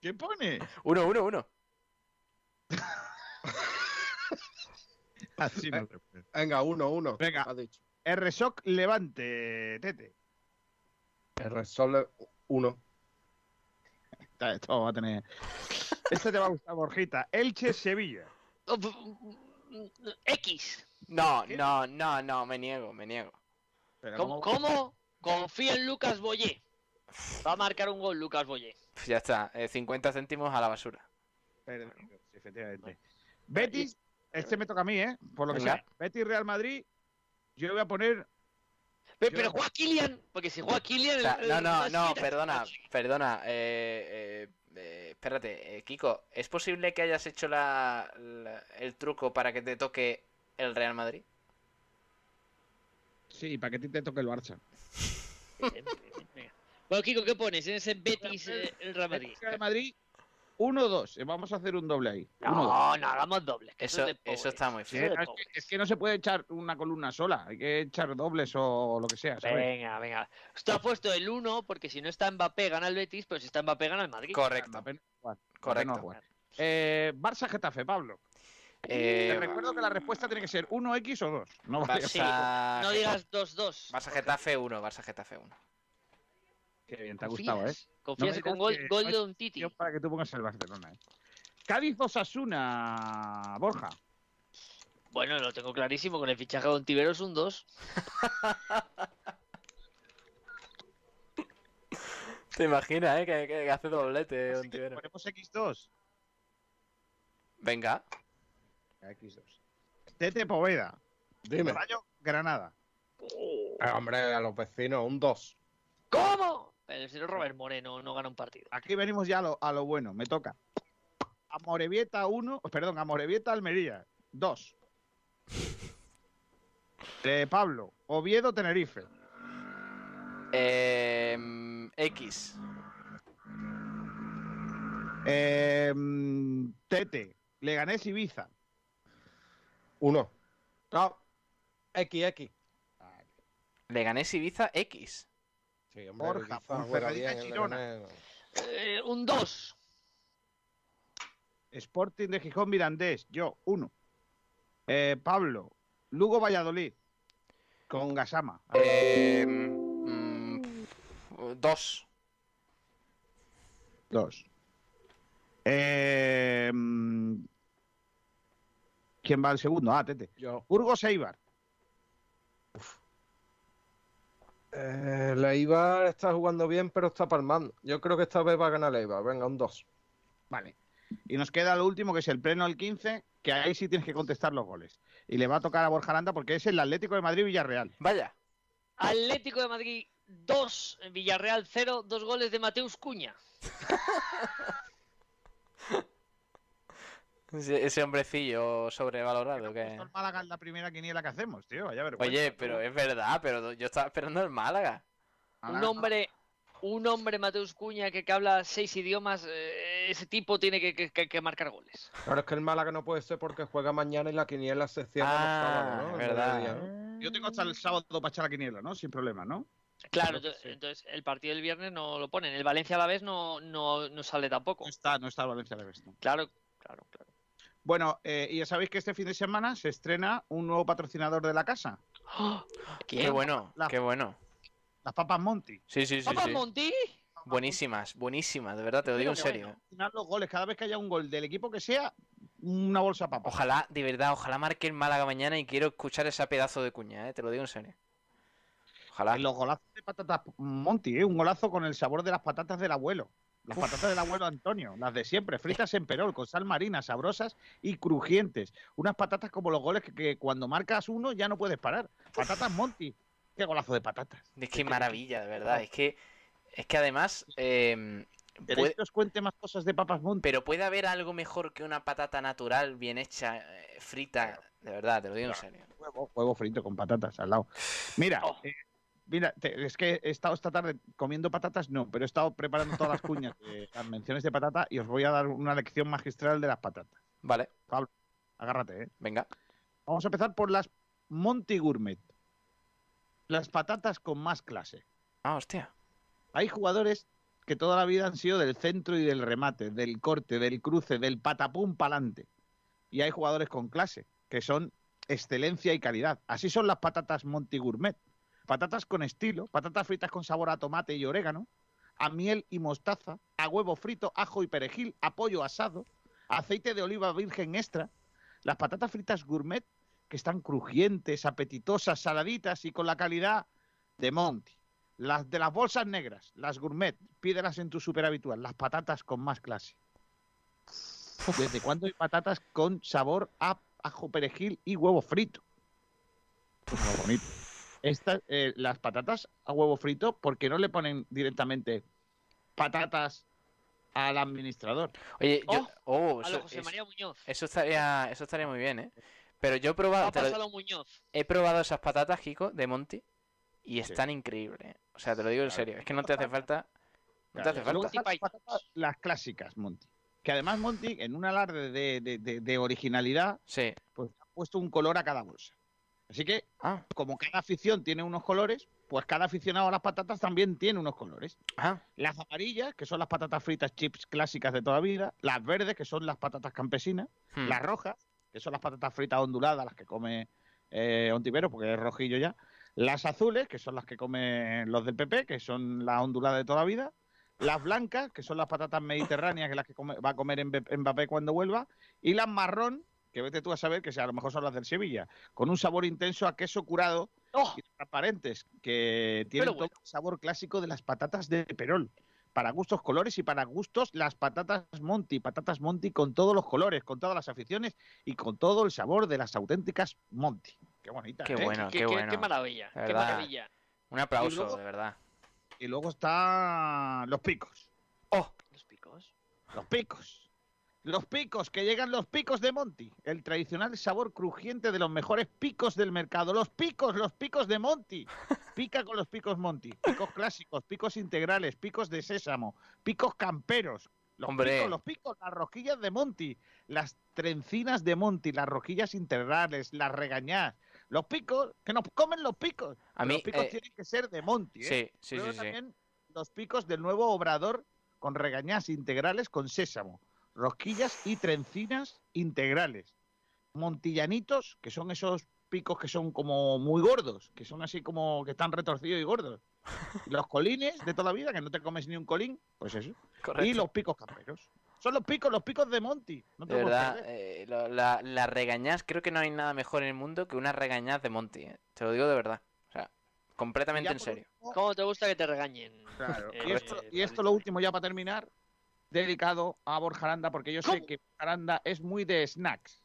¿Qué pone? 1-1, 1. (laughs) Así no se puede. Venga, 1-1. Venga. Ha dicho. R-Shock Levante, Tete. Resol 1. Está- Esto va a tener. Este te va a gustar, Borjita. Elche Sevilla. X. No, no, no, no, me niego, me niego. Pero ¿Cómo, ¿cómo-? Confío en Lucas Boyé. Va a marcar un gol Lucas Boyé. Pues ya está, eh, 50 céntimos a la basura. Efectivamente. Betis, este me toca a mí, ¿eh? Por lo que Venga. sea. Betis Real Madrid, yo voy a poner. Pero, Yo- pero juega Kylian, porque si juega Kylian... O sea, el- no, el- no, no, perdona, perdona. Eh, eh, eh, espérate, eh, Kiko, ¿es posible que hayas hecho la, la- el truco para que te toque el Real Madrid? Sí, para que te toque el Barça. (laughs) Bueno, Kiko, ¿qué pones en ese Betis eh, el Real Madrid? Betis Real Madrid, 1-2. Eh, Vamos a hacer un doble ahí. 1-2. No, no, hagamos doble. que Eso, es de pobres. eso está muy feo. es, es que no se puede echar una columna sola, hay que echar dobles o lo que sea, ¿sabes? Venga, venga. Esto ha puesto el 1 porque si no está Mbappé gana el Betis, pero si está Mbappé gana el Madrid. Correcto, Mbappé no Mbappé no correcto. jugar. Eh, Barça Getafe, Pablo. Eh, Te recuerdo que la respuesta tiene que ser 1x o 2. No vale. Sí, no digas 2-2. Barça Getafe 1, Barça Getafe 1. Qué bien, te ha gustado, ¿eh? Confías me con gol, que gol no de un Titi. Para que tú pongas el Barcelona, ¿eh? Cádiz Osasuna, Borja. Bueno, lo tengo clarísimo. Con el fichaje de Ontiveros un 2. (laughs) ¿Te imaginas, eh? Que, que hace doblete, Ontivero. Ponemos X2. Venga. X2. Tete Poveda. Dime. Rayo Granada. Eh, hombre, a los vecinos, un 2. ¿Cómo? El señor Robert Moreno no gana un partido. Aquí venimos ya a lo, a lo bueno. Me toca. Amorebieta 1. Perdón, Amorebieta Almería. 2. (laughs) Eh, Pablo. Oviedo Tenerife. Eh, mm, X. Eh, Tete. Leganés Ibiza. 1. No. XX. Leganés Ibiza X. Sí, hombre, Borja, Girona. Eh, un 2. Sporting de Gijón Mirandés. Yo, 1. Eh, Pablo. Lugo Valladolid. Con Gasama. Eh, mm, dos. 2. Eh, mm, ¿Quién va al segundo? Ah, Tete. Yo. Burgos Eibar. Eh, la Eibar está jugando bien, pero está palmando. Yo creo que esta vez va a ganar la Eibar. Venga, un 2. Vale. Y nos queda lo último, que es el pleno al 15, que ahí sí tienes que contestar los goles. Y le va a tocar a Borja Aranda porque es el Atlético de Madrid Villarreal. Vaya. Atlético de Madrid 2. Villarreal 0. Dos goles de Mateus Cuña. (laughs) Ese, hombrecillo sobrevalorado que. El Málaga es la primera quiniela que hacemos, tío. Vaya vergüenza. Oye, pero es verdad, pero yo estaba esperando el Málaga. Un hombre, un hombre Mateus Cuña que, que habla seis idiomas. eh, ese tipo tiene que, que- que- marcar goles. Claro, es que el Málaga no puede ser porque juega mañana y la quiniela se cierra Ah, los sábados, ¿no? es En verdad. Yo tengo hasta el sábado para echar la quiniela, ¿no? Sin problema, ¿no? Claro, sí. entonces el partido del viernes no lo ponen. El Valencia a la vez no, no, no sale tampoco. No está, no está el Valencia de Besto. Claro, claro, claro. Bueno, eh, y ya sabéis que este fin de semana se estrena un nuevo patrocinador de la casa, ¡Oh! Qué bueno, La- qué bueno. las papas Monty. Sí, sí, sí. ¿Papá sí. Monti? Buenísimas, buenísimas, de verdad, te lo digo en serio. patrocinar los goles, cada vez que haya un gol del equipo que sea, una bolsa de papas. Ojalá, de verdad, ojalá marque el Málaga mañana y quiero escuchar ese pedazo de cuña, ¿eh? te lo digo en serio. Ojalá. En los golazos de patatas Monty, ¿eh? un golazo con el sabor de las patatas del abuelo. Las Uf. patatas del abuelo Antonio, las de siempre, fritas en perol, con sal marina, sabrosas y crujientes. Unas patatas como los goles que, que cuando marcas uno ya no puedes parar. Patatas Monty. Qué golazo de patatas. Es que maravilla, de verdad. Es que, es que además, eh, ¿Queréis puede- que os cuente más cosas de papas Monty? pero puede haber algo mejor que una patata natural, bien hecha, eh, frita. De verdad, te lo digo en serio. Huevo, huevo frito con patatas al lado. Mira, Oh. eh, mira, te- es que he estado esta tarde comiendo patatas, no, pero he estado preparando todas las cuñas, de las menciones de patata y os voy a dar una lección magistral de las patatas. Vale, Agárrate, ¿eh? venga. Vamos a empezar por las Monty Gourmet. Las patatas con más clase. Ah, hostia. Hay jugadores que toda la vida han sido del centro y del remate, del corte, del cruce, del patapum pa'lante. Y hay jugadores con clase, que son excelencia y calidad. Así son las patatas Monty Gourmet. Patatas con estilo, patatas fritas con sabor a tomate y orégano, a miel y mostaza, a huevo frito, ajo y perejil, a pollo asado, aceite de oliva virgen extra. Las patatas fritas gourmet que están crujientes, apetitosas, saladitas y con la calidad de Monty. Las de las bolsas negras, las gourmet, pídelas en tu super habitual, las patatas con más clase. ¿Desde cuándo hay patatas con sabor a ajo, perejil y huevo frito? Pues bonito. Estas, eh, las patatas a huevo frito, ¿por qué no le ponen directamente patatas al administrador? Oye, yo. Oh, A eso, lo José María Muñoz. eso estaría, eso estaría muy bien, ¿eh? Pero yo he probado, te lo- Muñoz. he probado esas patatas, Kiko, de Monty, y Sí. están increíbles. ¿eh? O sea, te lo digo en serio. Es que no te hace falta. No te hace falta. las patatas, las clásicas, Monty. Que además Monty, en un alarde de, de- de- de originalidad, Sí. pues ha puesto un color a cada bolsa. Así que, Ah, como cada afición tiene unos colores, pues cada aficionado a las patatas también tiene unos colores. Ah, Las amarillas, que son las patatas fritas chips clásicas de toda vida. Las verdes, que son las patatas campesinas. hmm. Las rojas, que son las patatas fritas onduladas, las que come eh, Ontivero, porque es rojillo ya. Las azules, que son las que comen los del PP, que son las onduladas de toda vida. Las blancas, que son las patatas mediterráneas, que las que come- va a comer Mbappé cuando vuelva. Y las marrón, que vete tú a saber que a lo mejor son las del Sevilla, con un sabor intenso a queso curado ¡Oh! y transparentes, que tienen todo el sabor clásico de las patatas de Perol. Para gustos colores y para gustos las patatas Monty, patatas Monty con todos los colores, con todas las aficiones y con todo el sabor de las auténticas Monty. Qué bonita. Qué ¿eh? bueno, qué, bueno. qué maravilla, qué maravilla. Un aplauso, luego- de verdad. Y luego están los picos. ¡Oh! Los picos. Los picos. Los picos, que llegan los picos de Monty. El tradicional sabor crujiente de los mejores picos del mercado. Los picos, los picos de Monty. Pica con los picos Monty. Picos clásicos, picos integrales, picos de sésamo, picos camperos. Los Hombre. picos, los picos, las rosquillas de Monty, las trencinas de Monty, las rosquillas integrales, las regañás. Los picos, que nos comen los picos. A Pero mí, los picos eh, tienen que ser de Monty. ¿eh? Sí, sí, Luego sí, sí. también los picos del nuevo obrador con regañás integrales con sésamo, rosquillas y trencinas integrales. Montillanitos, que son esos picos que son como muy gordos, que son así como que están retorcidos y gordos. (laughs) Los colines de toda la vida, que no te comes ni un colín, pues eso. Correcto. Y los picos camperos. Son los picos, los picos de Monty. No te De verdad, eh, lo- la, la regañaz, creo que no hay nada mejor en el mundo que una regañaz de Monty. eh. Te lo digo de verdad. O sea, completamente en por serio. último, ¿Cómo te gusta que te regañen? Claro. Eh, Y esto, eh, y esto lo último ya para terminar, dedicado a Borja Aranda, porque yo sé que Borja Aranda es muy de snacks.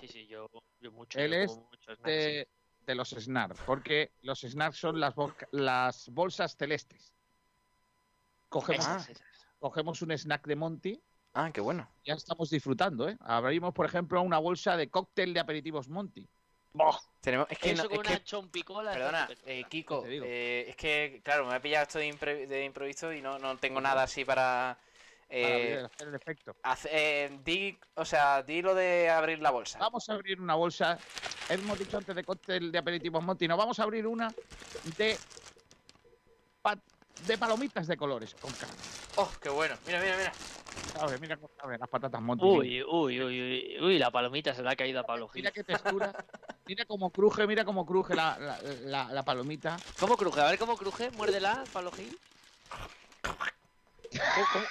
Sí, sí, yo, yo mucho. Él yo es mucho de, de los snacks, porque los snacks son las, boca- las bolsas celestes. Cogemos, Esas, esas. cogemos un snack de Monty, Ah, qué bueno. ya estamos disfrutando, ¿eh? Abrimos, por ejemplo, una bolsa de cóctel de aperitivos Monty. Tenemos, es que, Eso no- con es una que chompicola. Perdona, eh, Kiko, eh, es que, claro, me ha pillado esto de, impre- de improviso y no, no tengo nada así para... eh, para hacer el efecto. hace- eh, di, o sea, di lo de abrir la bolsa. Vamos a abrir una bolsa. Hemos dicho antes de cóctel de aperitivos Monty. No, vamos a abrir una de, pa- de palomitas de colores con carne. Oh, qué bueno. Mira, mira, mira. A ver, mira cómo saben las patatas Monty. Uy, uy, uy, uy, uy, la palomita se le ha caído a Pablo Gil. Mira qué textura. Mira cómo cruje, mira cómo cruje la, la, la- la palomita. ¿Cómo cruje? A ver cómo cruje, muérdela, Pablo Gil. ¿Cómo,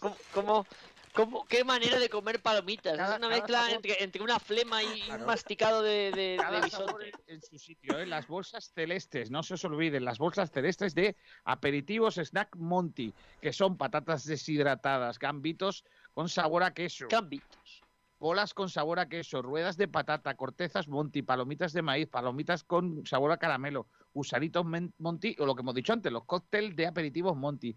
cómo, cómo, cómo- qué manera de comer palomitas? Cada- es una mezcla sabor- entre, entre una flema y Claro. un masticado de, de, de Cada sabor bisonte. en, su sitio, ¿eh? Las bolsas celestes, no se os olviden, las bolsas celestes de aperitivos Snack Monty, que son patatas deshidratadas, gambitos con sabor a queso, Cambitos. bolas con sabor a queso, ruedas de patata, cortezas Monty, palomitas de maíz, palomitas con sabor a caramelo, gusanitos Monty, o lo que hemos dicho antes, los cócteles de aperitivos Monty.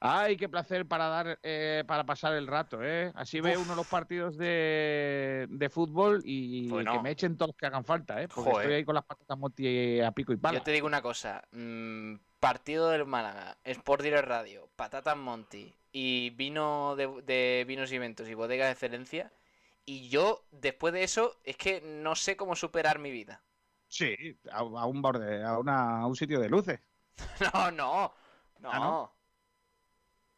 Ay, qué placer para dar, eh, para pasar el rato, ¿eh? Así ve uno los partidos de, de fútbol y Bueno. que me echen todos los que hagan falta, ¿eh? Porque Joder. estoy ahí con las patatas Monty a pico y pala. Yo te digo una cosa. mm, partido del Málaga, Sport Direct Radio, Patatas Monty y vino de, de vinos y eventos y bodegas de excelencia. Y yo, después de eso, es que no sé cómo superar mi vida. Sí, a, a un borde, a, una- a un sitio de luces. (laughs) No, no. No. ¿Ah, no?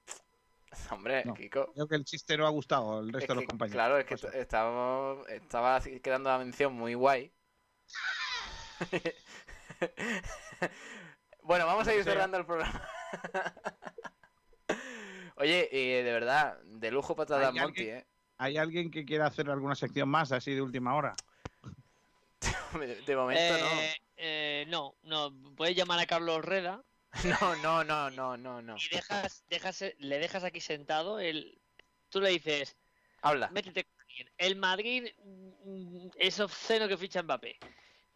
(laughs) Hombre, No. Kiko. Creo que el chiste no ha gustado al es resto de los compañeros. Claro, es que estábamos- estaba quedando la mención muy guay. (laughs) bueno, vamos a ir cerrando el programa. Oye, y de verdad, de lujo patatas ¿Hay Monty, alguien- ¿eh? ¿Hay alguien que quiera hacer alguna sección más así de última hora? (laughs) De, momento Eh, eh, no, no. Puedes llamar a Carlos Reda no. (laughs) No, no, no, no, no, no. y dejas, dejas, le dejas aquí sentado. El, tú le dices, Habla. métete con alguien. El Madrid mm, es obsceno que ficha Mbappé.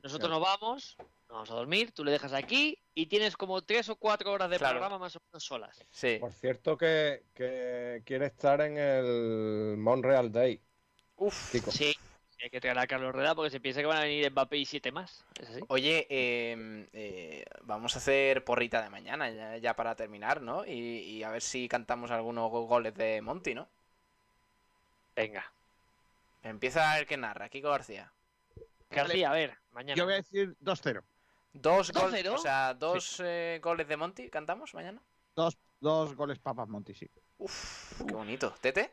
Nosotros Claro. nos vamos, nos vamos a dormir, tú le dejas aquí y tienes como tres o cuatro horas de Claro. programa más o menos solas. Sí. Por cierto que, que quiere estar en el Montreal Day, Uf. Sí, hay que traer a Carlos Reda porque se piensa que van a venir Mbappé y siete más. ¿Es así? Oye, eh, eh, vamos a hacer porrita de mañana ya, ya para terminar, ¿no? Y, y a ver si cantamos algunos go- goles de Monty, ¿no? Venga. Empieza el que narra, Kiko García. García, a ver, mañana. Yo voy a decir 2-0. Dos, gol- 2-0. o sea, dos eh, goles de Monty, ¿cantamos mañana? Dos, dos goles papas Monti, sí. Uf, qué bonito. ¿Tete?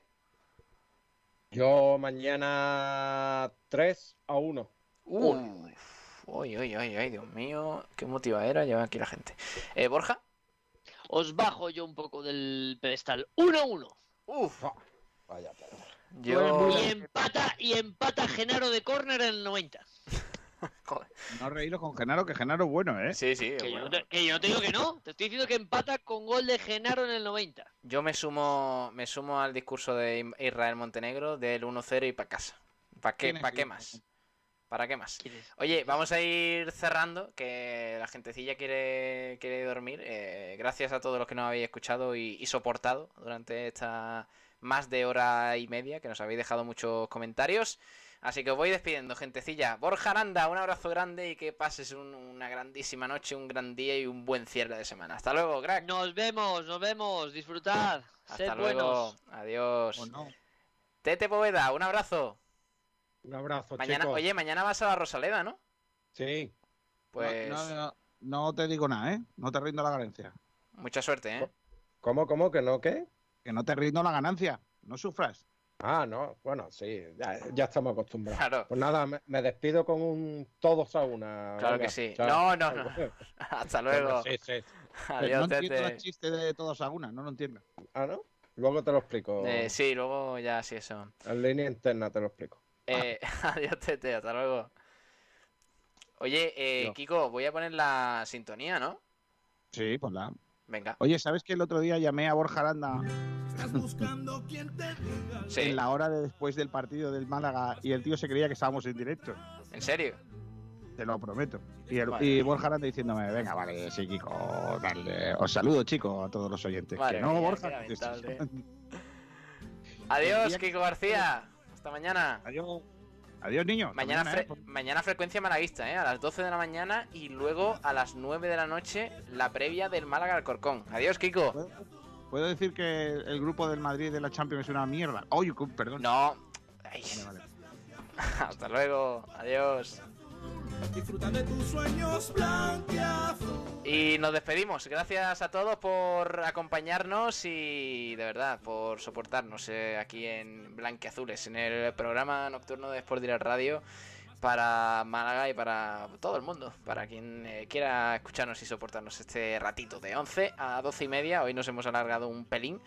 Yo mañana 3 a 1. Uf. Uy, uy, uy, uy, Dios mío, qué motivadera lleva aquí la gente. Eh, Borja, Os bajo yo un poco del pedestal. 1-1. uf, Vaya perro. yo... Y empata, y empata Genaro de córner en el 90. Joder. No reíros con Genaro, que Genaro es bueno, ¿eh? Sí, sí, Que, yo bueno. te, que yo no te digo que no. Te estoy diciendo que empata con gol de Genaro en el 90. Yo me sumo, me sumo al discurso de Israel Montenegro del 1-0 y para casa. ¿Para qué, ¿Quién es pa' qué más? ¿Para qué más? Oye, vamos a ir cerrando, que la gentecilla quiere, quiere dormir. Eh, gracias a todos los que nos habéis escuchado y, y soportado durante esta más de hora y media, que nos habéis dejado muchos comentarios. Así que os voy despidiendo, gentecilla. Borja Aranda, un abrazo grande y que pases un- una grandísima noche, un gran día y un buen cierre de semana. Hasta luego, crack. Nos vemos, nos vemos. Disfrutad. Sed Hasta luego. buenos. Adiós. Tete Poveda, un abrazo. Un abrazo, Mañana, chicos. oye, mañana vas a la Rosaleda, ¿no? Sí. Pues No, no, no, no te digo nada, ¿eh? No te rindo la ganancia. mucha suerte, ¿eh? ¿Cómo, cómo? ¿Que no qué? Que no te rindo la ganancia. No sufras. Ah, no. Bueno, sí. Ya, ya estamos acostumbrados. Claro, Pues nada, me, me despido con un todos a una. claro Venga, que sí. chao. No, no, no. (laughs) Hasta luego. Sí, sí. Adiós, no entiendo el chiste de todos a una, no lo entiendo. Ah, ¿no? Luego te lo explico. Eh, sí, luego ya sí eso. En línea interna te lo explico. Eh, (laughs) adiós, Tete, hasta luego. Oye, eh. Kiko, voy a poner la sintonía, ¿no? Sí, pues la. Venga. Oye, ¿sabes que el otro día llamé a Borja Aranda Sí, en la hora de después del partido del Málaga y el tío se creía que estábamos en directo? ¿en serio? Te lo prometo. Y, el- Vale. y Borja Aranda diciéndome, venga, vale, sí, Kiko, dale. Os saludo, chico, a todos los oyentes. Madre que no, mía, Borja. (laughs) Adiós, Kiko García. Hasta mañana. Adiós. Adiós, niño. Hasta Mañana, ¿eh? mañana frecuencia malaguista, ¿eh? A las 12 de la mañana y luego a las 9 de la noche la previa del Málaga al Corcón. Adiós, Kiko. ¿Puedo, puedo decir que el grupo del Madrid de la Champions es una mierda? Oye, cu- perdón. No. Ay, Vale, vale. (laughs) hasta luego. Adiós. Disfruta de tus sueños blanqueazul. Y nos despedimos. Gracias a todos por acompañarnos y de verdad por soportarnos eh, aquí en Blanqueazules, en el programa nocturno de Sport Direct Radio para Málaga y para todo el mundo, para quien eh, quiera escucharnos y soportarnos este ratito de 11 a 12 y media. Hoy nos hemos alargado un pelín.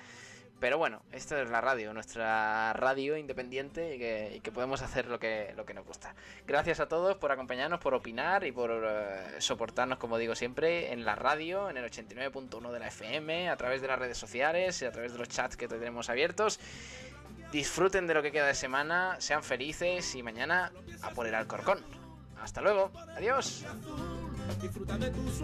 Pero bueno, esta es la radio, nuestra radio independiente y que, podemos hacer lo que, lo que nos gusta. Gracias a todos por acompañarnos, por opinar y por eh, soportarnos, como digo siempre, en la radio, en el 89.1 de la FM, a través de las redes sociales y a través de los chats que tenemos abiertos. Disfruten de lo que queda de semana, sean felices y mañana a por el Alcorcón. Hasta luego, adiós.